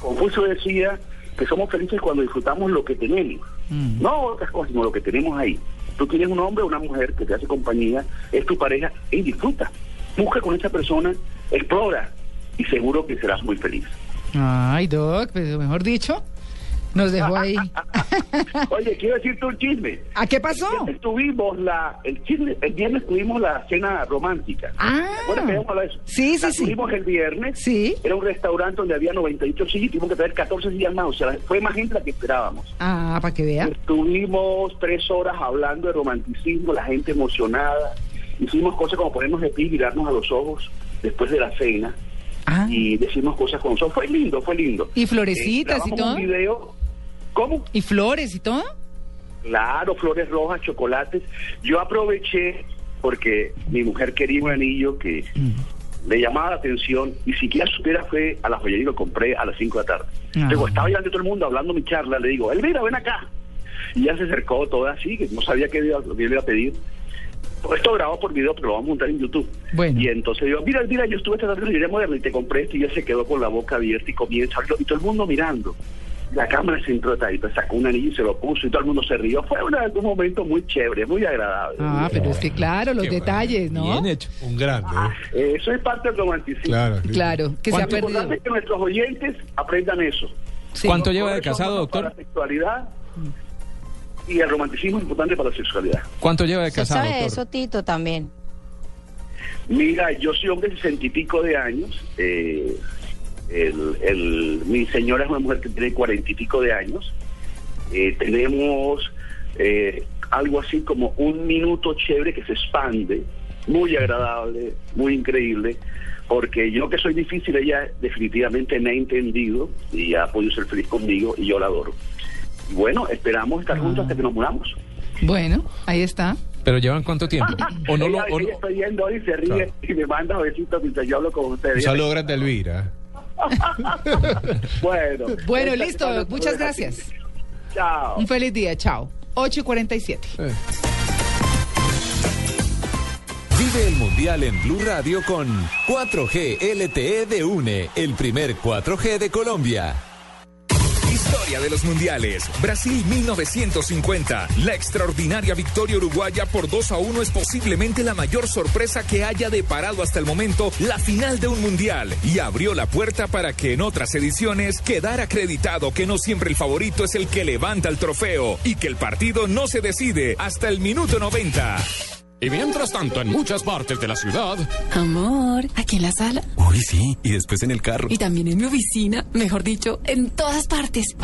Confucio decía que somos felices cuando disfrutamos lo que tenemos, no otras cosas, sino lo que tenemos ahí. Tú tienes un hombre o una mujer que te hace compañía, es tu pareja, y disfruta. Busca con esa persona, explora, y seguro que serás muy feliz. Ay, Doc, pero mejor dicho, nos dejó ahí. Oye, quiero decirte un chisme. ¿A qué pasó? El viernes tuvimos la, el chisme, el viernes tuvimos la cena romántica. Ah. ¿Te acuerdas que eso? Sí, sí, La sí. Tuvimos el viernes. Sí. Era un restaurante donde había 98 sillas y tuvimos que traer 14 sillas más. O sea, fue más gente la que esperábamos. Ah, para que vea. Estuvimos tres horas hablando de romanticismo, la gente emocionada. Hicimos cosas como ponernos de pie y mirarnos a los ojos después de la cena. Y decimos cosas con ojos. Fue lindo, fue lindo. Ah. ¿Y florecitas y grabamos todo? un video. ¿Cómo? ¿Y flores y todo? Claro, flores rojas, chocolates. Yo aproveché porque mi mujer quería un anillo que le llamaba la atención y siquiera supiera fue a la joyería y lo compré a las 5 de la tarde. Luego estaba delante de todo el mundo hablando mi charla, le digo, Elvira, ven acá. Y ya se acercó toda así, que no sabía qué iba, qué iba a pedir. Todo Esto grabado por video, pero lo vamos a montar en YouTube. Bueno. Y entonces digo, mira, mira, yo estuve tratando de joyería moderna y te compré esto y ella se quedó con la boca abierta y comienza a y todo el mundo mirando. La cámara se entró ahí, pues sacó un anillo y se lo puso y todo el mundo se rió. Fue una- un momento muy chévere, muy agradable. Ah, pero es que claro, los Qué bueno. detalles, ¿no? Bien hecho. Un grande. Eh, Eso es parte del romanticismo. Claro. Claro, que se ha perdido. importante es que nuestros oyentes aprendan eso. ¿Cuánto Los lleva de casado, doctor? Para la sexualidad y el romanticismo es importante para la sexualidad. ¿Cuánto lleva de ¿Usted casado, sabe doctor? eso, Tito, también? Mira, yo soy hombre de sesenta y pico de años. eh, el, el- mi señora es una mujer que tiene cuarenta y pico de años. Eh, tenemos eh, algo así como un minuto chévere que se expande, muy agradable, muy increíble, porque yo que soy difícil, ella definitivamente me ha entendido y ha podido ser feliz conmigo y yo la adoro. Y bueno, esperamos estar juntos hasta que nos muramos. Bueno, ahí está. ¿Pero llevan cuánto tiempo? ¿O no lo, ella, o no- ella está viendo hoy y se ríe y me manda besitos mientras yo hablo con Un ustedes. saludo grande a Elvira. bueno. Bueno, Esta- listo. esta- Muchas gracias. Chao. Un feliz día. Chao. 8 y 47. Vive el Mundial en Blue Radio con 4G LTE de UNE, el primer 4G de Colombia. Historia de los mundiales. Brasil 1950. La extraordinaria victoria uruguaya por 2 a 1 es posiblemente la mayor sorpresa que haya deparado hasta el momento la final de un mundial y abrió la puerta para que en otras ediciones quedara acreditado que no siempre el favorito es el que levanta el trofeo y que el partido no se decide hasta el minuto 90. Y mientras tanto, en muchas partes de la ciudad, Amor, aquí en la sala Uy, sí, y después en el carro. y también en mi oficina, mejor dicho, en todas partes.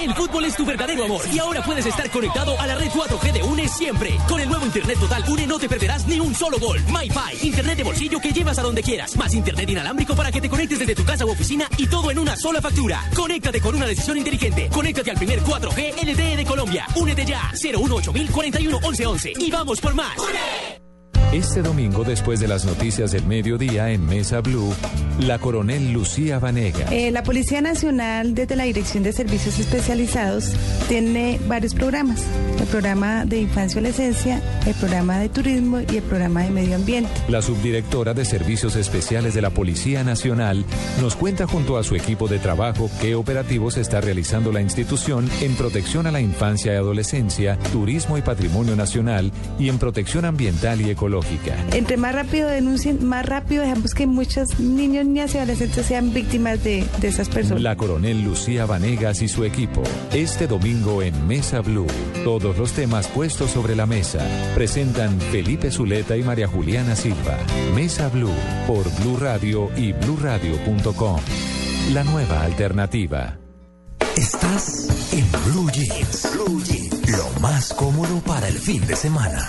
El fútbol es tu verdadero amor y ahora puedes estar conectado a la red 4G de UNE siempre. Con el nuevo Internet Total UNE no te perderás ni un solo gol. MyFi, Internet de bolsillo que llevas a donde quieras. Más Internet inalámbrico para que te conectes desde tu casa u oficina y todo en una sola factura. Conéctate con una decisión inteligente. Conéctate al primer 4G LTE de Colombia. Únete ya. 018 41 1111 y vamos por más. Este domingo, después de las noticias del mediodía en Mesa Blue, la coronel Lucía Vanega. Eh, la Policía Nacional, desde la Dirección de Servicios Especializados, tiene varios programas. El programa de infancia y adolescencia, el programa de turismo y el programa de medio ambiente. La subdirectora de Servicios Especiales de la Policía Nacional nos cuenta junto a su equipo de trabajo qué operativos está realizando la institución en protección a la infancia y adolescencia, turismo y patrimonio nacional y en protección ambiental y ecológica. Entre más rápido denuncien, más rápido dejamos que muchos niños, niñas y adolescentes sean víctimas de, de esas personas. La coronel Lucía Vanegas y su equipo. Este domingo en Mesa Blue. Todos los temas puestos sobre la mesa. Presentan Felipe Zuleta y María Juliana Silva. Mesa Blue por Blue Radio y bluradio.com. La nueva alternativa. Estás en Blue Jeans. Blue Jeans. Lo más cómodo para el fin de semana.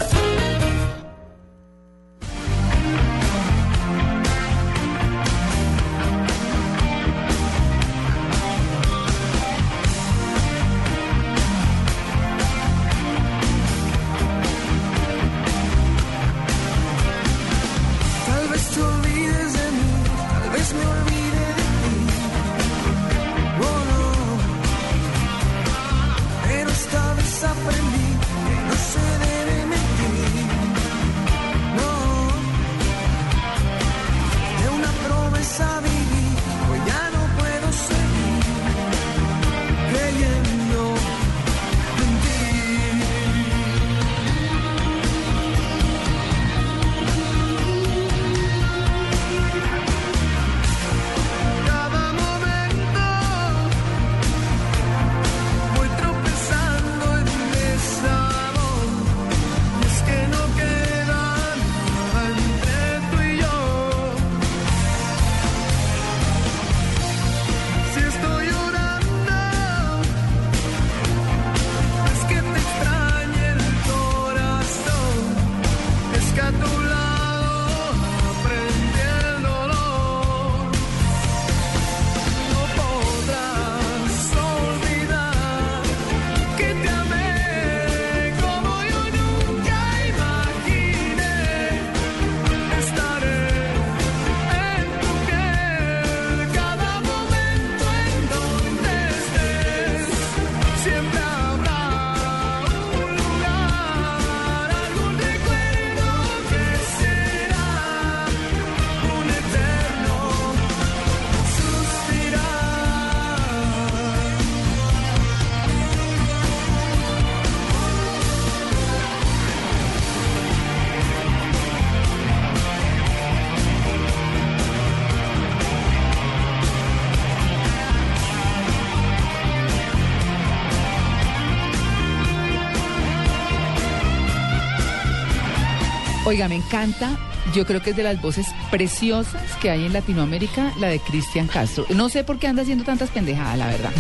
Oiga, me encanta. Yo creo que es de las voces preciosas que hay en Latinoamérica, la de Cristian Castro. No sé por qué anda haciendo tantas pendejadas, la verdad.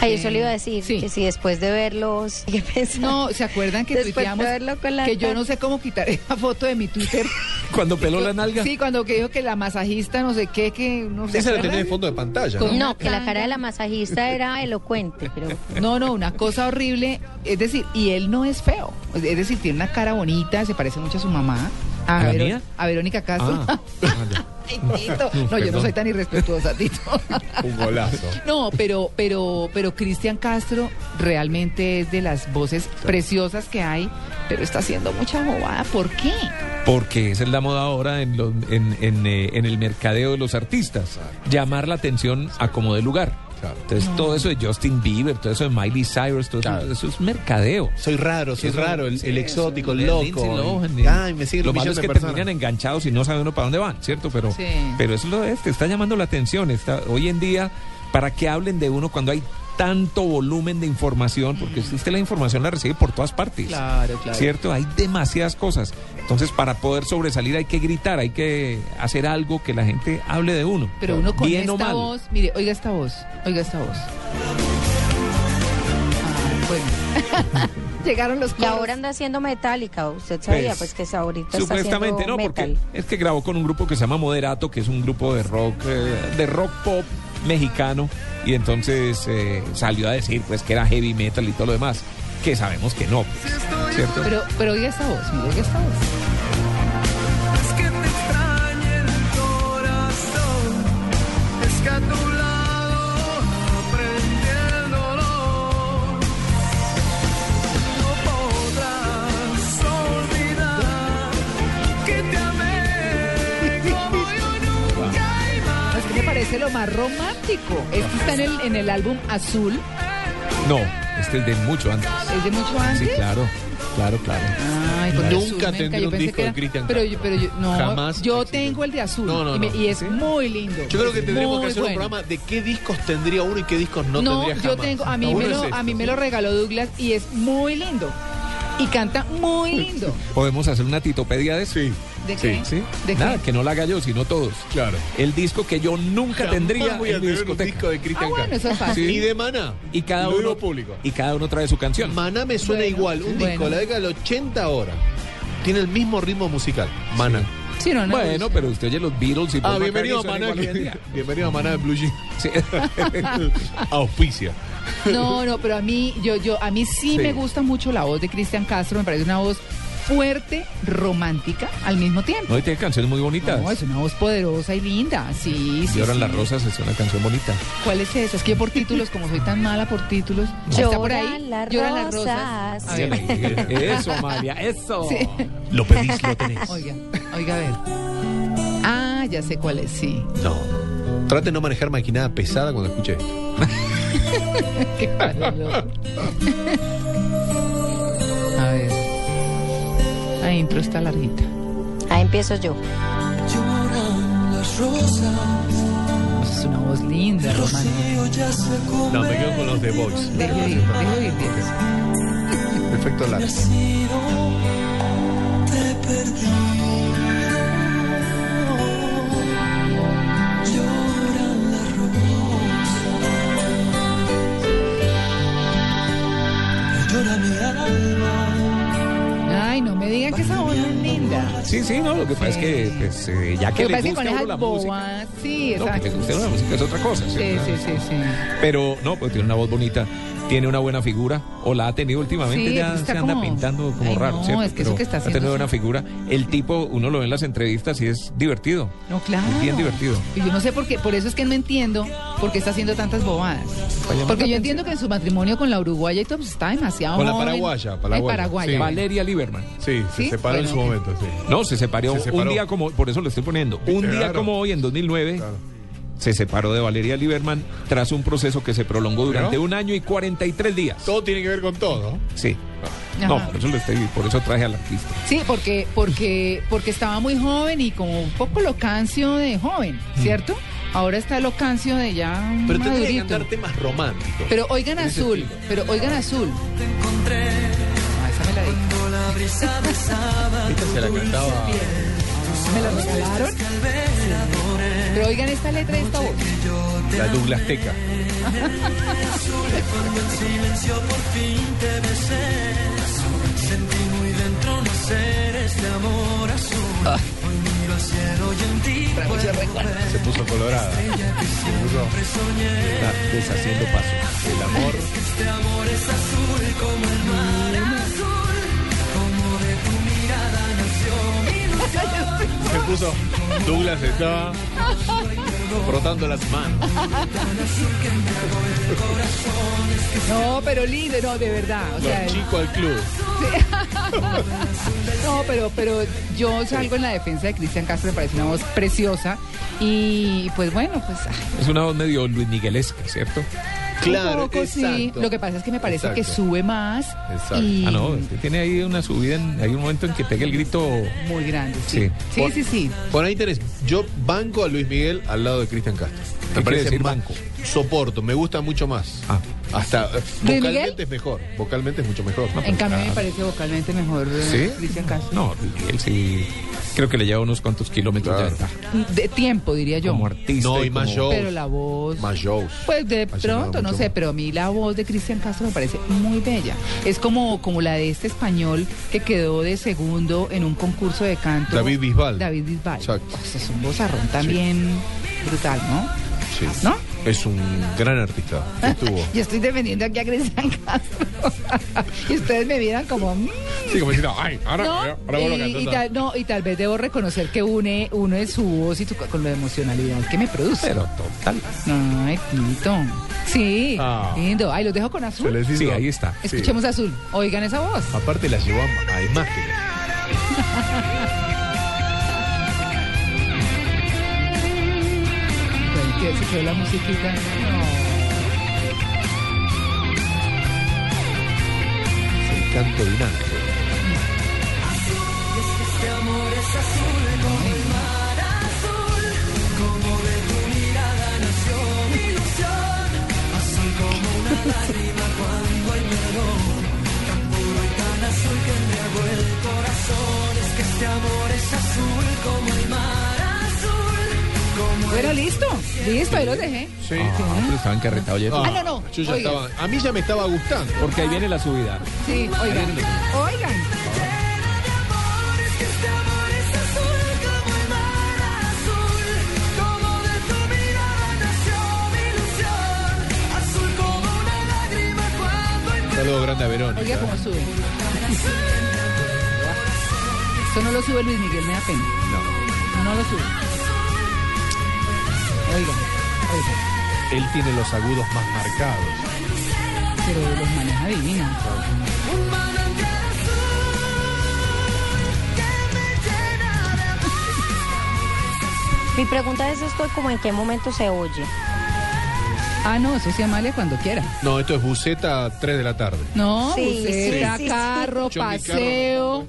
Ay, eso le iba a decir, que si después de verlos... ¿qué pensás? No, ¿se acuerdan que Después de tuiteamos verlo con la que yo no sé cómo quitar esa foto de mi Twitter? Cuando peló la nalga. Sí, cuando que dijo que la masajista no sé qué, que no sé. Esa la tenés de fondo de pantalla. No, que la cara de la masajista era elocuente, pero... No, no, una cosa horrible. Es decir, y él no es feo. Es decir, tiene una cara bonita, se parece mucho a su mamá. ¿A mía? a Verónica Castro. Ah. Tito. No, yo no soy tan irrespetuosa, Tito. Un golazo. No, pero, pero, pero Cristian Castro realmente es de las voces preciosas que hay, pero está haciendo mucha bobada. ¿Por qué? Porque esa es la moda ahora en, los- en, en, eh, en el mercadeo de los artistas. Llamar la atención a como de lugar. Entonces, todo eso de Justin Bieber, todo eso de Miley Cyrus, todo eso, eso es mercadeo. Soy raro, soy Eso- raro, el, sí, el exótico, el loco. El- Ay, me siguen Lo malo es que personas. terminan enganchados y no sabe uno para dónde van, ¿cierto? Pero, Sí. pero eso es lo de este, está llamando la atención. Está, hoy en día, para que hablen de uno cuando hay tanto volumen de información, porque usted la información la recibe por todas partes. Claro, claro. ¿Cierto? Hay demasiadas cosas. Entonces, para poder sobresalir hay que gritar, hay que hacer algo que la gente hable de uno. Pero uno con Bien o esta mal. voz, mire, oiga esta voz, oiga esta voz. Ah, bueno. Llegaron los Y coros. ahora anda haciendo metálica, usted sabía, Pues, pues, que esa ahorita Supuestamente está no, porque es que grabó con un grupo que se llama Moderato, que es un grupo de rock, eh, de rock pop mexicano, y entonces eh, salió a decir pues que era heavy metal y todo lo demás, que sabemos que no, pues, ¿cierto? Pero, pero oiga esta voz, mire, oiga esta voz. Parece lo más romántico. Este está en el, en el álbum Azul. No, este es de mucho antes. ¿Es de mucho antes? Sí, claro, claro, claro. Ay, Nunca tendré yo un disco que de Cristian pero yo, pero yo, no, Jamás yo tengo el de azul No, no, y, me- no. y es muy lindo. Yo creo que Es tendríamos que muy hacer un bueno. programa de qué discos tendría uno y qué discos no, No, tendría yo jamás. tengo, a mí, me es lo, esto, a mí me lo regaló Douglas y es muy lindo. Y canta muy lindo. ¿Podemos hacer una titopedia de eso? Sí. ¿De qué? ¿Sí? ¿De qué? Nada, que no la haga yo, sino todos. Claro. El disco que yo nunca Jamás tendría voy a en mi tener un discoteca. disco de Cristian Ah, bueno, Castro. eso es fácil. Y de Maná. Y cada Lo uno público. y cada uno trae su canción. Maná me suena Bueno, igual, un disco bueno. de la década del 80 ahora. Tiene el mismo ritmo musical. Maná. Sí, no, no, Bueno, pero usted oye los Beatles y Ah, Paul bienvenido a McCartney Maná. suenan igual hoy en día. Bienvenido a Maná de Blue Jeans. Sí. Auspicia. No, no, pero a mí, yo, yo, a mí sí, Sí. me gusta mucho la voz de Cristian Castro, me parece una voz fuerte, romántica al mismo tiempo. No, y tiene canciones muy bonitas. No, es una voz poderosa y linda. Sí, sí. Lloran sí. las rosas es una canción bonita. ¿Cuál es esa? Es que por títulos, como soy tan mala por títulos, está por ahí. Lloran las Lloran las rosas. rosas. A ver. Eso, Amalia, eso. Sí. Lo pedís, lo tenés. Oiga, oiga, a ver. Ah, ya sé cuál es, sí. No. Trate de no manejar maquinada pesada cuando escuche esto. Qué La intro está larguita. Ahí empiezo yo. Lloran las rosas, Es una voz linda, se No, me quedo con los The Voice. Deje oír, deje deje. Perfecto largo. te perdí. Lloran las rosas, llora mi alma. Ay, no me digan que esa voz no es linda. Sí, sí, no, lo que pasa es que, pues, eh, ya que le es que con uno la música. sí, No, que exacto. te guste la música es otra cosa, Sí, sí, sí, sí. Pero no, pues tiene una voz bonita, tiene una buena figura, o la ha tenido últimamente, Sí, ya está se anda como- pintando como Ay, raro, no, ¿cierto? es que eso que está ha haciendo tenido sí. buena figura. El tipo, uno lo ve en las entrevistas y es divertido. No, claro. Es bien divertido. Y yo no sé por qué, por eso es que no entiendo por qué está haciendo tantas bobadas. Porque yo entiendo que en su matrimonio con la uruguaya y todo, pues está demasiado Con la paraguaya, Ay, paraguaya. paraguaya. Sí. Valeria Lieberman. Sí, se ¿Sí? separó en Bueno, su ok. momento, sí. No, se separó, Se separó. un día como, por eso lo estoy poniendo, un día Claro. como hoy, en 2009, se separó de Valeria Lieberman tras un proceso que se prolongó durante ¿Pero? un año y 43 días. Todo tiene que ver con todo. Sí. Ajá. No, por eso lo estoy, por eso traje al artista. Sí, porque, porque, porque estaba muy joven y como un poco locancio de joven, ¿cierto? Ahora está locancio de ya Mm. Pero tendría que cantar temas románticos. Pero oigan azul, estilo. pero oigan azul. Te encontré Ah, esa me la di. Esta se la cantaba ¿Me lo regalaron? Pero oigan esta letra de esta voz. La Douglas Teca. Cuando en silencio por fin te besé, sentí muy dentro nacer este amor azul. Y Se puso colorada. Se puso-. Está deshaciendo paso. El amor. Que este amor es azul como el mar Se puso. Douglas estaba frotando las manos. No, pero lindo, no, de verdad. O sea, Los chicos al club. No, pero, pero yo salgo en la defensa de Cristian Castro, me parece una voz preciosa. Y pues bueno, pues ah, Es una voz medio Luis Miguelesca, ¿cierto? Claro, un poco sí. Lo que pasa es que me parece que sube más Exacto. y Ah, no, tiene ahí una subida, en- hay un momento en que pega el grito. muy grande. Sí, Sí. sí, Por- sí. sí. Por ahí tenés. Yo banco a Luis Miguel al lado de Cristian Castro. ¿Qué quiere decir más- banco? Soporto, me gusta mucho más. Ah. Hasta eh, Miguel? vocalmente es mejor. Vocalmente es mucho mejor. En cambio me parece vocalmente mejor eh, ¿Sí? Cristian Castro. No, Miguel sí. Creo que le lleva unos cuantos kilómetros Claro. de ventaja. De tiempo, diría yo. Como artista. No, y como- más shows. Pero la voz... Más shows. Pues de pronto, no sé, más. pero a mí la voz de Cristian Castro me parece muy bella. Es como, como la de este español que quedó de segundo en un concurso de canto. David Bisbal. David Bisbal. Exacto. Pues es un vozarrón también brutal, ¿no? Sí. ¿No? Es un gran artista. Estuvo. Yo estoy defendiendo aquí a Cristian Castro. y ustedes me miran como... mm, Sí, como diciendo, ay, ahora, ¿no? ahora vuelvo a y, tal, no, y tal vez debo reconocer que une, une su voz y su- con la emocionalidad que me produce. Pero total. Ay, Tito. Sí, Ah. lindo. Ay, los dejo con azul. Se les hizo- Sí, ahí está. Escuchemos azul. Oigan esa voz. Aparte la llevó a, a imágenes. que se quedó la musiquita. Es el canto de un ángel. Este amor es azul como el mar azul, como de tu mirada nació mi ilusión, azul como una lágrima cuando hay perdón, tan puro y tan azul que embriagó el corazón, es que este amor es azul como el mar Bueno, listo. Listo, ahí los dejé. Sí. Ah, pero estaba encarretado ya. Ah, no, no. Yo ya Oigan. estaba, a mí ya me estaba gustando. Porque ahí viene la subida. Sí, oigan. Oigan. Saludo grande a Verónica. Oiga cómo sube. Esto no lo sube Luis Miguel, me da pena. No. No lo sube. Oigan, oigan. Él tiene los agudos más marcados. Pero los maneja de Mi pregunta es esto, como en qué momento se oye. Ah, no, eso sí, Amalia, cuando quiera. No, esto es buceta 3 de la tarde. No, Sí, buceta, sí, sí, sí. carro, paseo,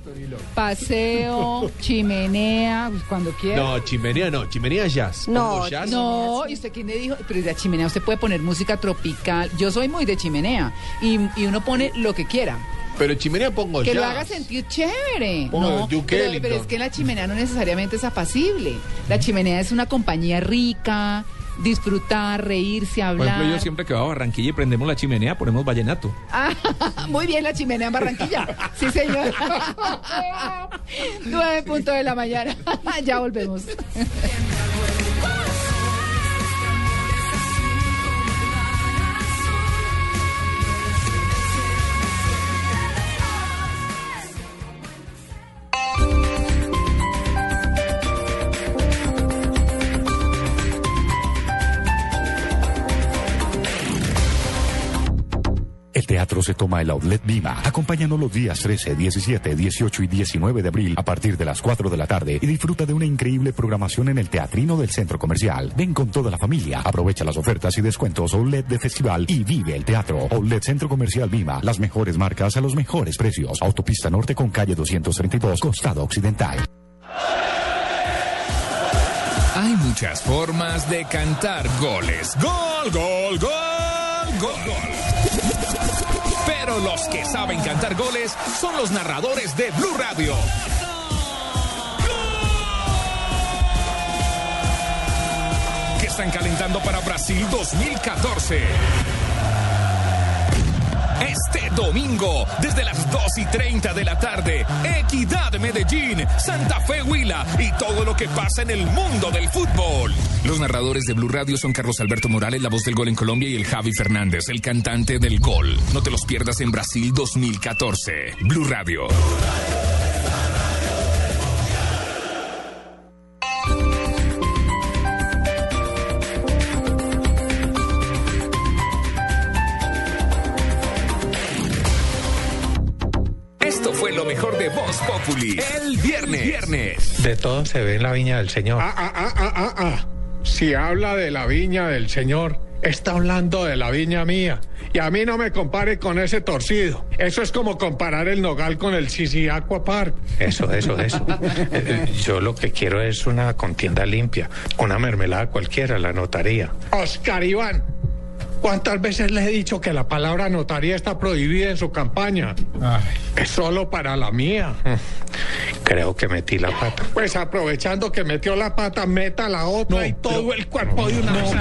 paseo, chimenea, pues, cuando quiera. No, chimenea no, chimenea jazz. No, jazz. No, ¿y usted quién le dijo? Pero de la chimenea usted puede poner música tropical. Yo soy muy de chimenea. Y, y uno pone lo que quiera. Pero chimenea pongo Que jazz. lo haga sentir chévere. Pongo No, Duke pero es que la chimenea no necesariamente es apacible. La chimenea es una compañía rica, disfrutar, reírse, Por hablar. ejemplo, yo siempre que voy a Barranquilla y prendemos la chimenea, ponemos vallenato. Ah, muy bien la chimenea en Barranquilla. Sí, señor. Nueve punto de la mañana. ya volvemos. Se toma el Outlet Vima. Acompáñanos los días 13, 17, 18 y 19 de abril a partir de las 4 de la tarde y disfruta de una increíble programación en el Teatrino del Centro Comercial. Ven con toda la familia, aprovecha las ofertas y descuentos Outlet de festival y vive el teatro. Outlet Centro Comercial Vima, las mejores marcas a los mejores precios. Autopista Norte con calle 232, costado occidental. Hay muchas formas de cantar goles. Gol, gol, gol, gol, gol pero los que saben cantar goles son los narradores de Blue Radio. Que están calentando para Brasil 2014. Este domingo, desde las 2 y 30 de la tarde, Equidad Medellín, Santa Fe Huila y todo lo que pasa en el mundo del fútbol. Los narradores de Blue Radio son Carlos Alberto Morales, la voz del gol en Colombia, y el Javi Fernández, el cantante del gol. No te los pierdas en Brasil 2014. Blue Radio. Esto El viernes. Viernes. De todo se ve en la viña del Señor. Ah, ah, ah, ah, ah, ah. Si habla de la viña del Señor, está hablando de la viña mía. Y a mí no me compare con ese torcido. Eso es como comparar el nogal con el Sisi Aqua Park. Eso, eso, eso. Eh, Yo lo que quiero es una contienda limpia, una mermelada cualquiera, la notaría. Oscar Iván, ¿cuántas veces le he dicho que la palabra notaría está prohibida en su campaña? Es solo para la mía. Creo que metí la pata. Pues aprovechando que metió la pata, meta la otra y todo el cuerpo de una vez.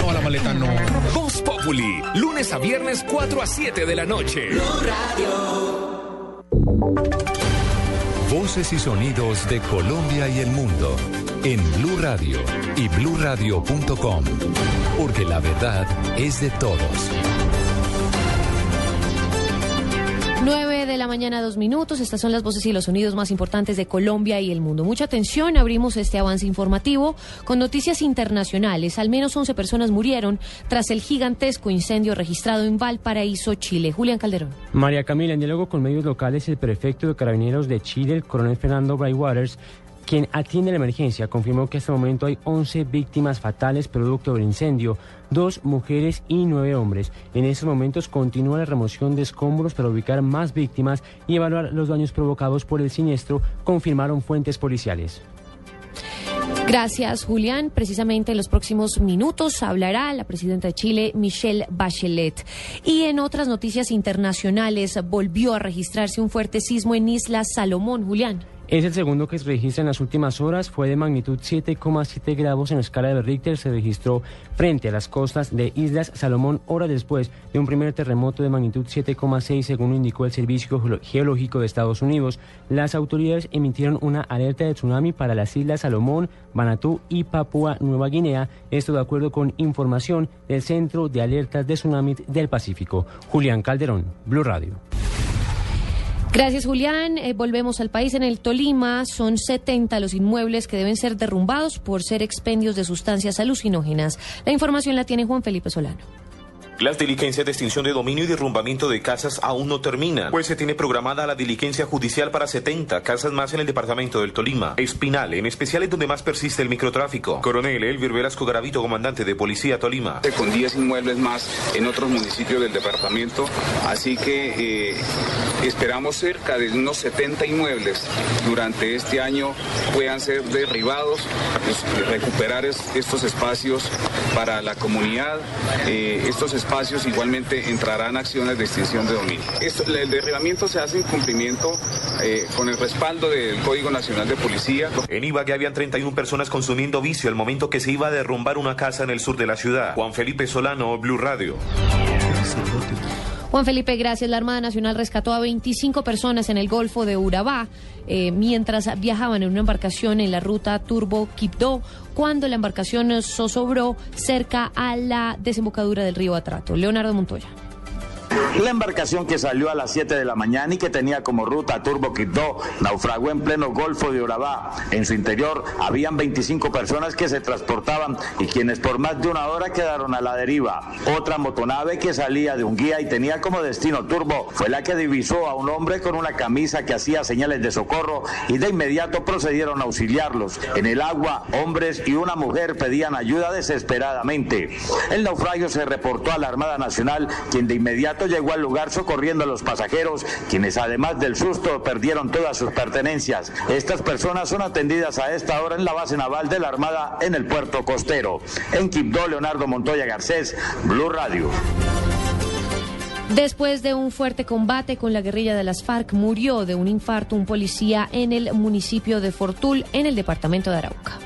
No, la maleta no. Voz Populi, lunes a viernes 4 a 7 de la noche. Voces y sonidos de Colombia y el mundo en Blue Radio y bluradio.com, porque la verdad es de todos. Mañana, dos minutos. Estas son las voces y los sonidos más importantes de Colombia y el mundo. Mucha atención, abrimos este avance informativo con noticias internacionales. Al menos 11 personas murieron tras el gigantesco incendio registrado en Valparaíso, Chile. Julián Calderón. María Camila, en diálogo con medios locales, el prefecto de Carabineros de Chile, el coronel Fernando Brightwaters, quien atiende la emergencia, confirmó que hasta el momento hay 11 víctimas fatales producto del incendio, dos mujeres y nueve hombres. En estos momentos continúa la remoción de escombros para ubicar más víctimas y evaluar los daños provocados por el siniestro, confirmaron fuentes policiales. Gracias, Julián. Precisamente en los próximos minutos hablará la presidenta de Chile, Michelle Bachelet. Y en otras noticias internacionales, volvió a registrarse un fuerte sismo en Isla Salomón. Julián. Es el segundo que se registra en las últimas horas. Fue de magnitud 7,7 grados en la escala de Richter. Se registró frente a las costas de Islas Salomón horas después de un primer terremoto de magnitud 7,6 según indicó el Servicio Geológico de Estados Unidos. Las autoridades emitieron una alerta de tsunami para las Islas Salomón, Manatú y Papúa Nueva Guinea. Esto de acuerdo con información del Centro de Alertas de Tsunami del Pacífico. Julián Calderón, Blue Radio. Gracias, Julián. Eh, volvemos al país. En el Tolima son 70 los inmuebles que deben ser derrumbados por ser expendios de sustancias alucinógenas. La información la tiene Juan Felipe Solano. Las diligencias de extinción de dominio y derrumbamiento de casas aún no terminan, pues se tiene programada la diligencia judicial para 70 casas más en el departamento del Tolima. Espinal, en especial es donde más persiste el microtráfico. Coronel Elvir Velasco Garavito, comandante de Policía Tolima. con 10 inmuebles más en otros municipios del departamento, así que eh, esperamos cerca de unos 70 inmuebles durante este año puedan ser derribados, pues, recuperar es- estos espacios para la comunidad. Eh, estos espacios igualmente entrarán acciones de extinción de dominio. Esto- el derribamiento se hace en cumplimiento eh, con el respaldo del Código Nacional de Policía. En Ibagué habían 31 personas consumiendo vicio al momento que se iba a derrumbar una casa en el sur de la ciudad. Juan Felipe Solano, Blue Radio. Juan Felipe, gracias. La Armada Nacional rescató a 25 personas en el Golfo de Urabá eh, mientras viajaban en una embarcación en la ruta Turbo-Quibdó cuando la embarcación zozobró cerca a la desembocadura del río Atrato. Leonardo Montoya. La embarcación que salió a las 7 de la mañana y que tenía como ruta Turbo Quibdó naufragó en pleno Golfo de Urabá. En su interior habían 25 personas que se transportaban y quienes por más de una hora quedaron a la deriva. Otra motonave que salía de un guía y tenía como destino Turbo fue la que divisó a un hombre con una camisa que hacía señales de socorro y de inmediato procedieron a auxiliarlos. En el agua, hombres y una mujer pedían ayuda desesperadamente. El naufragio se reportó a la Armada Nacional, quien de inmediato llegó al lugar socorriendo a los pasajeros, quienes además del susto perdieron todas sus pertenencias. Estas personas son atendidas a esta hora en la base naval de la Armada en el puerto costero. En Quibdó, Leonardo Montoya Garcés, Blue Radio. Después de un fuerte combate con la guerrilla de las FARC, murió de un infarto un policía en el municipio de Fortul, en el departamento de Arauca.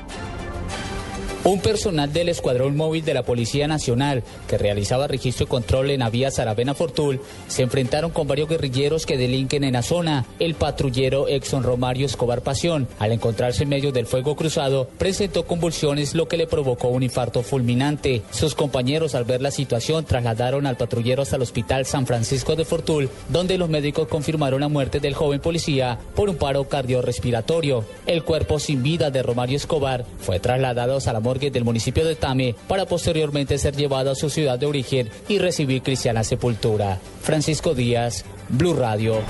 Un personal del Escuadrón Móvil de la Policía Nacional, que realizaba registro y control en la vía Saravena Fortul, se enfrentaron con varios guerrilleros que delinquen en la zona. El patrullero Exxon Romario Escobar Pasión, al encontrarse en medio del fuego cruzado, presentó convulsiones, lo que le provocó un infarto fulminante. Sus compañeros, al ver la situación, trasladaron al patrullero hasta el Hospital San Francisco de Fortul, donde los médicos confirmaron la muerte del joven policía por un paro cardiorrespiratorio. El cuerpo sin vida de Romario Escobar fue trasladado a la del municipio de Tame para posteriormente ser llevado a su ciudad de origen y recibir cristiana sepultura. Francisco Díaz, Blue Radio.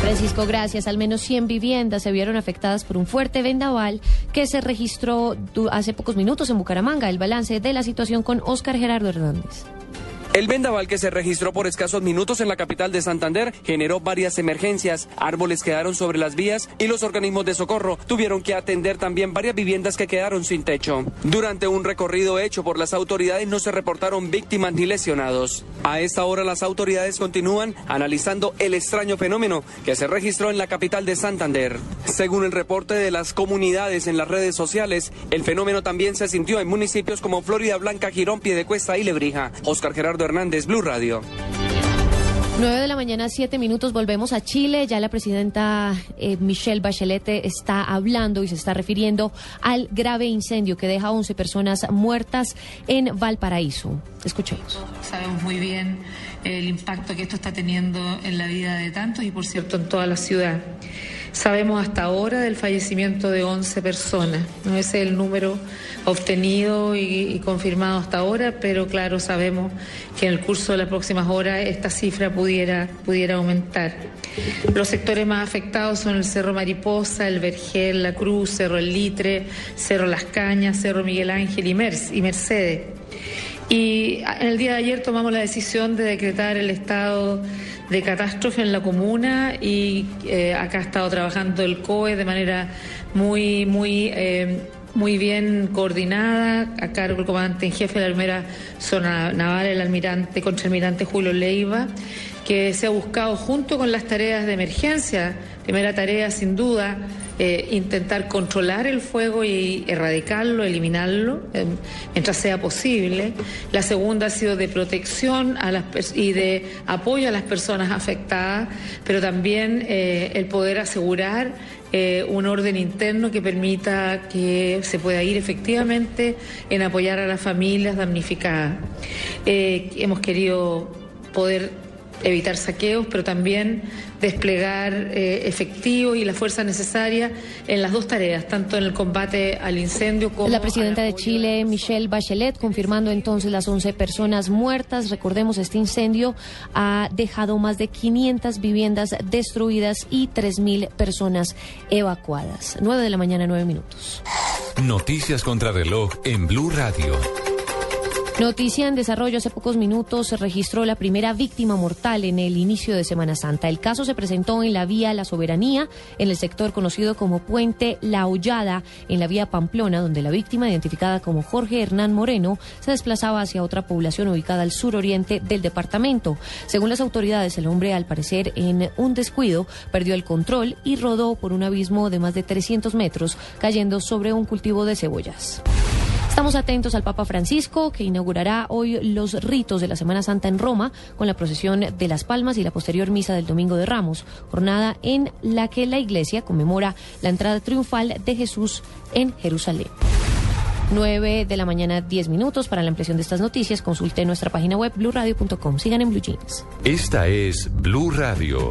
Francisco, gracias. Al menos 100 viviendas se vieron afectadas por un fuerte vendaval que se registró hace pocos minutos en Bucaramanga. El balance de la situación con Óscar Gerardo Hernández. El vendaval que se registró por escasos minutos en la capital de Santander generó varias emergencias. Árboles quedaron sobre las vías y los organismos de socorro tuvieron que atender también varias viviendas que quedaron sin techo. Durante un recorrido hecho por las autoridades no se reportaron víctimas ni lesionados. A esta hora las autoridades continúan analizando el extraño fenómeno que se registró en la capital de Santander. Según el reporte de las comunidades en las redes sociales, el fenómeno también se sintió en municipios como Florida Blanca, Girón, Piedecuesta y Lebrija. Oscar Gerardo Hernández, Blue Radio. 9 de la mañana, 7 minutos, volvemos a Chile. Ya la presidenta eh, Michelle Bachelet está hablando y se está refiriendo al grave incendio que deja 11 personas muertas en Valparaíso. Escuchemos. Sabemos muy bien el impacto que esto está teniendo en la vida de tantos y, por cierto, en toda la ciudad. Sabemos hasta ahora del fallecimiento de 11 personas. No ese es el número obtenido y, confirmado hasta ahora, pero claro, sabemos que en el curso de las próximas horas esta cifra pudiera, pudiera aumentar. Los sectores más afectados son el Cerro Mariposa, el Vergel, La Cruz, Cerro El Litre, Cerro Las Cañas, Cerro Miguel Ángel y Mercedes. Y en el día de ayer tomamos la decisión de decretar el estado de catástrofe en la comuna y eh, acá ha estado trabajando el COE de manera muy, muy, eh, muy bien coordinada, a cargo del comandante en jefe de la primera zona naval, el almirante, contraalmirante Julio Leiva, que se ha buscado junto con las tareas de emergencia, primera tarea sin duda, eh, intentar controlar el fuego y erradicarlo, eliminarlo, eh, mientras sea posible. La segunda ha sido de protección y de apoyo a las personas afectadas, pero también eh, el poder asegurar un orden interno que permita que se pueda ir efectivamente en apoyar a las familias damnificadas. Hemos querido poder evitar saqueos, pero también desplegar eh, efectivos y la fuerza necesaria en las dos tareas, tanto en el combate al incendio como La presidenta de Chile, Michelle Bachelet, confirmando entonces las 11 personas muertas. Recordemos, este incendio ha dejado más de 500 viviendas destruidas y 3.000 personas evacuadas. 9 de la mañana, 9 minutos. Noticias contra reloj en Blue Radio. Noticia en desarrollo. Hace pocos minutos se registró la primera víctima mortal en el inicio de Semana Santa. El caso se presentó en la vía La Soberanía, en el sector conocido como Puente La Hollada, en la vía Pamplona, donde la víctima, identificada como Jorge Hernán Moreno, se desplazaba hacia otra población ubicada al suroriente del departamento. Según las autoridades, el hombre, al parecer en un descuido, perdió el control y rodó por un abismo de más de 300 metros, cayendo sobre un cultivo de cebollas. Estamos atentos al Papa Francisco, que inaugurará hoy los ritos de la Semana Santa en Roma, con la procesión de las Palmas y la posterior misa del Domingo de Ramos, jornada en la que la Iglesia conmemora la entrada triunfal de Jesús en Jerusalén. 9 de la mañana, 10 minutos. Para la ampliación de estas noticias, consulte nuestra página web blurradio.com. Sigan en Blue Jeans. Esta es Blue Radio.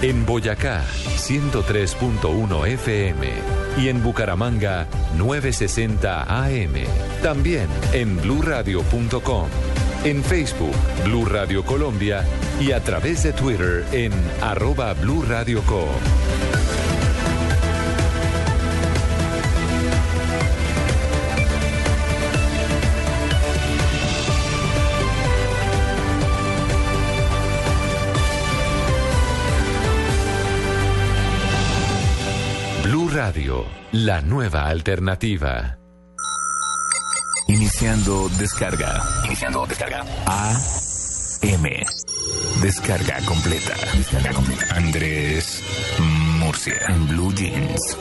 En Boyacá, 103.1 FM. Y en Bucaramanga, 960 AM. También en bluradio.com. En Facebook, Blue Radio Colombia. Y a través de Twitter en arroba Blue Radio Co. Radio, la nueva alternativa. Iniciando descarga. Iniciando descarga. A M. Descarga completa. Descarga completa. Andrés Murcia. En Blue Jeans.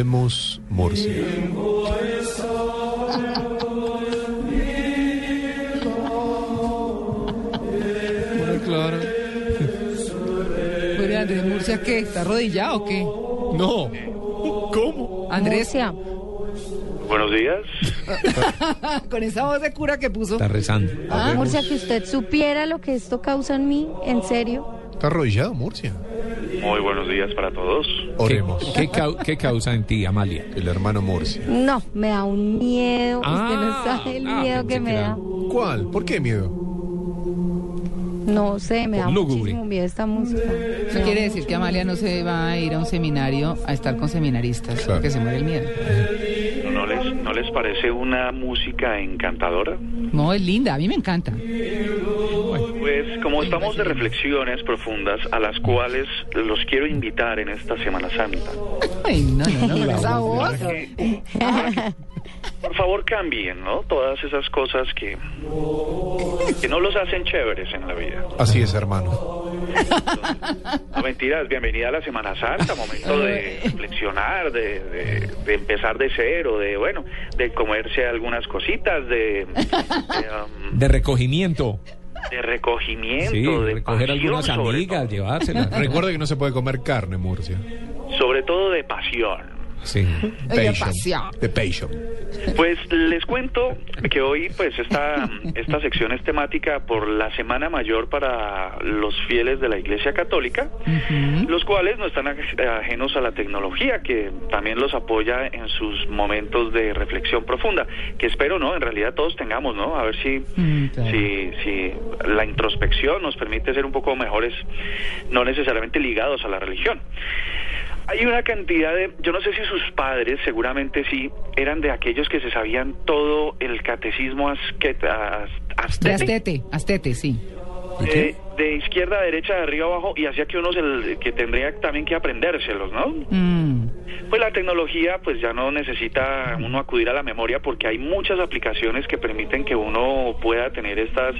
Vemos Murcia. claro. Oye, Andrés Murcia, ¿qué? ¿Está arrodillado o qué? No. ¿Cómo? Andrés. Buenos días. Con esa voz de cura que puso. Está rezando. Ah, Murcia, que usted supiera lo que esto causa en mí, en serio. Está arrodillado Murcia. Muy buenos días para todos. Oremos. ¿Qué, cau- qué causa en ti, Amalia? El hermano Murcia. No, me da un miedo. usted no Ah, sabe el ah, miedo que me da. ¿Cuál? ¿Por qué miedo? No sé, me da Lúgubre. muchísimo miedo esta música. Eso quiere decir que Amalia no se va a ir a un seminario a estar con seminaristas Claro. porque se muere el miedo. ¿No les, ¿No les parece una música encantadora? No, es linda, a mí me encanta. Pues como estamos de reflexiones profundas a las cuales los quiero invitar en esta Semana Santa, Ay, no, no, no, esa voz. por favor cambien, ¿no? Todas esas cosas que, que no los hacen chéveres en la vida. Así es, hermano. No mentiras, bienvenida a la Semana Santa, momento de reflexionar, de, de- de empezar de cero, de bueno, de comerse algunas cositas, de, de, um, De recogimiento. De recogimiento, Sí, de recoger pasión, algunas amigas, llevárselas. Recuerda que no se puede comer carne, Murcia. sobre todo de pasión. Sí. Passion. passion. Pues les cuento que hoy pues esta, esta sección es temática por la Semana Mayor para los fieles de la Iglesia Católica, los cuales no están aj- ajenos a la tecnología, que también los apoya en sus momentos de reflexión profunda, que espero, ¿no? En realidad todos tengamos, ¿no? A ver si, Mm, claro. si, si la introspección nos permite ser un poco mejores, no necesariamente ligados a la religión. Hay una cantidad de, yo no sé si sus padres, seguramente sí, eran de aquellos que se sabían todo el catecismo asquet- as- De Astete, Astete, sí. Eh, de izquierda a derecha, de arriba a abajo, y hacía que uno se, que tendría también que aprendérselos, ¿no? Mm. Pues la tecnología, pues ya no necesita uno acudir a la memoria porque hay muchas aplicaciones que permiten que uno pueda tener estas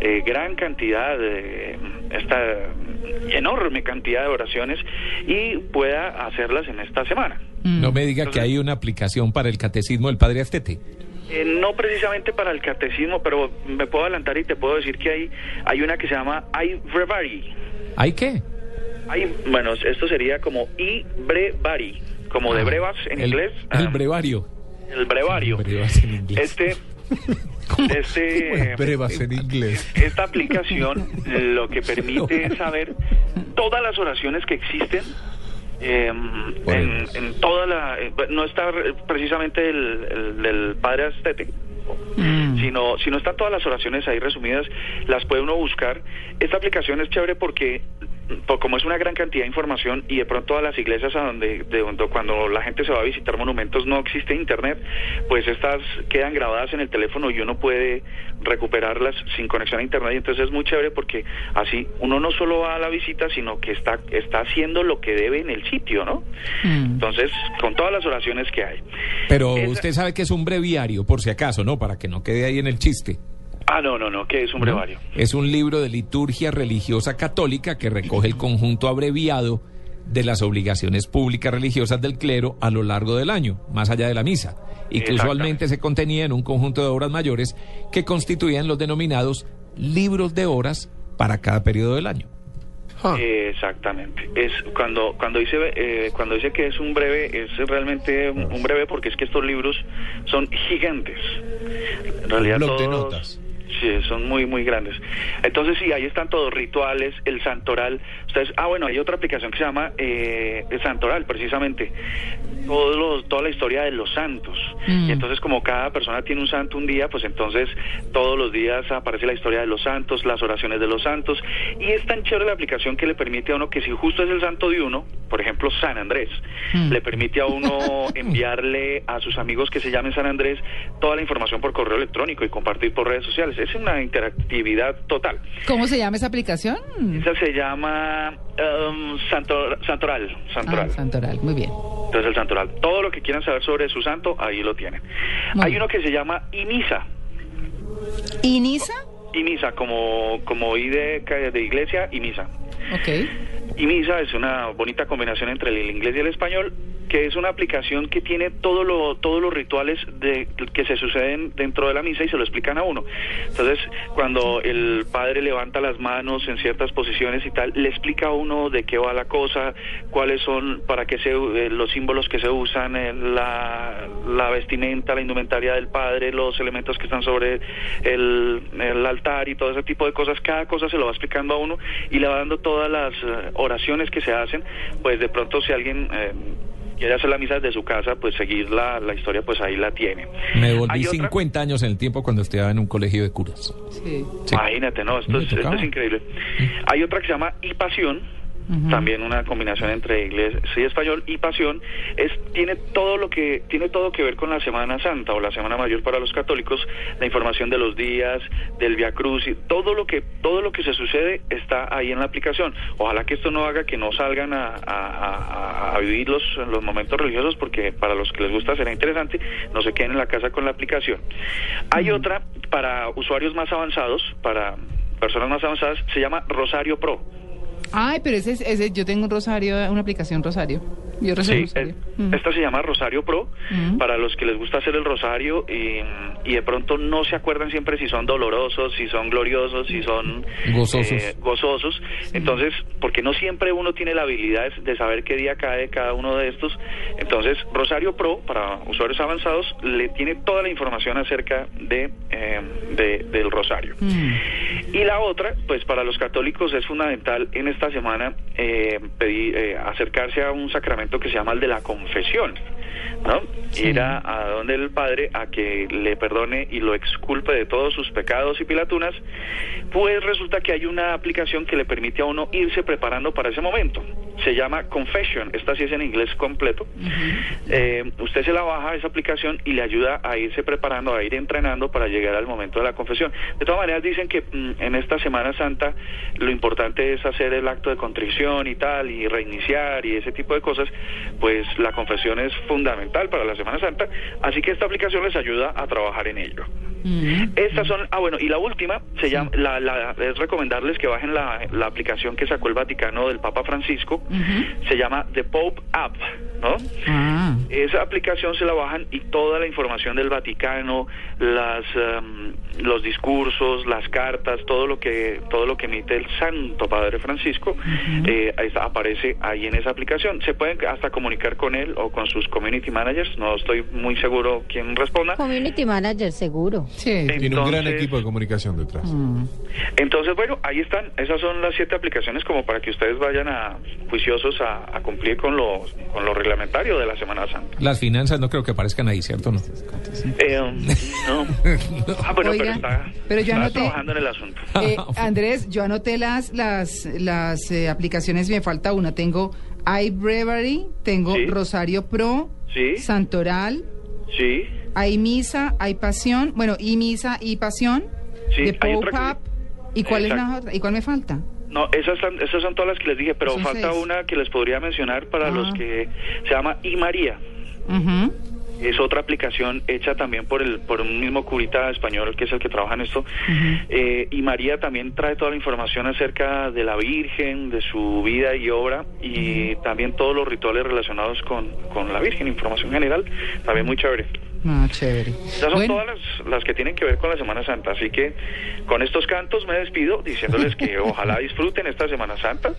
eh, gran cantidad, de, esta enorme cantidad de oraciones y pueda hacerlas en esta semana. No me diga que hay una aplicación para el catecismo del Padre Astete. Eh, no precisamente para el catecismo, pero me puedo adelantar y te puedo decir que hay, hay una que se llama iBreviary. ¿Hay qué? Hay, bueno, esto sería como iBreviary, como de brevas en el, inglés. El ah, brevario. el brevario. Brevas en inglés. Este, este, Brevas en inglés. esta aplicación lo que permite es saber todas las oraciones que existen eh, en, en toda la eh, no está re- precisamente el, el del padre Astete sino sino están todas las oraciones ahí resumidas las puede uno buscar. Esta aplicación es chévere porque por- como es una gran cantidad de información y de pronto a las iglesias a donde, de donde cuando la gente se va a visitar monumentos no existe internet, pues estas quedan grabadas en el teléfono y uno puede recuperarlas sin conexión a internet y entonces es muy chévere porque así uno no solo va a la visita sino que está está haciendo lo que debe en el sitio, ¿no? Entonces con todas las oraciones que hay. Pero Esa- usted sabe que es un breviario, por si acaso, ¿no? Para que no quede ahí en el chiste. Ah, no, no, no, que es un ¿no? brevario. Es un libro de liturgia religiosa católica que recoge el conjunto abreviado de las obligaciones públicas religiosas del clero a lo largo del año, más allá de la misa, y que usualmente se contenía en un conjunto de obras mayores que constituían los denominados libros de horas para cada periodo del año. Exactamente. Es cuando cuando dice eh, cuando dice que es un breve es realmente un un breve porque es que estos libros son gigantes. En realidad bloc de todos- notas. Sí, son muy, muy grandes. Entonces, sí, ahí están todos rituales, el santoral. Ustedes, ah, bueno, hay otra aplicación que se llama eh, el santoral, precisamente. Todos los, toda la historia de los santos. Mm. Y entonces, como cada persona tiene un santo un día, pues entonces todos los días aparece la historia de los santos, las oraciones de los santos. Y es tan chévere la aplicación que le permite a uno que si justo es el santo de uno, por ejemplo, San Andrés, le permite a uno enviarle a sus amigos que se llamen San Andrés toda la información por correo electrónico y compartir por redes sociales. Es una interactividad total. ¿Cómo se llama esa aplicación? Esa se llama um, Santo- Santoral. Santoral. Ah, Santoral, muy bien. Entonces el Santoral. Todo lo que quieran saber sobre su santo, ahí lo tienen. Hay uno que se llama Imisa. ¿Y Nisa? Imisa, como, como I de, de iglesia y misa. Ok. Y Misa es una bonita combinación entre el inglés y el español, que es una aplicación que tiene todo lo, todos los rituales de, que se suceden dentro de la misa y se lo explican a uno. Entonces, cuando el padre levanta las manos en ciertas posiciones y tal, le explica a uno de qué va la cosa, cuáles son, para qué se, eh, los símbolos que se usan, eh, la, vestimenta, la indumentaria del padre, los elementos que están sobre el, altar y todo ese tipo de cosas. Cada cosa se lo va explicando a uno y le va dando todas las eh, oraciones que se hacen. Pues de pronto si alguien... quiere hacer la misa desde su casa, pues seguir la, la historia, pues ahí la tiene. Me volví Hay otra- 50 años en el tiempo cuando estudiaba en un colegio de curas. Sí. Imagínate, no, esto es, esto es increíble. Hay otra que se llama Y Pasión, también una combinación entre inglés y español. Y Pasión es tiene todo lo que tiene todo que ver con la Semana Santa o la Semana Mayor para los católicos, la información de los días, del Via Cruz, y todo lo que todo lo que se sucede está ahí en la aplicación. Ojalá que esto no haga que no salgan a, a- a- a vivir los, los momentos religiosos, porque para los que les gusta será interesante, no se queden en la casa con la aplicación. Hay otra para usuarios más avanzados, para personas más avanzadas, se llama Rosario Pro. Ay, pero ese, es- ese, yo tengo un rosario, una aplicación rosario. Yo rezo el Sí, rosario. eh, esta se llama Rosario Pro Mm. para los que les gusta hacer el rosario y, y de pronto no se acuerdan siempre si son dolorosos, si son gloriosos, si son Gozosos. eh, gozosos. Entonces, porque no siempre uno tiene la habilidad de saber qué día cae cada uno de estos. Entonces, Rosario Pro para usuarios avanzados le tiene toda la información acerca de, eh, de- del rosario. Y la otra, pues para los católicos es fundamental en esta semana eh, pedir, eh, acercarse a un sacramento que se llama el de la confesión, ¿no? Ir a, a donde el Padre a que le perdone y lo exculpe de todos sus pecados y pilatunas, pues resulta que hay una aplicación que le permite a uno irse preparando para ese momento. Se llama Confession, esta sí es en inglés completo. Eh, usted se la baja esa aplicación y le ayuda a irse preparando, a ir entrenando para llegar al momento de la confesión. De todas maneras dicen que mm, en esta Semana Santa lo importante es hacer el acto de contrición y tal, y reiniciar y ese tipo de cosas, pues la confesión es fundamental para la Semana Santa, así que esta aplicación les ayuda a trabajar en ello. Estas son, ah bueno, y la última se llama, la, la- es recomendarles que bajen la, la aplicación que sacó el Vaticano del Papa Francisco, se llama The Pope App, ¿no? Ah. Esa aplicación se la bajan y toda la información del Vaticano, las em, los discursos, las cartas, todo lo que todo lo que emite el Santo Padre Francisco eh, aparece ahí en esa aplicación. Se pueden hasta comunicar con él o con sus community managers. No estoy muy seguro quién responda. Community manager, seguro. Sí. Tiene un gran equipo de comunicación detrás. Entonces, bueno, ahí están. Esas son las siete aplicaciones como para que ustedes vayan a juiciosos a, a cumplir con lo, con lo reglamentario de la Semana Santa. Las finanzas no creo que aparezcan ahí, ¿cierto? No. Eh, no. Ah, bueno, Oiga, pero está, pero yo está anoté- trabajando en el asunto. Eh, Andrés, yo anoté las las las eh, aplicaciones, me falta una. Tengo iBreviary, tengo Sí. Rosario Pro, Sí. Santoral, Sí, hay Misa, hay Pasión, bueno, y Misa y Pasión, Sí, de que- Up. ¿Y cuál es la otra? ¿Y cuál me falta? no, esas, son- esas son todas las que les dije, pero Son falta seis. una que les podría mencionar para Ah. los que se llama y María. Ujú. Es otra aplicación hecha también por el por un mismo curita español que es el que trabaja en esto. Eh, y María también trae toda la información acerca de la Virgen, de su vida y obra y también todos los rituales relacionados con, con la Virgen, información general, también muy chévere. Ah, chévere. Esas son Bueno. todas las, las que tienen que ver con la Semana Santa, así que con estos cantos me despido diciéndoles que ojalá disfruten esta Semana Santa.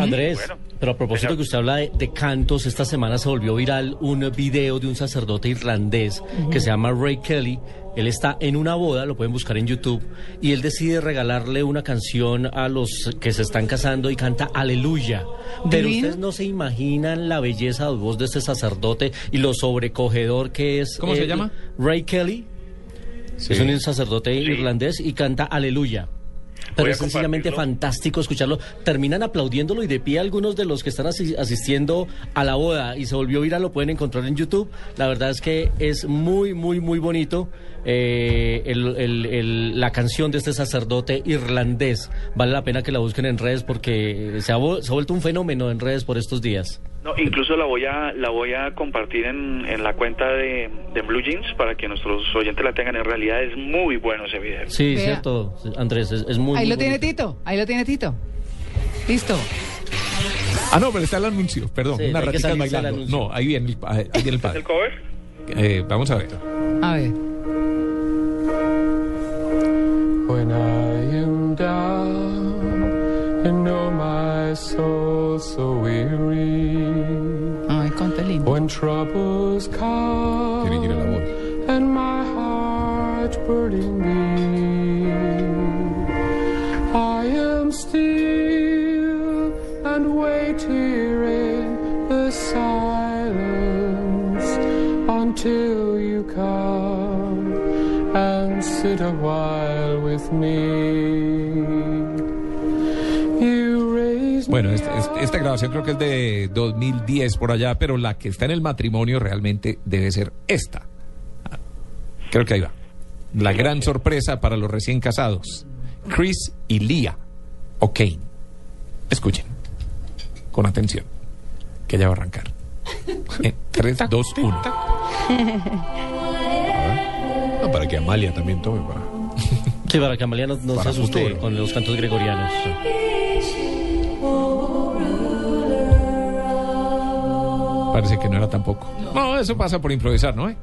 Andrés, Bueno, pero a propósito señor. que usted habla de, de cantos, esta semana se volvió viral un video de un sacerdote irlandés que se llama Ray Kelly, Él está en una boda, lo pueden buscar en YouTube, y él decide regalarle una canción a los que se están casando y canta Aleluya. Pero Divino. ustedes no se imaginan la belleza de voz de este sacerdote y lo sobrecogedor que es. ¿Cómo se llama? Ray Kelly. Sí. Es un sacerdote irlandés y canta Aleluya. Pero es sencillamente fantástico escucharlo. Terminan aplaudiéndolo y de pie algunos de los que están asi- asistiendo a la boda y se volvió viral, lo pueden encontrar en YouTube. La verdad es que es muy, muy, muy bonito eh, el- el- el- la canción de este sacerdote irlandés. Vale la pena que la busquen en redes porque se ha, vu- se ha vuelto un fenómeno en redes por estos días. No, incluso la voy a la voy a compartir en, en la cuenta de, de Blue Jeans para que nuestros oyentes la tengan. En realidad es muy bueno ese video. Sí, Vea. cierto, Andrés, es, es muy Ahí muy lo tiene. Tito, ahí lo tiene Tito. Listo. Ah, no, pero está el anuncio, perdón, Sí, una ratita bailando. No, ahí viene el, ahí viene el ¿Es padre. el cover? Eh, vamos a ver. A ver. When I am down and know my soul so weary. Ay, conta lindo. When troubles come Tiene que ir a la voz. and my heart burning me, I am still and wait here in the silence until you come and sit a while with me. Bueno, este- este- esta grabación creo que es de 2010 por allá, pero la que está en el matrimonio realmente debe ser esta. Creo que ahí va. La gran sorpresa para los recién casados. Chris y Leah O'Kane. Escuchen. Con atención. Que ya va a arrancar. En 3, 2, 1. No, para que Amalia también tome para. Sí, para que Amalia no, no se asuste futuro. con los cantos gregorianos. Parece que no era tampoco. No, eso pasa por improvisar, ¿no? eh?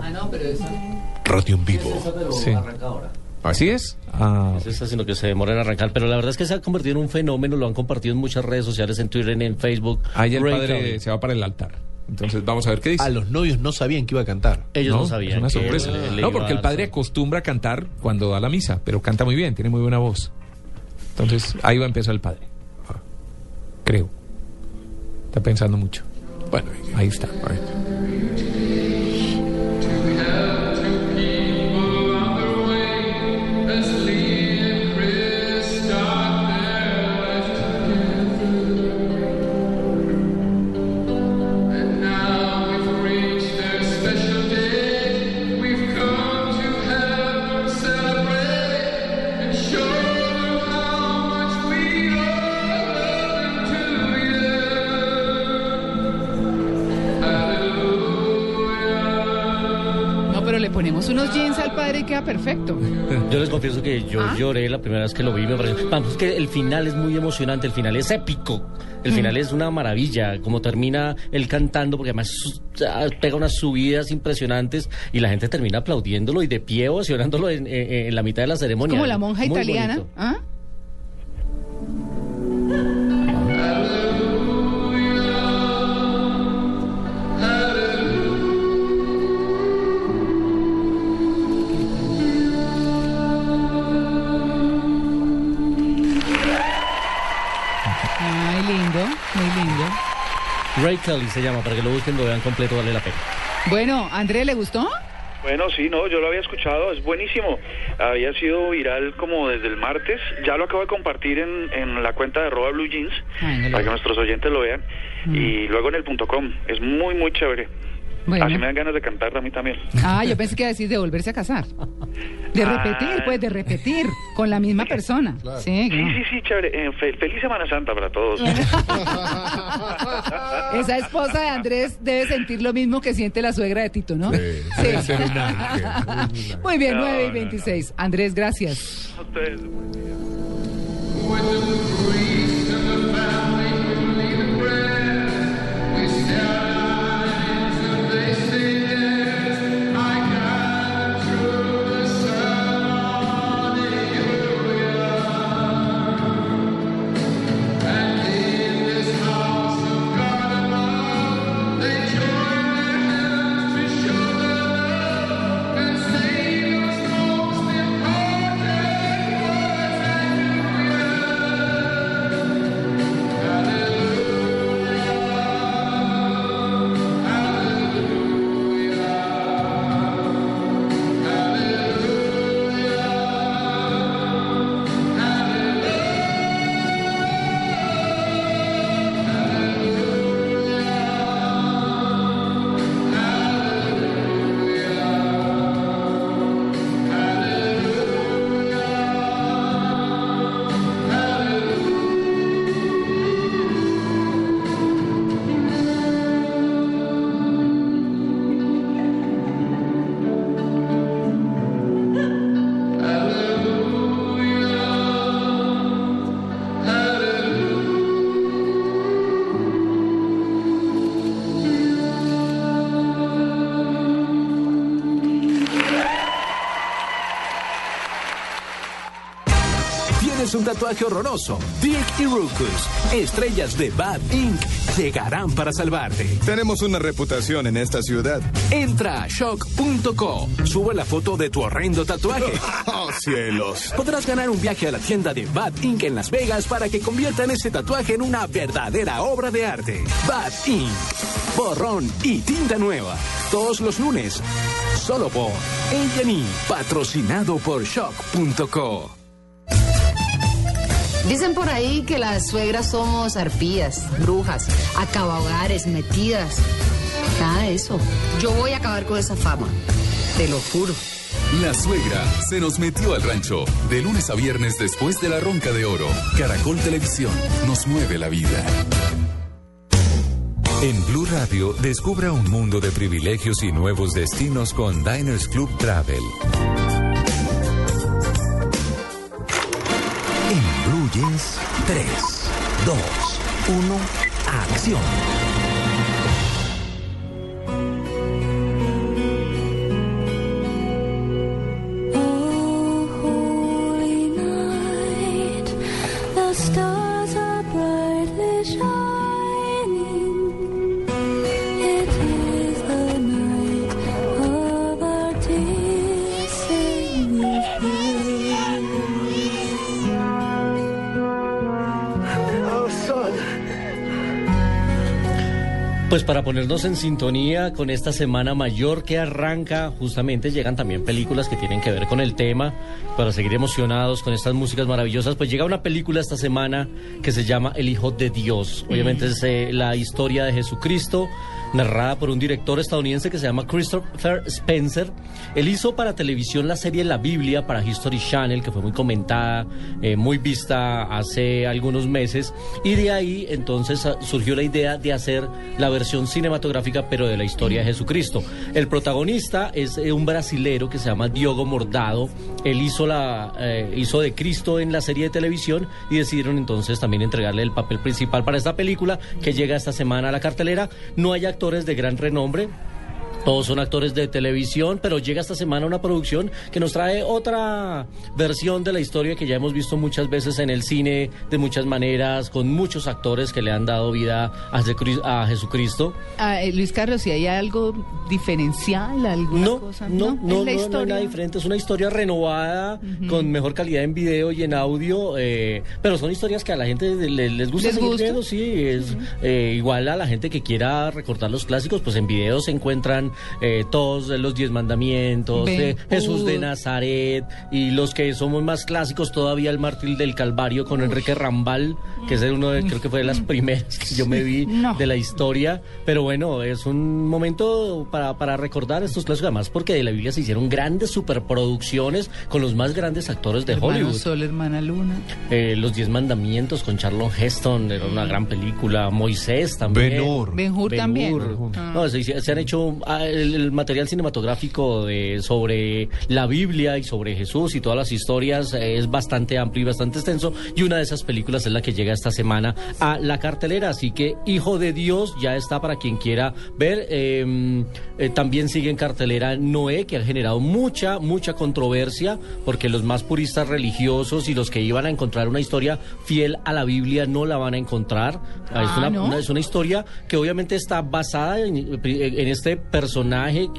Ah, no, pero eso. Radio en vivo. Sí. Así es. Ah, Es esa, sino que se demora en arrancar. Pero la verdad es que se ha convertido en un fenómeno, lo han compartido en muchas redes sociales, en Twitter, en Facebook. ahí el Ray padre se va para el altar. Entonces vamos a ver qué dice. A los novios no sabían que iba a cantar. Ellos no, Es sabían. una que sorpresa. él- él no, porque el padre acostumbra a cantar cuando da la misa, pero canta muy bien, tiene muy buena voz. Entonces, ahí va a empezar el padre. Creo. Está pensando mucho. Bueno, ahí está. No, queda perfecto. Yo les confieso que yo ¿Ah? lloré la primera vez que lo vi. Me pareció, vamos, es que el final es muy emocionante, el final es épico. El Mm. final es una maravilla, como termina él cantando, porque además pega unas subidas impresionantes y la gente termina aplaudiéndolo y de pie ovacionándolo en, en- en la mitad de la ceremonia. Como la monja Muy italiana. ¿Ah? Kelly se llama, para que lo busquen, lo vean completo, vale la pena. Bueno, ¿André le gustó? Bueno, sí, no, yo lo había escuchado, es buenísimo. Había sido viral como desde el martes. Ya lo acabo de compartir en, en la cuenta de arroba Blue Jeans Ay, no lo para que nuestros oyentes lo vean. Y luego en el punto com. Es muy, muy chévere. Bueno. Así me dan ganas de cantar a mí también. Ah, yo pensé que iba a decir de volverse a casar. De repetir, pues, de repetir con la misma persona. Sí, Sí, no. sí, sí, chévere. Eh, fe- feliz Semana Santa para todos. Esa esposa de Andrés debe sentir lo mismo que siente la suegra de Tito, ¿no? Un ángel. Muy bien, No, 9 y no, 26. Andrés, gracias. A ustedes. Un tatuaje horroroso, Dick y Rucus, estrellas de Bad Inc., llegarán para salvarte. Tenemos una reputación en esta ciudad. Entra a shock.co, sube la foto de tu horrendo tatuaje. ¡Oh, cielos! Podrás ganar un viaje a la tienda de Bad Inc. en Las Vegas para que conviertan ese tatuaje en una verdadera obra de arte. Bad Inc. Borrón y tinta nueva. Todos los lunes. Solo por A&E, patrocinado por shock.co. Dicen por ahí que las suegras somos arpías, brujas, acabahogares, metidas. Nada de eso. Yo voy a acabar con esa fama. Te lo juro. La suegra se nos metió al rancho. De lunes a viernes después de la ronca de oro. Caracol Televisión nos mueve la vida. En Blue Radio, descubra un mundo de privilegios y nuevos destinos con Diners Club Travel. En Blue Jeans, 3, 2, 1, acción. Ponernos en sintonía con esta semana mayor que arranca, justamente llegan también películas que tienen que ver con el tema, para seguir emocionados con estas músicas maravillosas, pues llega una película esta semana que se llama El Hijo de Dios. Obviamente es eh, la historia de Jesucristo, narrada por un director estadounidense que se llama Christopher Spencer. Él hizo para televisión la serie La Biblia para History Channel, que fue muy comentada, eh, muy vista hace algunos meses, y de ahí entonces surgió la idea de hacer la versión cinematográfica, pero de la historia de Jesucristo. El protagonista es eh, un brasilero que se llama Diogo Mordado. Él hizo, la, eh, hizo de Cristo en la serie de televisión y decidieron entonces también entregarle el papel principal para esta película que llega esta semana a la cartelera. No hay actores de gran renombre. Todos son actores de televisión, pero llega esta semana una producción que nos trae otra versión de la historia que ya hemos visto muchas veces en el cine, de muchas maneras, con muchos actores que le han dado vida a Jesucri- a Jesucristo. Ah, eh, Luis Carlos, si hay algo diferencial, alguna No, cosa. no, no, es la no, no nada diferente. Es una historia renovada, con mejor calidad en video y en audio, eh, pero son historias que a la gente le- les gusta ¿Les seguir gusta? viendo, sí. Es eh, igual a la gente que quiera recordar los clásicos, pues en video se encuentran eh, todos los diez mandamientos, Ben eh, Jesús de Hur. Nazaret y los que somos más clásicos todavía el mártir del Calvario con Enrique Rambal, que es uno de, creo que fue de las primeras que yo me vi No. de la historia. Pero bueno, es un momento para, para recordar estos clásicos, además porque de la Biblia se hicieron grandes superproducciones con los más grandes actores de Hermano Hollywood. Sol, hermana Luna. Eh, los Diez Mandamientos con Charlon Heston, era una gran película. Moisés también. Ben-Hur. Ben-Hur también. Ben-Hur. No, se, se han hecho ah, el, el material cinematográfico de, sobre la Biblia y sobre Jesús y todas las historias eh, es bastante amplio y bastante extenso. Y una de esas películas es la que llega esta semana a la cartelera. Así que Hijo de Dios ya está para quien quiera ver. Eh, eh, también sigue en cartelera Noé, que ha generado mucha, mucha controversia, porque los más puristas religiosos y los que iban a encontrar una historia fiel a la Biblia no la van a encontrar. Ah, es, una, ¿no? una- es una historia que obviamente está basada en, en este personaje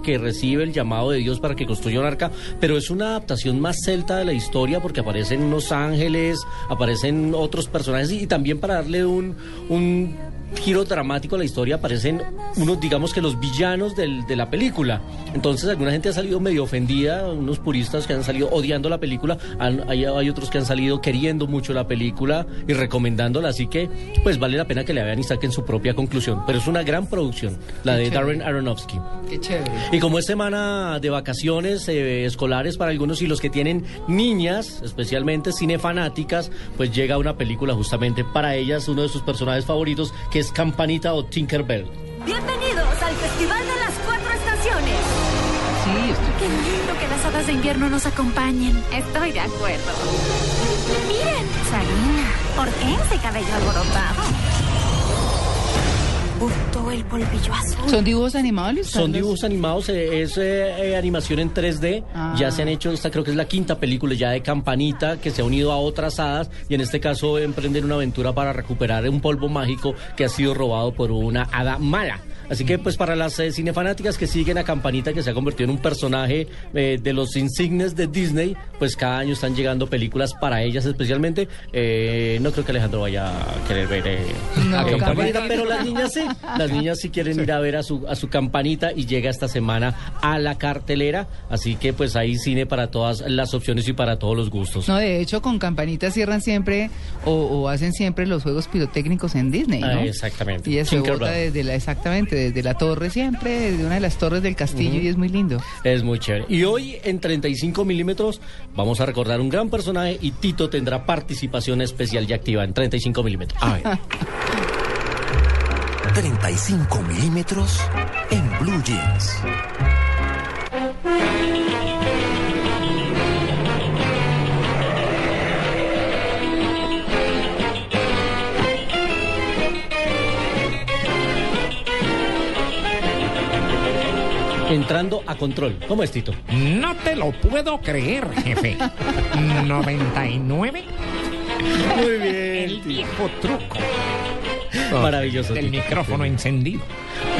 que recibe el llamado de Dios para que construya un arca, pero es una adaptación más celta de la historia porque aparecen unos ángeles, aparecen otros personajes y, también para darle un, un giro dramático a la historia aparecen unos, digamos que los villanos del- de la película. Entonces alguna gente ha salido medio ofendida, unos puristas que han salido odiando la película, han- hay, hay otros que han salido queriendo mucho la película y recomendándola, así que pues vale la pena que la vean y saquen su propia conclusión. Pero es una gran producción, la Qué de chévere. Darren Aronofsky. Qué chévere. Y como es semana de vacaciones eh, escolares para algunos y los que tienen niñas, especialmente cinefanáticas, pues llega una película justamente para ellas, uno de sus personajes favoritos, que es Campanita o Tinkerbell. Bienvenidos al Festival de las Cuatro Estaciones. Sí, estoy... Qué lindo que las hadas de invierno nos acompañen. Estoy de acuerdo. Miren, Sarina, Hortense, cabello alborotado. Uf, todo el polvillo azul. ¿Son dibujos animados, Luis Son dibujos animados, eh, es eh, eh, animación en 3D. Ah. Ya se han hecho, esta creo que es la quinta película ya de Campanita, que se ha unido a otras hadas y en este caso emprenden una aventura para recuperar un polvo mágico que ha sido robado por una hada mala. Así que pues para las eh, cinefanáticas que siguen a Campanita, que se ha convertido en un personaje eh, de los insignes de Disney, pues cada año están llegando películas para ellas especialmente. Eh, no creo que Alejandro vaya a querer ver eh, No, a Campanita, pero las niñas sí. Las niñas sí quieren ir a ver a su, a su Campanita y llega esta semana a la cartelera. Así que pues hay cine para todas las opciones y para todos los gustos. No, de hecho, con Campanita cierran siempre o, o hacen siempre los juegos pirotécnicos en Disney, ¿no? Ah, exactamente. Y eso bota desde la, exactamente, desde la torre siempre, desde una de las torres del castillo y es muy lindo. Es muy chévere. Y hoy en 35 milímetros vamos a recordar un gran personaje y Tito tendrá participación especial y activa en 35 milímetros. 35 milímetros en Blue Jeans. Entrando a control. ¿Cómo es Tito? No te lo puedo creer, jefe. 99. Muy bien. El viejo truco. Maravilloso. Tito. micrófono encendido.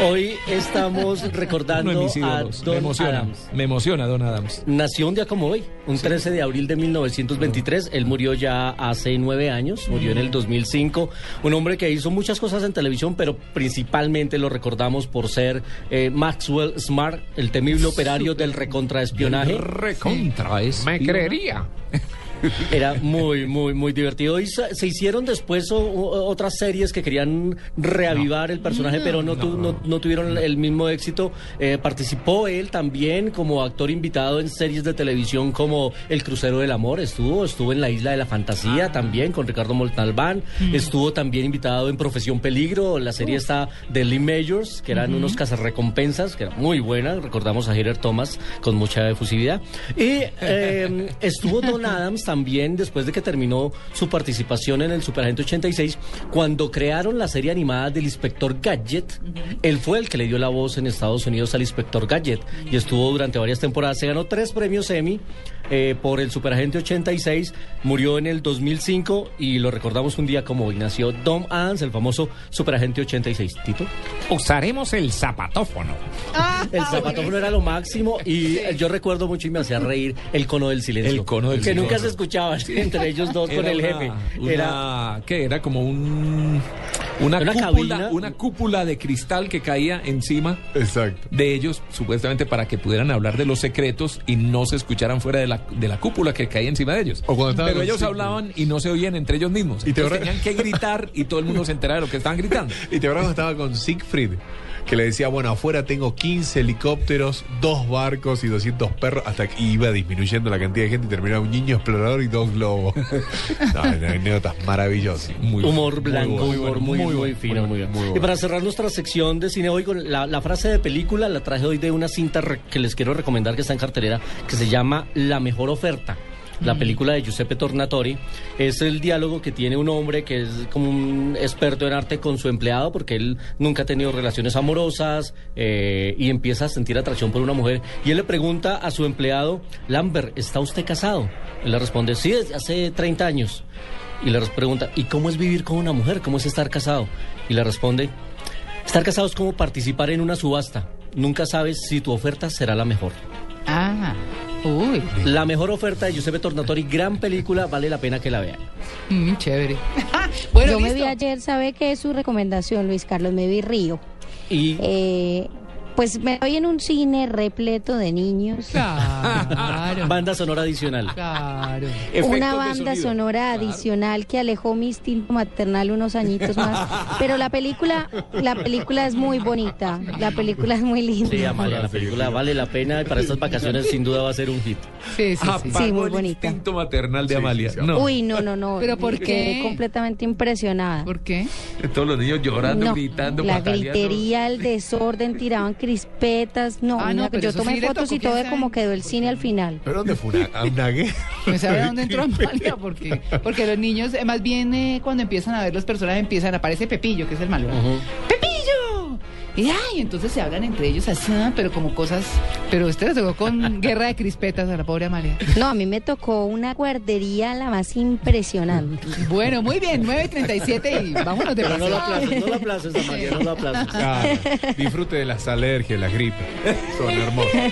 Hoy estamos recordando a ídolos. Me Don emociona, Adams. me emociona Don Adams. Nació un día como hoy, un 13 de abril de 1923. Él murió ya hace nueve años, murió en el 2005. Un hombre que hizo muchas cosas en televisión, pero principalmente lo recordamos por ser eh, Maxwell Smart, el temible operario del recontraespionaje. Recontra es. Me creería. Era muy, muy, muy divertido. Y se hicieron después o- o- otras series que querían reavivar el personaje, pero no, tu- no- no tuvieron el mismo éxito. Eh, participó él también como actor invitado en series de televisión como El Crucero del Amor. Estuvo, estuvo en La Isla de la Fantasía también con Ricardo Montalbán. Estuvo también invitado en Profesión Peligro. La serie está de Lee Majors, que eran unos cazarrecompensas, que era muy buena. Recordamos a Heather Thomas con mucha efusividad. Y eh, estuvo Don Adams también después de que terminó su participación en el Superagente 86, cuando crearon la serie animada del Inspector Gadget. Él fue el que le dio la voz en Estados Unidos al Inspector Gadget y estuvo durante varias temporadas. Se ganó tres premios Emmy eh, por el Superagente 86, murió en el 2005 y lo recordamos un día como hoy. Nació Don Adams, el famoso Superagente 86. Tito. Usaremos el zapatófono. El zapatófono era lo máximo y yo recuerdo mucho y me hacía reír el cono del silencio. El cono del que silencio. nunca se escuchaba entre ellos dos con el una- jefe. una- Era ¿qué? Era como un una, Una cúpula, cabina. una cúpula de cristal que caía encima Exacto. de ellos, supuestamente para que pudieran hablar de los secretos y no se escucharan fuera de la, de la cúpula que caía encima de ellos. O cuando estaban Pero ellos hablaban y no se oían entre ellos mismos. Y te Entonces habrá- tenían que gritar y todo el mundo se enteraba de lo que estaban gritando. Y te cuando estaba con Siegfried, que le decía, bueno, afuera tengo 15 helicópteros, dos barcos y 200 perros, hasta que iba disminuyendo la cantidad de gente y terminaba un niño explorador y dos globos. no, anécdotas maravillosas. Muy humor muy blanco, bueno, humor muy, muy, bueno, fino, muy bien. muy Y bueno. para cerrar nuestra sección de cine hoy con la, la frase de película, la traje hoy de una cinta que les quiero recomendar que está en cartelera, que se llama La mejor oferta. La película de Giuseppe Tornatori es el diálogo que tiene un hombre que es como un experto en arte con su empleado porque él nunca ha tenido relaciones amorosas eh, y empieza a sentir atracción por una mujer y él le pregunta a su empleado, Lambert, ¿está usted casado? Él le responde, sí, desde hace 30 años. Y le pregunta, ¿y cómo es vivir con una mujer? ¿Cómo es estar casado? Y le responde, estar casado es como participar en una subasta. Nunca sabes si tu oferta será la mejor. Ah, uy. La mejor oferta de Giuseppe Tornatori, gran película, vale la pena que la vean. Mm, chévere. bueno, Yo me vi ayer, ¿sabe qué es su recomendación, Luis Carlos? Me vi Río. Y Eh, pues me vi en un cine repleto de niños. Claro. banda sonora adicional. Claro. Una banda sonora adicional que alejó mi instinto maternal unos añitos más. Pero la película, la película es muy bonita. La película es muy linda. Sí, Amalia, la película vale la pena y para estas vacaciones sin duda va a ser un hit. Sí, sí, sí. Sí, muy bonita. instinto maternal de Amalia. No. Uy, no, no, no. ¿Pero por Quedé qué? completamente impresionada. ¿Por qué? Todos los niños llorando, No, gritando, la gritería, el desorden, tiraban crispetas. No, Ah, no, pero yo tomé sí fotos y todo de cómo quedó el cine al final. ¿Pero dónde fue guerra? ¿Me sabe dónde entró Amalia? Porque, porque los niños, eh, más bien eh, cuando empiezan a ver los personajes, empiezan, aparece Pepillo, que es el malo. ¿no? ¡Pepillo! Y ay, entonces se hablan entre ellos así, ah, pero como cosas. Pero usted le tocó con guerra de crispetas a la pobre Amalia. No, a mí me tocó una guardería la más impresionante. Bueno, muy bien, 9.37 y vámonos de Pero no la aplaces, no la aplaces, Amalia, no la aplaces. Claro, disfrute de las alergias, las gripes. Son hermosas.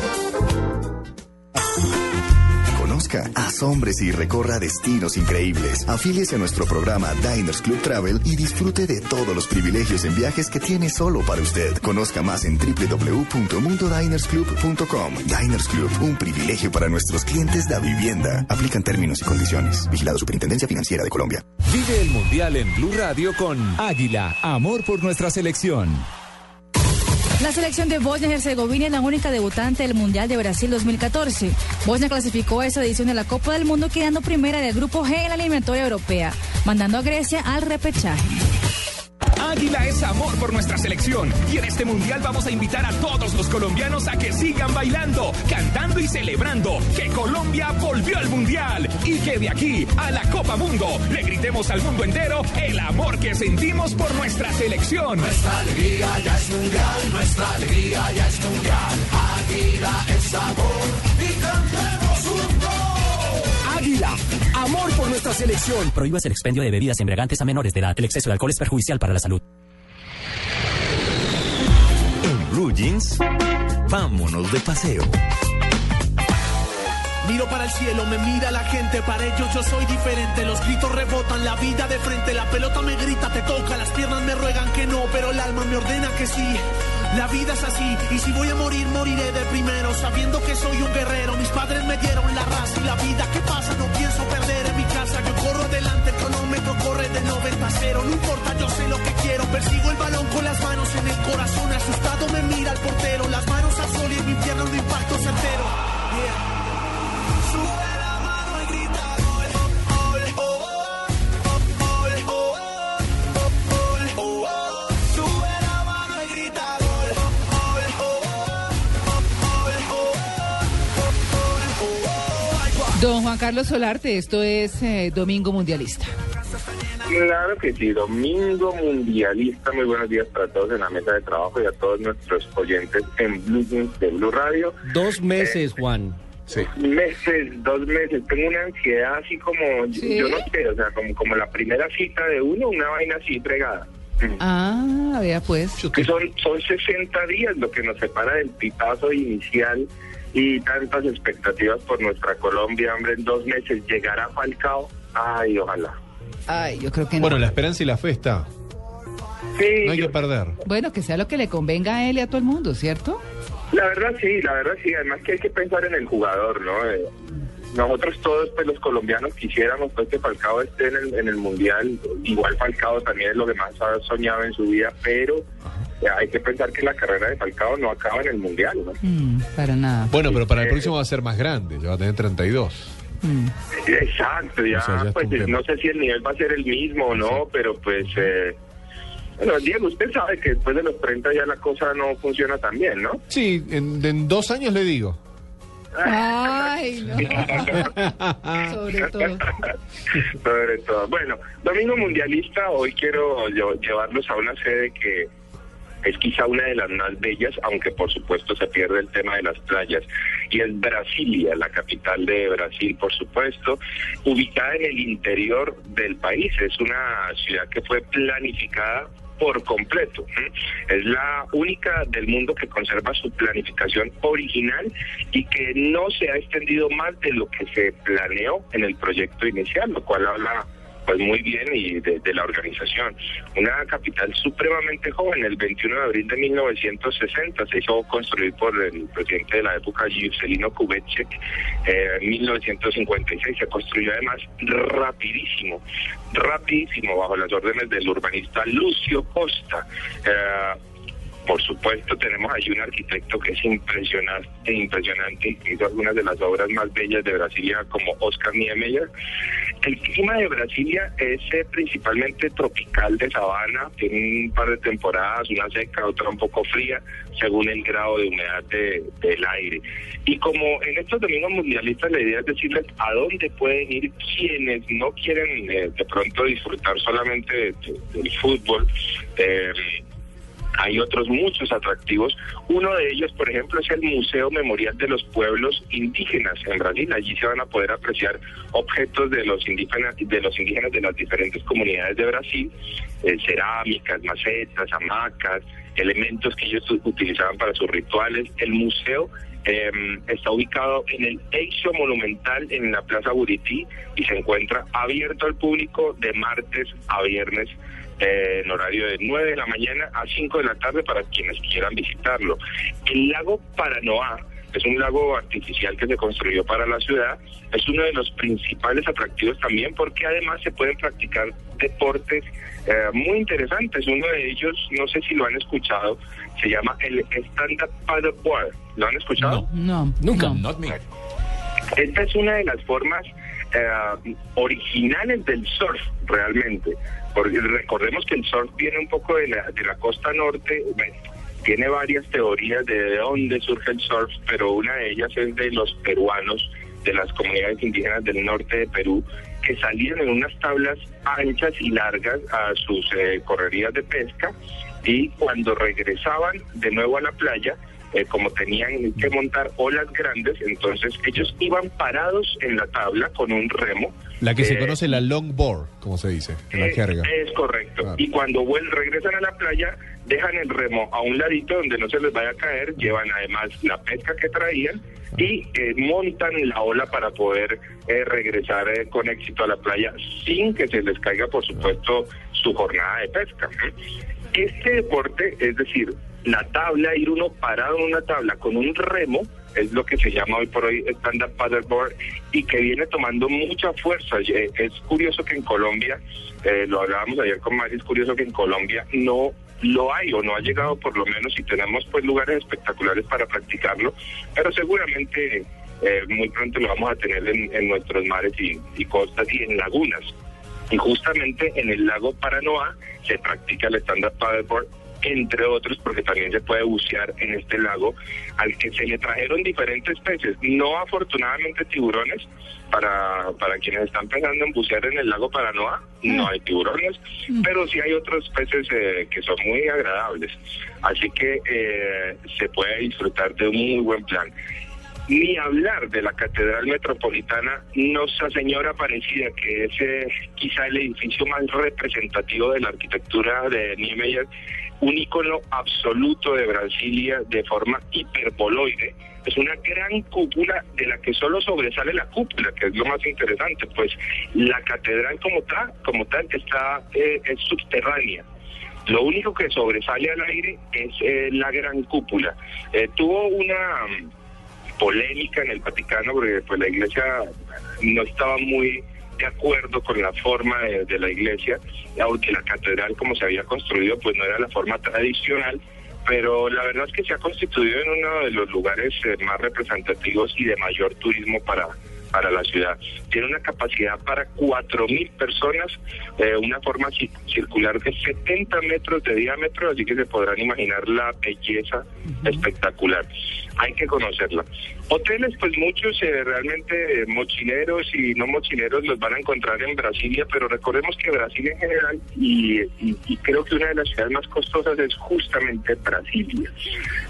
Conozca, asómbrese y recorra destinos increíbles. Afíliese a nuestro programa Diners Club Travel y disfrute de todos los privilegios en viajes que tiene solo para usted. Conozca más en www.mundodinersclub.com. Diners Club, un privilegio para nuestros clientes de vivienda. Aplican términos y condiciones. Vigilado Superintendencia Financiera de Colombia. Vive el Mundial en Blue Radio con Águila, amor por nuestra selección. La selección de Bosnia y Herzegovina es la única debutante del Mundial de Brasil 2014. Bosnia clasificó a esa edición de la Copa del Mundo quedando primera del Grupo G en la eliminatoria europea, mandando a Grecia al repechaje. Águila es amor por nuestra selección y en este mundial vamos a invitar a todos los colombianos a que sigan bailando, cantando y celebrando que Colombia volvió al mundial y que de aquí a la Copa Mundo le gritemos al mundo entero el amor que sentimos por nuestra selección. Nuestra alegría ya es mundial, nuestra alegría ya es mundial. Águila es amor y cantemos. Águila, amor por nuestra selección. Prohíbas el expendio de bebidas embriagantes a menores de edad. El exceso de alcohol es perjudicial para la salud. En Blue Jeans, vámonos de paseo. Miro para el cielo, me mira la gente, para ellos yo soy diferente. Los gritos rebotan, la vida de frente, la pelota me grita, te toca, las piernas me ruegan que no, pero el alma me ordena que sí. La vida es así, y si voy a morir, moriré de primero, sabiendo que soy un guerrero. Mis padres me dieron la raza y la vida. ¿Qué pasa? No pienso perder en mi casa. Yo corro adelante, el cronómetro corre de 90 a 0. No importa, yo sé lo que quiero. Persigo el balón con las manos en el corazón. Asustado me mira el portero, las manos al sol y en mi pierna un impacto certero. Don Juan Carlos Solarte, esto es eh, Domingo Mundialista. Claro que sí, Domingo Mundialista, muy buenos días para todos en la mesa de trabajo y a todos nuestros oyentes en Blue Jeans de Blue Radio. Dos meses, Juan. Meses, dos meses, tengo una ansiedad así como, Sí. yo no sé, o sea, como, como la primera cita de uno, una vaina así entregada. Ah, vea pues. Que son, son 60 días lo que nos separa del pitazo inicial y tantas expectativas por nuestra Colombia, hombre, en dos meses llegará Falcao, ay, ojalá. Ay, yo creo que no. Bueno, la esperanza y la fe está. Sí, No hay que perder. Bueno, que sea lo que le convenga a él y a todo el mundo, ¿cierto? La verdad sí, la verdad sí, además que hay que pensar en el jugador, ¿no? Eh, nosotros todos, pues los colombianos quisiéramos pues, que Falcao esté en el, en el Mundial, igual Falcao también es lo que más ha soñado en su vida, pero hay que pensar que la carrera de Falcao no acaba en el Mundial, ¿no? Mm, para nada. Bueno, pero para el próximo va a ser más grande, ya va a tener 32. Mm. Exacto, ya, O sea, ya está pues no sé si el nivel va a ser el mismo o no, pero pues... Eh, bueno, Diego, usted sabe que después de los 30 ya la cosa no funciona tan bien, ¿no? Sí, en, en dos años le digo. Ay, no. Sobre todo. Sobre todo. Bueno, Domingo Mundialista, hoy quiero yo- llevarlos a una sede que es quizá una de las más bellas, aunque por supuesto se pierde el tema de las playas, y es Brasilia, la capital de Brasil, por supuesto, ubicada en el interior del país. Es una ciudad que fue planificada por completo. Es la única del mundo que conserva su planificación original y que no se ha extendido más de lo que se planeó en el proyecto inicial, lo cual habla pues muy bien y de, la organización. Una capital supremamente joven, el 21 de abril de 1960 se hizo construir por el presidente de la época, Juscelino Kubitschek, eh, en 1956 se construyó además rapidísimo, rapidísimo bajo las órdenes del urbanista Lucio Costa. Eh, Por supuesto, tenemos allí un arquitecto que es impresionante, impresionante, hizo algunas de las obras más bellas de Brasilia, como Oscar Niemeyer. El clima de Brasilia es eh, principalmente tropical de sabana, tiene un par de temporadas, una seca, otra un poco fría, según el grado de humedad de- del aire. Y como en estos domingos mundialistas, la idea es decirles a dónde pueden ir quienes no quieren eh, de pronto disfrutar solamente de- del fútbol. eh, hay otros muchos atractivos. Uno de ellos, por ejemplo, es el Museo Memorial de los Pueblos Indígenas en Brasil. Allí se van a poder apreciar objetos de los indígenas de los indígenas de las diferentes comunidades de Brasil, eh, cerámicas, macetas, hamacas, elementos que ellos utilizaban para sus rituales. El museo eh, está ubicado en el Eixo Monumental en la Plaza Buriti y se encuentra abierto al público de martes a viernes eh, en horario de 9 de la mañana a 5 de la tarde para quienes quieran visitarlo. El lago Paranoá es un lago artificial que se construyó para la ciudad, es uno de los principales atractivos también porque además se pueden practicar deportes eh, muy interesantes. Uno de ellos, no sé si lo han escuchado, se llama el stand-up paddleboard. ¿Lo han escuchado? No. Nunca. Not me. Esta es una de las formas eh, originales del surf, realmente. Porque recordemos que el surf viene un poco de la, de la costa norte. tiene varias teorías de dónde surge el surf, pero una de ellas es de los peruanos, de las comunidades indígenas del norte de Perú, que salían en unas tablas anchas y largas a sus eh, correrías de pesca y cuando regresaban de nuevo a la playa, eh, como tenían que montar olas grandes, entonces ellos iban parados en la tabla con un remo. La que se Eh, conoce la longboard, como se dice, en la eh, jerga. Es correcto. Y cuando vuel- regresan a la playa, dejan el remo a un ladito donde no se les vaya a caer, llevan además la pesca que traían y eh, montan la ola para poder eh, regresar eh, con éxito a la playa sin que se les caiga, por supuesto, su jornada de pesca. Este deporte, es decir, la tabla, ir uno parado en una tabla con un remo, es lo que se llama hoy por hoy stand-up paddleboard y que viene tomando mucha fuerza. Eh, Es curioso que en Colombia, eh, lo hablábamos ayer con Mari, es curioso que en Colombia no lo hay o no ha llegado por lo menos y tenemos pues lugares espectaculares para practicarlo, pero seguramente eh, muy pronto lo vamos a tener en, en nuestros mares y, y costas y en lagunas. Y justamente en el lago Paranoá se practica el stand-up paddleboard, entre otros, porque también se puede bucear en este lago, al que se le trajeron diferentes peces, no afortunadamente tiburones, para, para quienes están pensando en bucear en el lago Paranoá, no hay tiburones, pero sí hay otros peces eh, que son muy agradables. Así que eh, se puede disfrutar de un muy buen plan. Ni hablar de la Catedral Metropolitana Nuestra Señora Aparecida, que es eh, quizá el edificio más representativo de la arquitectura de Niemeyer, un icono absoluto de Brasilia de forma hiperboloide. Es una gran cúpula de la que solo sobresale la cúpula, que es lo más interesante, pues la catedral como tal, como tal está eh, es subterránea. Lo único que sobresale al aire es eh, la gran cúpula. Eh, tuvo una polémica en el Vaticano porque pues la iglesia no estaba muy de acuerdo con la forma de, de la iglesia, aunque la catedral como se había construido pues no era la forma tradicional, pero la verdad es que se ha constituido en uno de los lugares eh, más representativos y de mayor turismo para para la ciudad. Tiene una capacidad para 4.000 personas, eh, una forma ci- circular de 70 metros de diámetro, así que se podrán imaginar la belleza espectacular. Hay que conocerla. Hoteles, pues muchos eh, realmente eh, mochileros y no mochileros los van a encontrar en Brasilia, pero recordemos que Brasil en general, y creo que una de las ciudades más costosas es justamente Brasilia.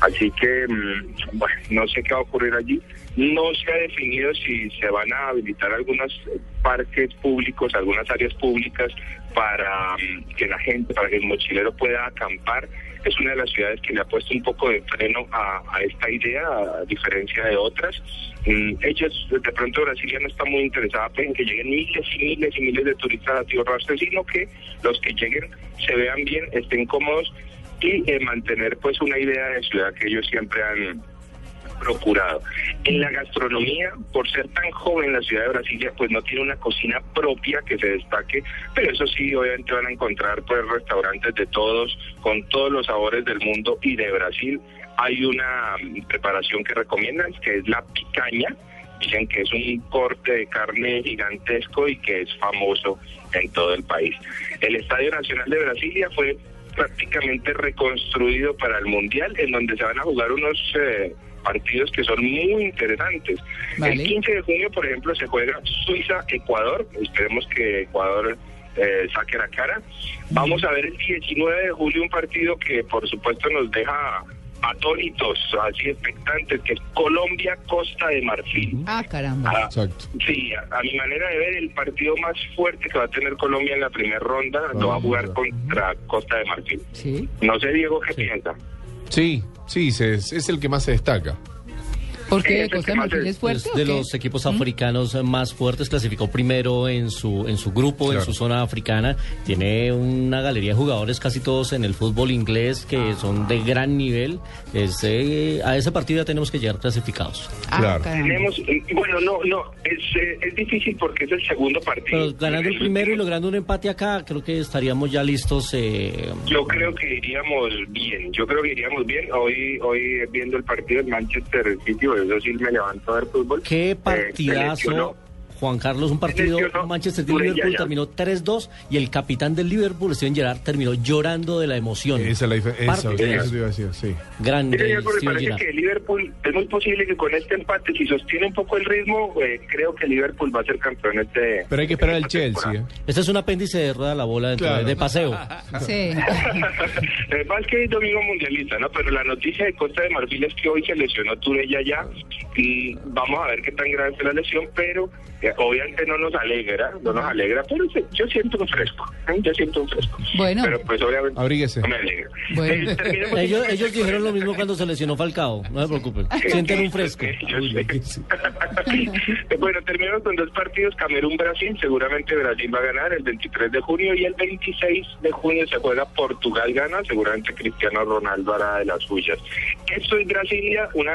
Así que, mm, bueno, no sé qué va a ocurrir allí. No se ha definido si se van a habilitar algunos eh, parques públicos, algunas áreas públicas para mm, que la gente, para que el mochilero pueda acampar. Es una de las ciudades que le ha puesto un poco de freno a, a esta idea, a diferencia de otras. Mm, ellos, de pronto, Brasilia no está muy interesada en que lleguen miles y miles y miles de turistas a Tío Rastro, sino que los que lleguen se vean bien, estén cómodos y eh, mantener pues una idea de ciudad que ellos siempre han procurado. En la gastronomía, por ser tan joven la ciudad de Brasilia, pues no tiene una cocina propia que se destaque, pero eso sí, obviamente van a encontrar pues restaurantes de todos, con todos los sabores del mundo y de Brasil. Hay una mm, preparación que recomiendan, que es la picaña, dicen que es un corte de carne gigantesco y que es famoso en todo el país. El Estadio Nacional de Brasilia fue prácticamente reconstruido para el Mundial, en donde se van a jugar unos eh, partidos que son muy interesantes. El 15 de junio, por ejemplo, se juega Suiza-Ecuador. Esperemos que Ecuador eh, saque la cara. Vamos a ver el 19 de julio un partido que, por supuesto, nos deja atónitos, así expectantes, que es Colombia-Costa de Marfil. Ah, caramba. Ah, Sí, a, a mi manera de ver, el partido más fuerte que va a tener Colombia en la primera ronda lo va a jugar contra Costa de Marfil. Sí. No sé, Diego, qué piensa. Sí, sí, se- es el que más se destaca. ¿Por qué Costa de Marfil es fuerte? Es de los equipos africanos más fuertes, clasificó primero en su en su grupo, en Claro. su zona africana. Tiene una galería de jugadores, casi todos en el fútbol inglés, que son de gran nivel. Eh, a ese partido ya tenemos que llegar clasificados. Ah, Tenemos, eh, bueno, no, no, es, eh, es difícil porque es el segundo partido. Pero ganando el primero y logrando un empate acá, creo que estaríamos ya listos. eh, Yo creo que iríamos bien, yo creo que iríamos bien. Hoy hoy viendo el partido del Manchester City, eso sí me levanto a ver fútbol. Qué Eh, partidazo. seleccionó. Juan Carlos, un partido Manchester Turella City-Liverpool ya. terminó 3-2 y el capitán del Liverpool, Steven Gerrard, terminó llorando de la emoción. Esa es la diferencia. Sí. Grande Diego, me Steven parece Gerrard. que Liverpool es muy posible que con este empate, si sostiene un poco el ritmo, eh, creo que Liverpool va a ser campeón este. Pero hay que esperar al Chelsea. ¿eh? Este es un apéndice de rueda la bola dentro Claro. de, de paseo. Sí. Eh, más que es domingo mundialista, ¿no? Pero la noticia de Costa de Marfil es que hoy se lesionó Turella ya y vamos a ver qué tan grave es la lesión, pero eh, obviamente no nos alegra, no nos alegra, pero yo siento un fresco, ¿eh? yo siento un fresco. Bueno. Pero pues obviamente Abríguese. no me alegra. Bueno. Eh, Ellos, ellos dijeron lo mismo cuando se lesionó Falcao, no se preocupen. Sienten un fresco. Bueno, terminamos con dos partidos, Camerún-Brasil, seguramente Brasil va a ganar el 23 de junio y el 26 de junio se juega Portugal-Gana, seguramente Cristiano Ronaldo hará de las suyas. Esto es Brasilia, una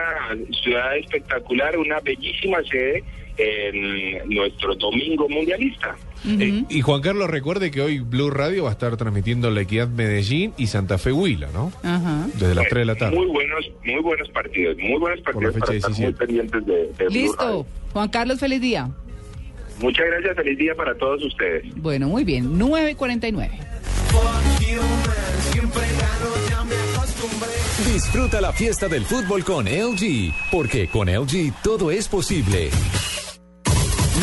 ciudad espectacular, una bellísima sede en nuestro domingo mundialista. Eh, y Juan Carlos, recuerde que hoy Blue Radio va a estar transmitiendo la Equidad Medellín y Santa Fe Huila, ¿no? Ajá. Desde las 3 de la tarde. Muy buenos, muy buenos partidos, muy buenos partidos estar muy 17. pendientes de, de Blue Radio. Listo. Juan Carlos, feliz día. Muchas gracias, feliz día para todos ustedes. Bueno, muy bien. 9.49. Disfruta la fiesta del fútbol con LG, porque con LG todo es posible.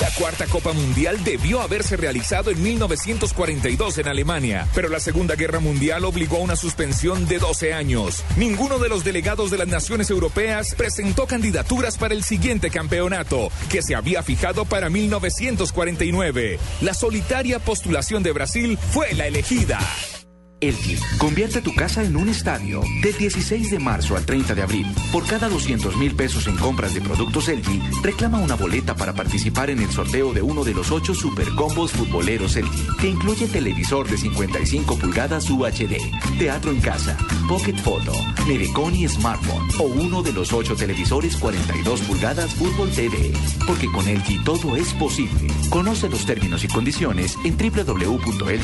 La cuarta Copa Mundial debió haberse realizado en 1942 en Alemania, pero la Segunda Guerra Mundial obligó a una suspensión de 12 años. Ninguno de los delegados de las naciones europeas presentó candidaturas para el siguiente campeonato, que se había fijado para 1949. La solitaria postulación de Brasil fue la elegida. Elgin, convierte tu casa en un estadio. Del 16 de marzo al 30 de abril, por cada 200 mil pesos en compras de productos Elgin, reclama una boleta para participar en el sorteo de uno de los ocho supercombos futboleros Elgin, que incluye televisor de 55 pulgadas UHD, teatro en casa, pocket photo, Nevecon y smartphone, o uno de los ocho televisores 42 pulgadas Fútbol TV. Porque con LG todo es posible. Conoce los términos y condiciones en www.lg.com/co.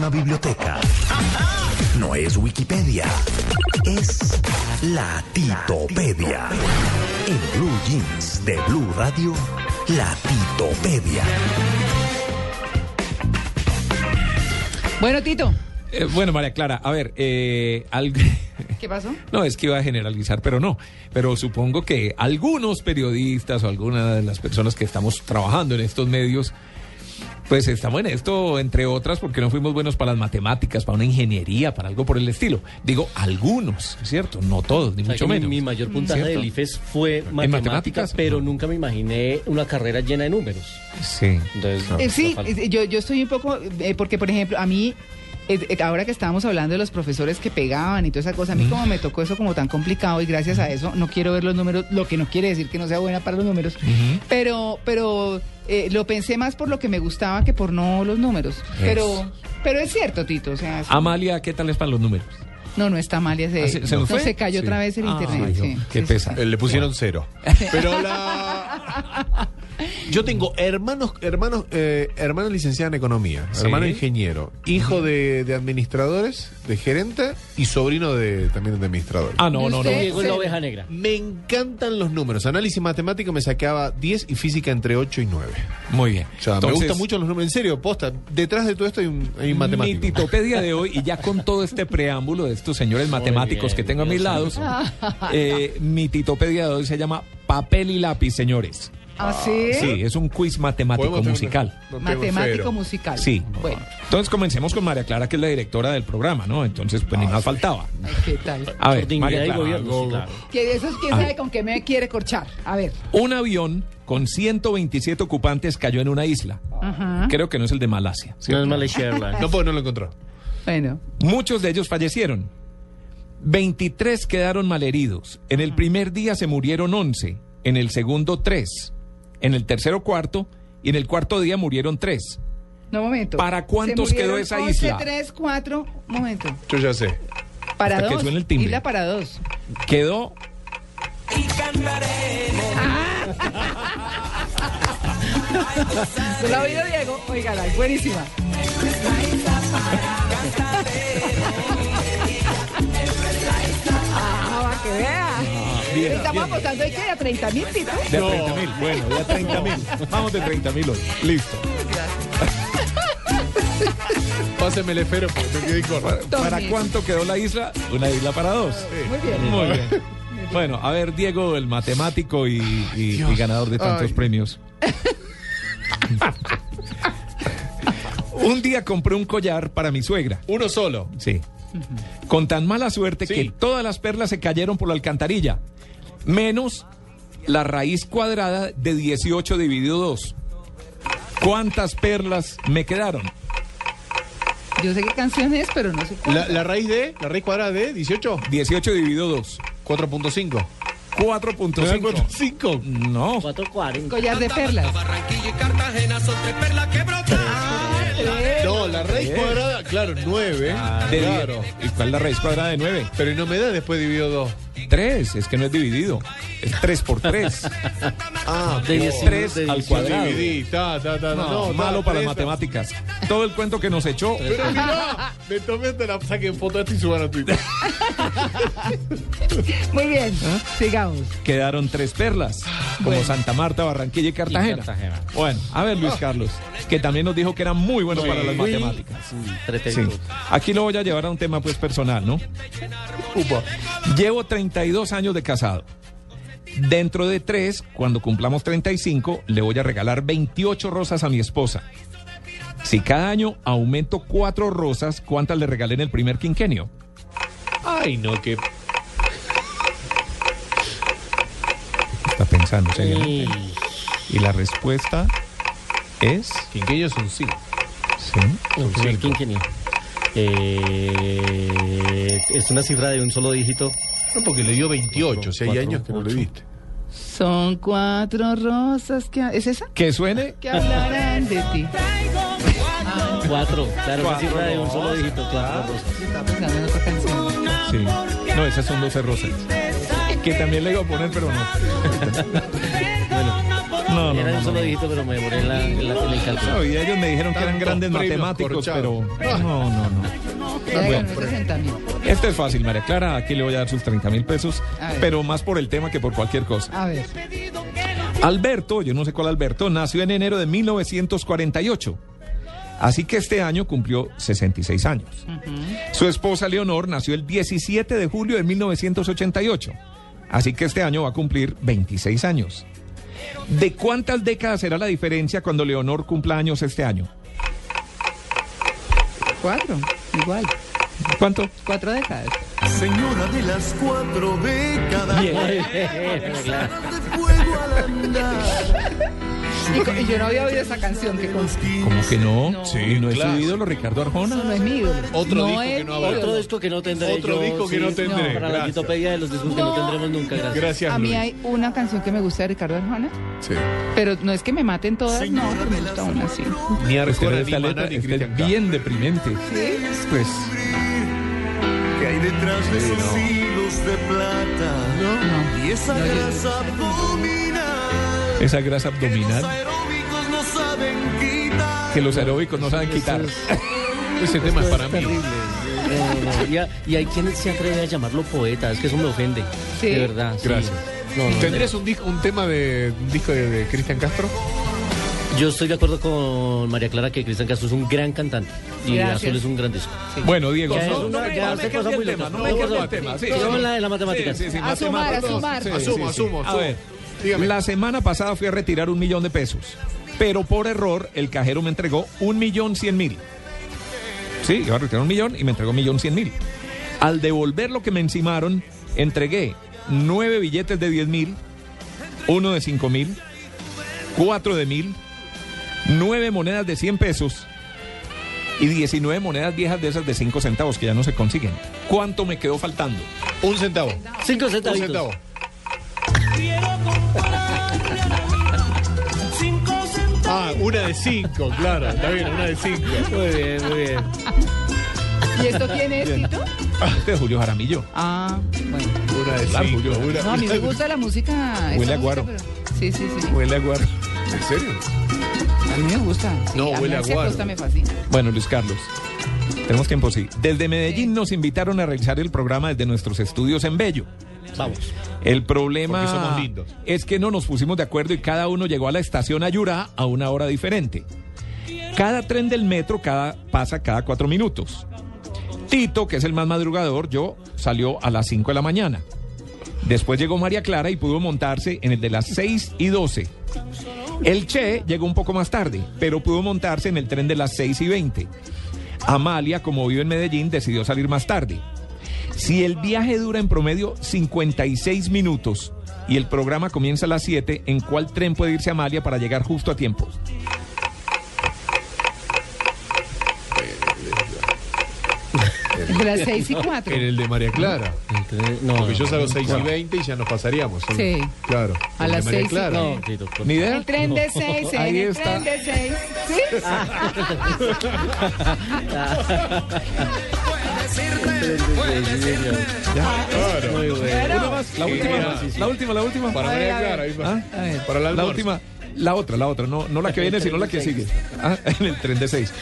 una biblioteca. No es Wikipedia. Es la Titopedia. En Blue Jeans de Blue Radio, la Titopedia. Bueno, Tito. Eh, bueno, María Clara, a ver, eh, algo- ¿Qué pasó? No, es que iba a generalizar, pero no. Pero supongo que algunos periodistas o algunas de las personas que estamos trabajando en estos medios, pues estamos en esto, entre otras, porque no fuimos buenos para las matemáticas, para una ingeniería, para algo por el estilo. Digo, algunos, ¿cierto? No todos, ni O sea, mucho mi- menos. Mi, mayor puntaje ¿Cierto? del IFES fue matemáticas? matemáticas, pero nunca me imaginé una carrera llena de números. Sí. Entonces, Eh, sí, no eh, yo, yo estoy un poco, eh, porque por ejemplo, a mí, ahora que estábamos hablando de los profesores que pegaban y toda esa cosa, a mí como me tocó eso como tan complicado y gracias a eso no quiero ver los números, lo que no quiere decir que no sea buena para los números, pero, pero eh, lo pensé más por lo que me gustaba que por no los números. Pero, pero es cierto, Tito, o sea, es- Amalia, ¿qué tal es para los números? no, no está mal, ya se, ¿Ah, se- se no, nos fue? se cayó Sí. otra vez el Ay, internet. yo- sí, qué sí, pesa. Eh, Le pusieron cero. Pero la. Yo tengo hermanos, hermanos, eh, hermano licenciado en economía, Sí. hermano ingeniero, hijo de, de administradores, de gerente y sobrino de también de administradores. Ah, no, no, no. Es la oveja negra. Me encantan los números. Análisis matemático me sacaba 10 y física entre 8 y 9. Muy bien. O sea, Entonces- me gustan mucho los números. En serio, posta. Detrás de todo esto hay un, hay un Mi matemático. titopedia de hoy, y ya con todo este preámbulo de estos señores matemáticos bien, que tengo a mis lados, eh, mi titopedia de hoy se llama Papel y lápiz, señores. ¿Ah, sí? Sí, es un quiz matemático musical. no Matemático musical. Sí. Bueno, Entonces comencemos con María Clara, que es la directora del programa, ¿no? Entonces, pues ni más faltaba. ay, ¿qué tal? A ver, María Clara. gobierno, sí, claro. Que eso es quién A sabe con qué me quiere corchar. A ver. Un avión con 127 ocupantes cayó en una isla. Ajá. Creo que no es el de Malasia. ¿sí? No es Malaysia Airlines. No puedo, no lo encontró. Bueno. Muchos de ellos fallecieron. 23 quedaron malheridos. En el primer día se murieron 11, en el segundo 3, en el tercero cuarto y en el cuarto día murieron 3. No, momento. ¿Para cuántos quedó esa 11, isla? 3, 4, momento. Yo ya sé. Para Hasta que dos. suene el timbre. Isla para dos. Quedó ¿Tú la has oído, Diego? Oigan, es buenísima. Ah, para que vea. Bien, Estamos bien. apostando ¿de qué? ¿A 30 mil, Tito? de a 30 mil. Bueno, de a 30 mil. Vamos de 30 mil hoy. Listo. Páseme el esfero porque me quedé corto. ¿Para cuánto quedó la isla? Una isla para dos. Muy bien. Muy bien. Bueno, a ver, Diego, el matemático y, y- y ganador de tantos Ay. premios. un día compré un collar para mi suegra. Uno solo. Sí. Con tan mala suerte Sí. que todas las perlas se cayeron por la alcantarilla. Menos la raíz cuadrada de 18 dividido 2. ¿Cuántas perlas me quedaron? Yo sé qué canción es, pero no sé cuál. La, la raíz de, la raíz cuadrada de 18, 18 dividido 2. 4.5. 4.5. 4.5. No. 440. Collar de perlas. No, la raíz cuadrada, claro, 9. De claro. ¿Y cuál es la raíz cuadrada de 9? Pero no me da después dividido 2. 3, es que no es dividido. Es 3 por 3. Ah, De por 18, tres de al 18. cuadrado. Dividí, ta, ta, ta, No, no, malo ta, para las matemáticas. Todo el cuento que nos echó. Pero mirá, me tomé hasta la saquen foto de y suban a Twitter. Muy bien. ¿Ah? Sigamos. Quedaron tres perlas, como Bueno. Santa Marta, Barranquilla y Cartagena. Cartagena. Bueno, a ver Luis Carlos, que también nos dijo que era muy bueno para las matemáticas. Sí. Aquí lo voy a llevar a un tema pues personal, ¿no? Llevo 32 años de casado. Dentro de tres, cuando cumplamos 35, le voy a regalar 28 rosas a mi esposa. Si cada año aumento cuatro rosas, ¿cuántas le regalé en el primer quinquenio? Ay, no, que. Está pensando, señor. Y- Y la respuesta es... Quinqueños son 5. Sí. No, primer quinquenio. Eh, es una cifra de un solo dígito. No, porque le dio 28, si hay Cuatro, años que no le diste. Son cuatro rosas que... ¿Es esa? Que suene Que hablarán de ti. Cuatro. Claro, Cuatro cifra de un solo rosas. dígito. Cuatro rosas. Sí. No, esas son 12 rosas. Que también le iba a poner, pero no. No, no, Era un solo dígito, pero me demoré en, la, en, la- en el cálculo. No, y ellos me dijeron que eran grandes matemáticos, pero no, no, no. Bueno. ganó 60 mil. Esto es fácil, María Clara. Aquí le voy a dar sus 30 mil pesos, pero más por el tema que por cualquier cosa. A ver. Alberto, yo no sé cuál Alberto, nació en enero de 1948. Así que este año cumplió 66 años. Su esposa Leonor nació el 17 de julio de 1988. Así que este año va a cumplir 26 años. ¿De cuántas décadas será la diferencia cuando Leonor cumpla años este año? Cuatro, igual. ¿Cuánto? Cuatro décadas. Señora de las cuatro décadas. Bien. de fuego al andar. Y, yo no había oído esa canción que con... ¿Cómo que no? Sí, ¿Y no es claro. su ídolo Ricardo Arjona? No, no es mi ídolo. Otro No disco es que no habrá. Otro disco que no tendré Otro yo, disco que sí, no tendré, Para la gracias. Wikipedia de los discos que no No. tendremos nunca, gracias. Gracias, A mí Luis. hay una canción que me gusta de Ricardo Arjona, Sí. pero no es que me maten todas, no, pero me gusta una así. Ni Pues Arjona, esta ni ni Cristian bien deprimente. Pues que detrás de Sí, esos no. hilos de plata y esa No, yo- grasa abdominal esa grasa los abdominal aeróbicos no saben quitar. que los aeróbicos no saben quitar. Ese tema es para mí. terrible. No, no, no. Y, a- y hay quien se atreve a llamarlo poeta, es que eso me ofende. Sí. De verdad. sí. Gracias. No, no, ¿Tendrías un, disco, un tema de un disco de, de Cristian Castro? Yo estoy de acuerdo con María Clara que Cristian Castro es un gran cantante y Gracias. Azul es un gran disco. Bueno, Diego, Ya es no, una- no ya no me cambie el tema, no me cambie el tema. Sí, la de las matemáticas. Sí, sí, sí, A sumar, a matemáticas. sumar. Sí, sí, Asumo, asumo, A ver, Dígame. la semana pasada fui a retirar un millón de pesos, pero por error el cajero me entregó un millón cien mil. Sí, iba a retirar un millón y me entregó un millón cien mil. Al devolver lo que me encimaron, entregué nueve billetes de diez mil, uno de cinco mil, cuatro de mil, nueve monedas de 100 pesos y 19 monedas viejas de esas de 5 centavos que ya no se consiguen. ¿Cuánto me quedó faltando? Un centavo. Cinco Un centavitos. centavo. Ah, una de cinco, claro. Está bien, una de cinco. Muy bien, muy bien. ¿Y esto quién es, Tito? Este es Julio Jaramillo. Ah, bueno. Una de Claro, cinco. Julio. Una, No, a mí me gusta la música. esa Huele a música, guaro. pero- Sí, sí, sí. Huele a guaro. ¿En serio? A mí me gusta. Sí, No, a mí huele a guaro. Costa me fascina. Bueno, Luis Carlos. Tenemos tiempo, sí. Desde Medellín nos invitaron a realizar el programa desde nuestros estudios en Bello. Vamos. El problema Porque somos lindos. es que no nos pusimos de acuerdo y cada uno llegó a la estación Ayurá a una hora diferente. Cada tren del metro cada, pasa cada cuatro minutos. Tito, que es el más madrugador, yo salió a las 5 de la mañana. Después llegó María Clara y pudo montarse en el de las 6 y 12. El Che llegó un poco más tarde, pero pudo montarse en el tren de las 6 y 20. Amalia, como vive en Medellín, decidió salir más tarde. Si el viaje dura en promedio 56 minutos y el programa comienza a las 7, ¿en cuál tren puede irse Amalia para llegar justo a tiempo? De las seis y cuatro. En el de María Clara. No, Porque yo salgo no, 6 y 20 y ya nos pasaríamos. Sí. Claro. A las María seis y- Clara. No, Tito, por ¿Ni idea? El tren de seis, en Ahí el está. tren de seis. ¿Sí? Claro. Muy bueno. Una más, la última, la última, la última. Para María Clara. ahí va. ¿Ah? Para La almuerzo. última, la otra, la otra, no, no la que viene, sino la que sigue. Ah, en el tren de seis.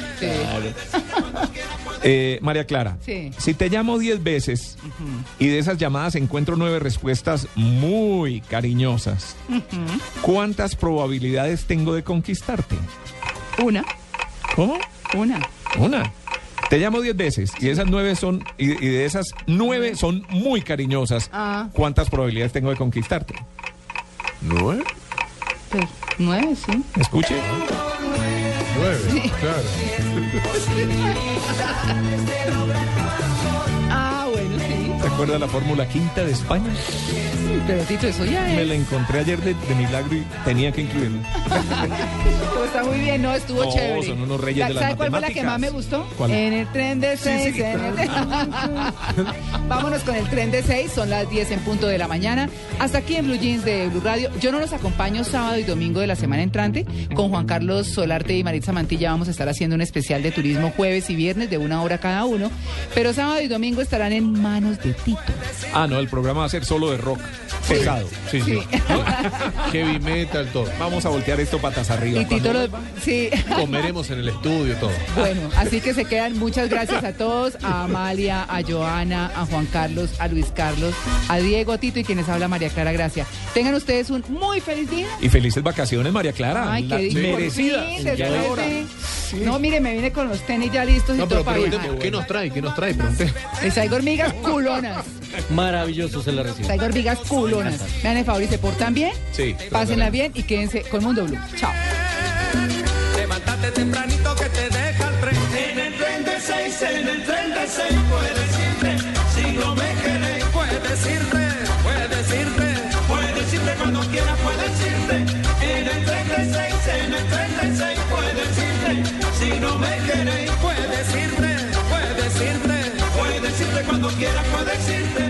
Eh, María Clara, Sí. si te llamo 10 veces y de esas llamadas encuentro nueve respuestas muy cariñosas, ¿cuántas probabilidades tengo de conquistarte? Una, ¿Cómo? una. Una. Te llamo 10 veces y esas nueve son y, y de esas nueve son muy cariñosas. Ah. ¿Cuántas probabilidades tengo de conquistarte? ¿Nueve? Pues, nueve, sí. Escuche. Nueve, claro. Sí. ¿Te acuerdas la fórmula quinta de España? Pero Tito, eso ya Me es. la encontré ayer de, de milagro y tenía que incluirla. Todo está muy bien, no, estuvo No, chévere. son unos reyes ¿Sa- de las ¿Sabe cuál fue la que más me gustó? ¿Cuál? En el tren de seis. sí. en el- Vámonos con el tren de seis, son las 10 en punto de la mañana. Hasta aquí en Blue Jeans de Blue Radio. Yo no los acompaño sábado y domingo de la semana entrante. Con Juan Carlos Solarte y Maritza Mantilla vamos a estar haciendo un especial de turismo jueves y viernes de una hora cada uno. Pero sábado y domingo estarán en manos de Ah, no, el programa va a ser solo de rock. Pesado. Sí, sí. Heavy metal, todo. Vamos a voltear esto patas arriba. Y Tito lo... Sí. Comeremos en el estudio, todo. Bueno, así que se quedan. Muchas gracias a todos, a Amalia, a Joana, a Juan Carlos, a Luis Carlos, a Diego, a Tito y quienes habla María Clara Gracia. Tengan ustedes un muy feliz día. Y felices vacaciones, María Clara. Ay, La- qué merecidas. merecidas. Ya No, mire, me vine con los tenis ya listos y No, todo pero para viajar. ¿qué nos trae? ¿Qué nos trae? Pregunté. Les traigo hormigas culonas. Maravilloso se la recibe. Traigo hormigas culonas. Me dan el favor y se portan bien. Sí. Pásenla bien y quédense con Mundo Blue. Chao. Levántate tempranito que te deja el tren. En el 36, en el 36 puedes y no me queréis. Puedes irte, puedes irte, puedes irte cuando quieras, puedes irte.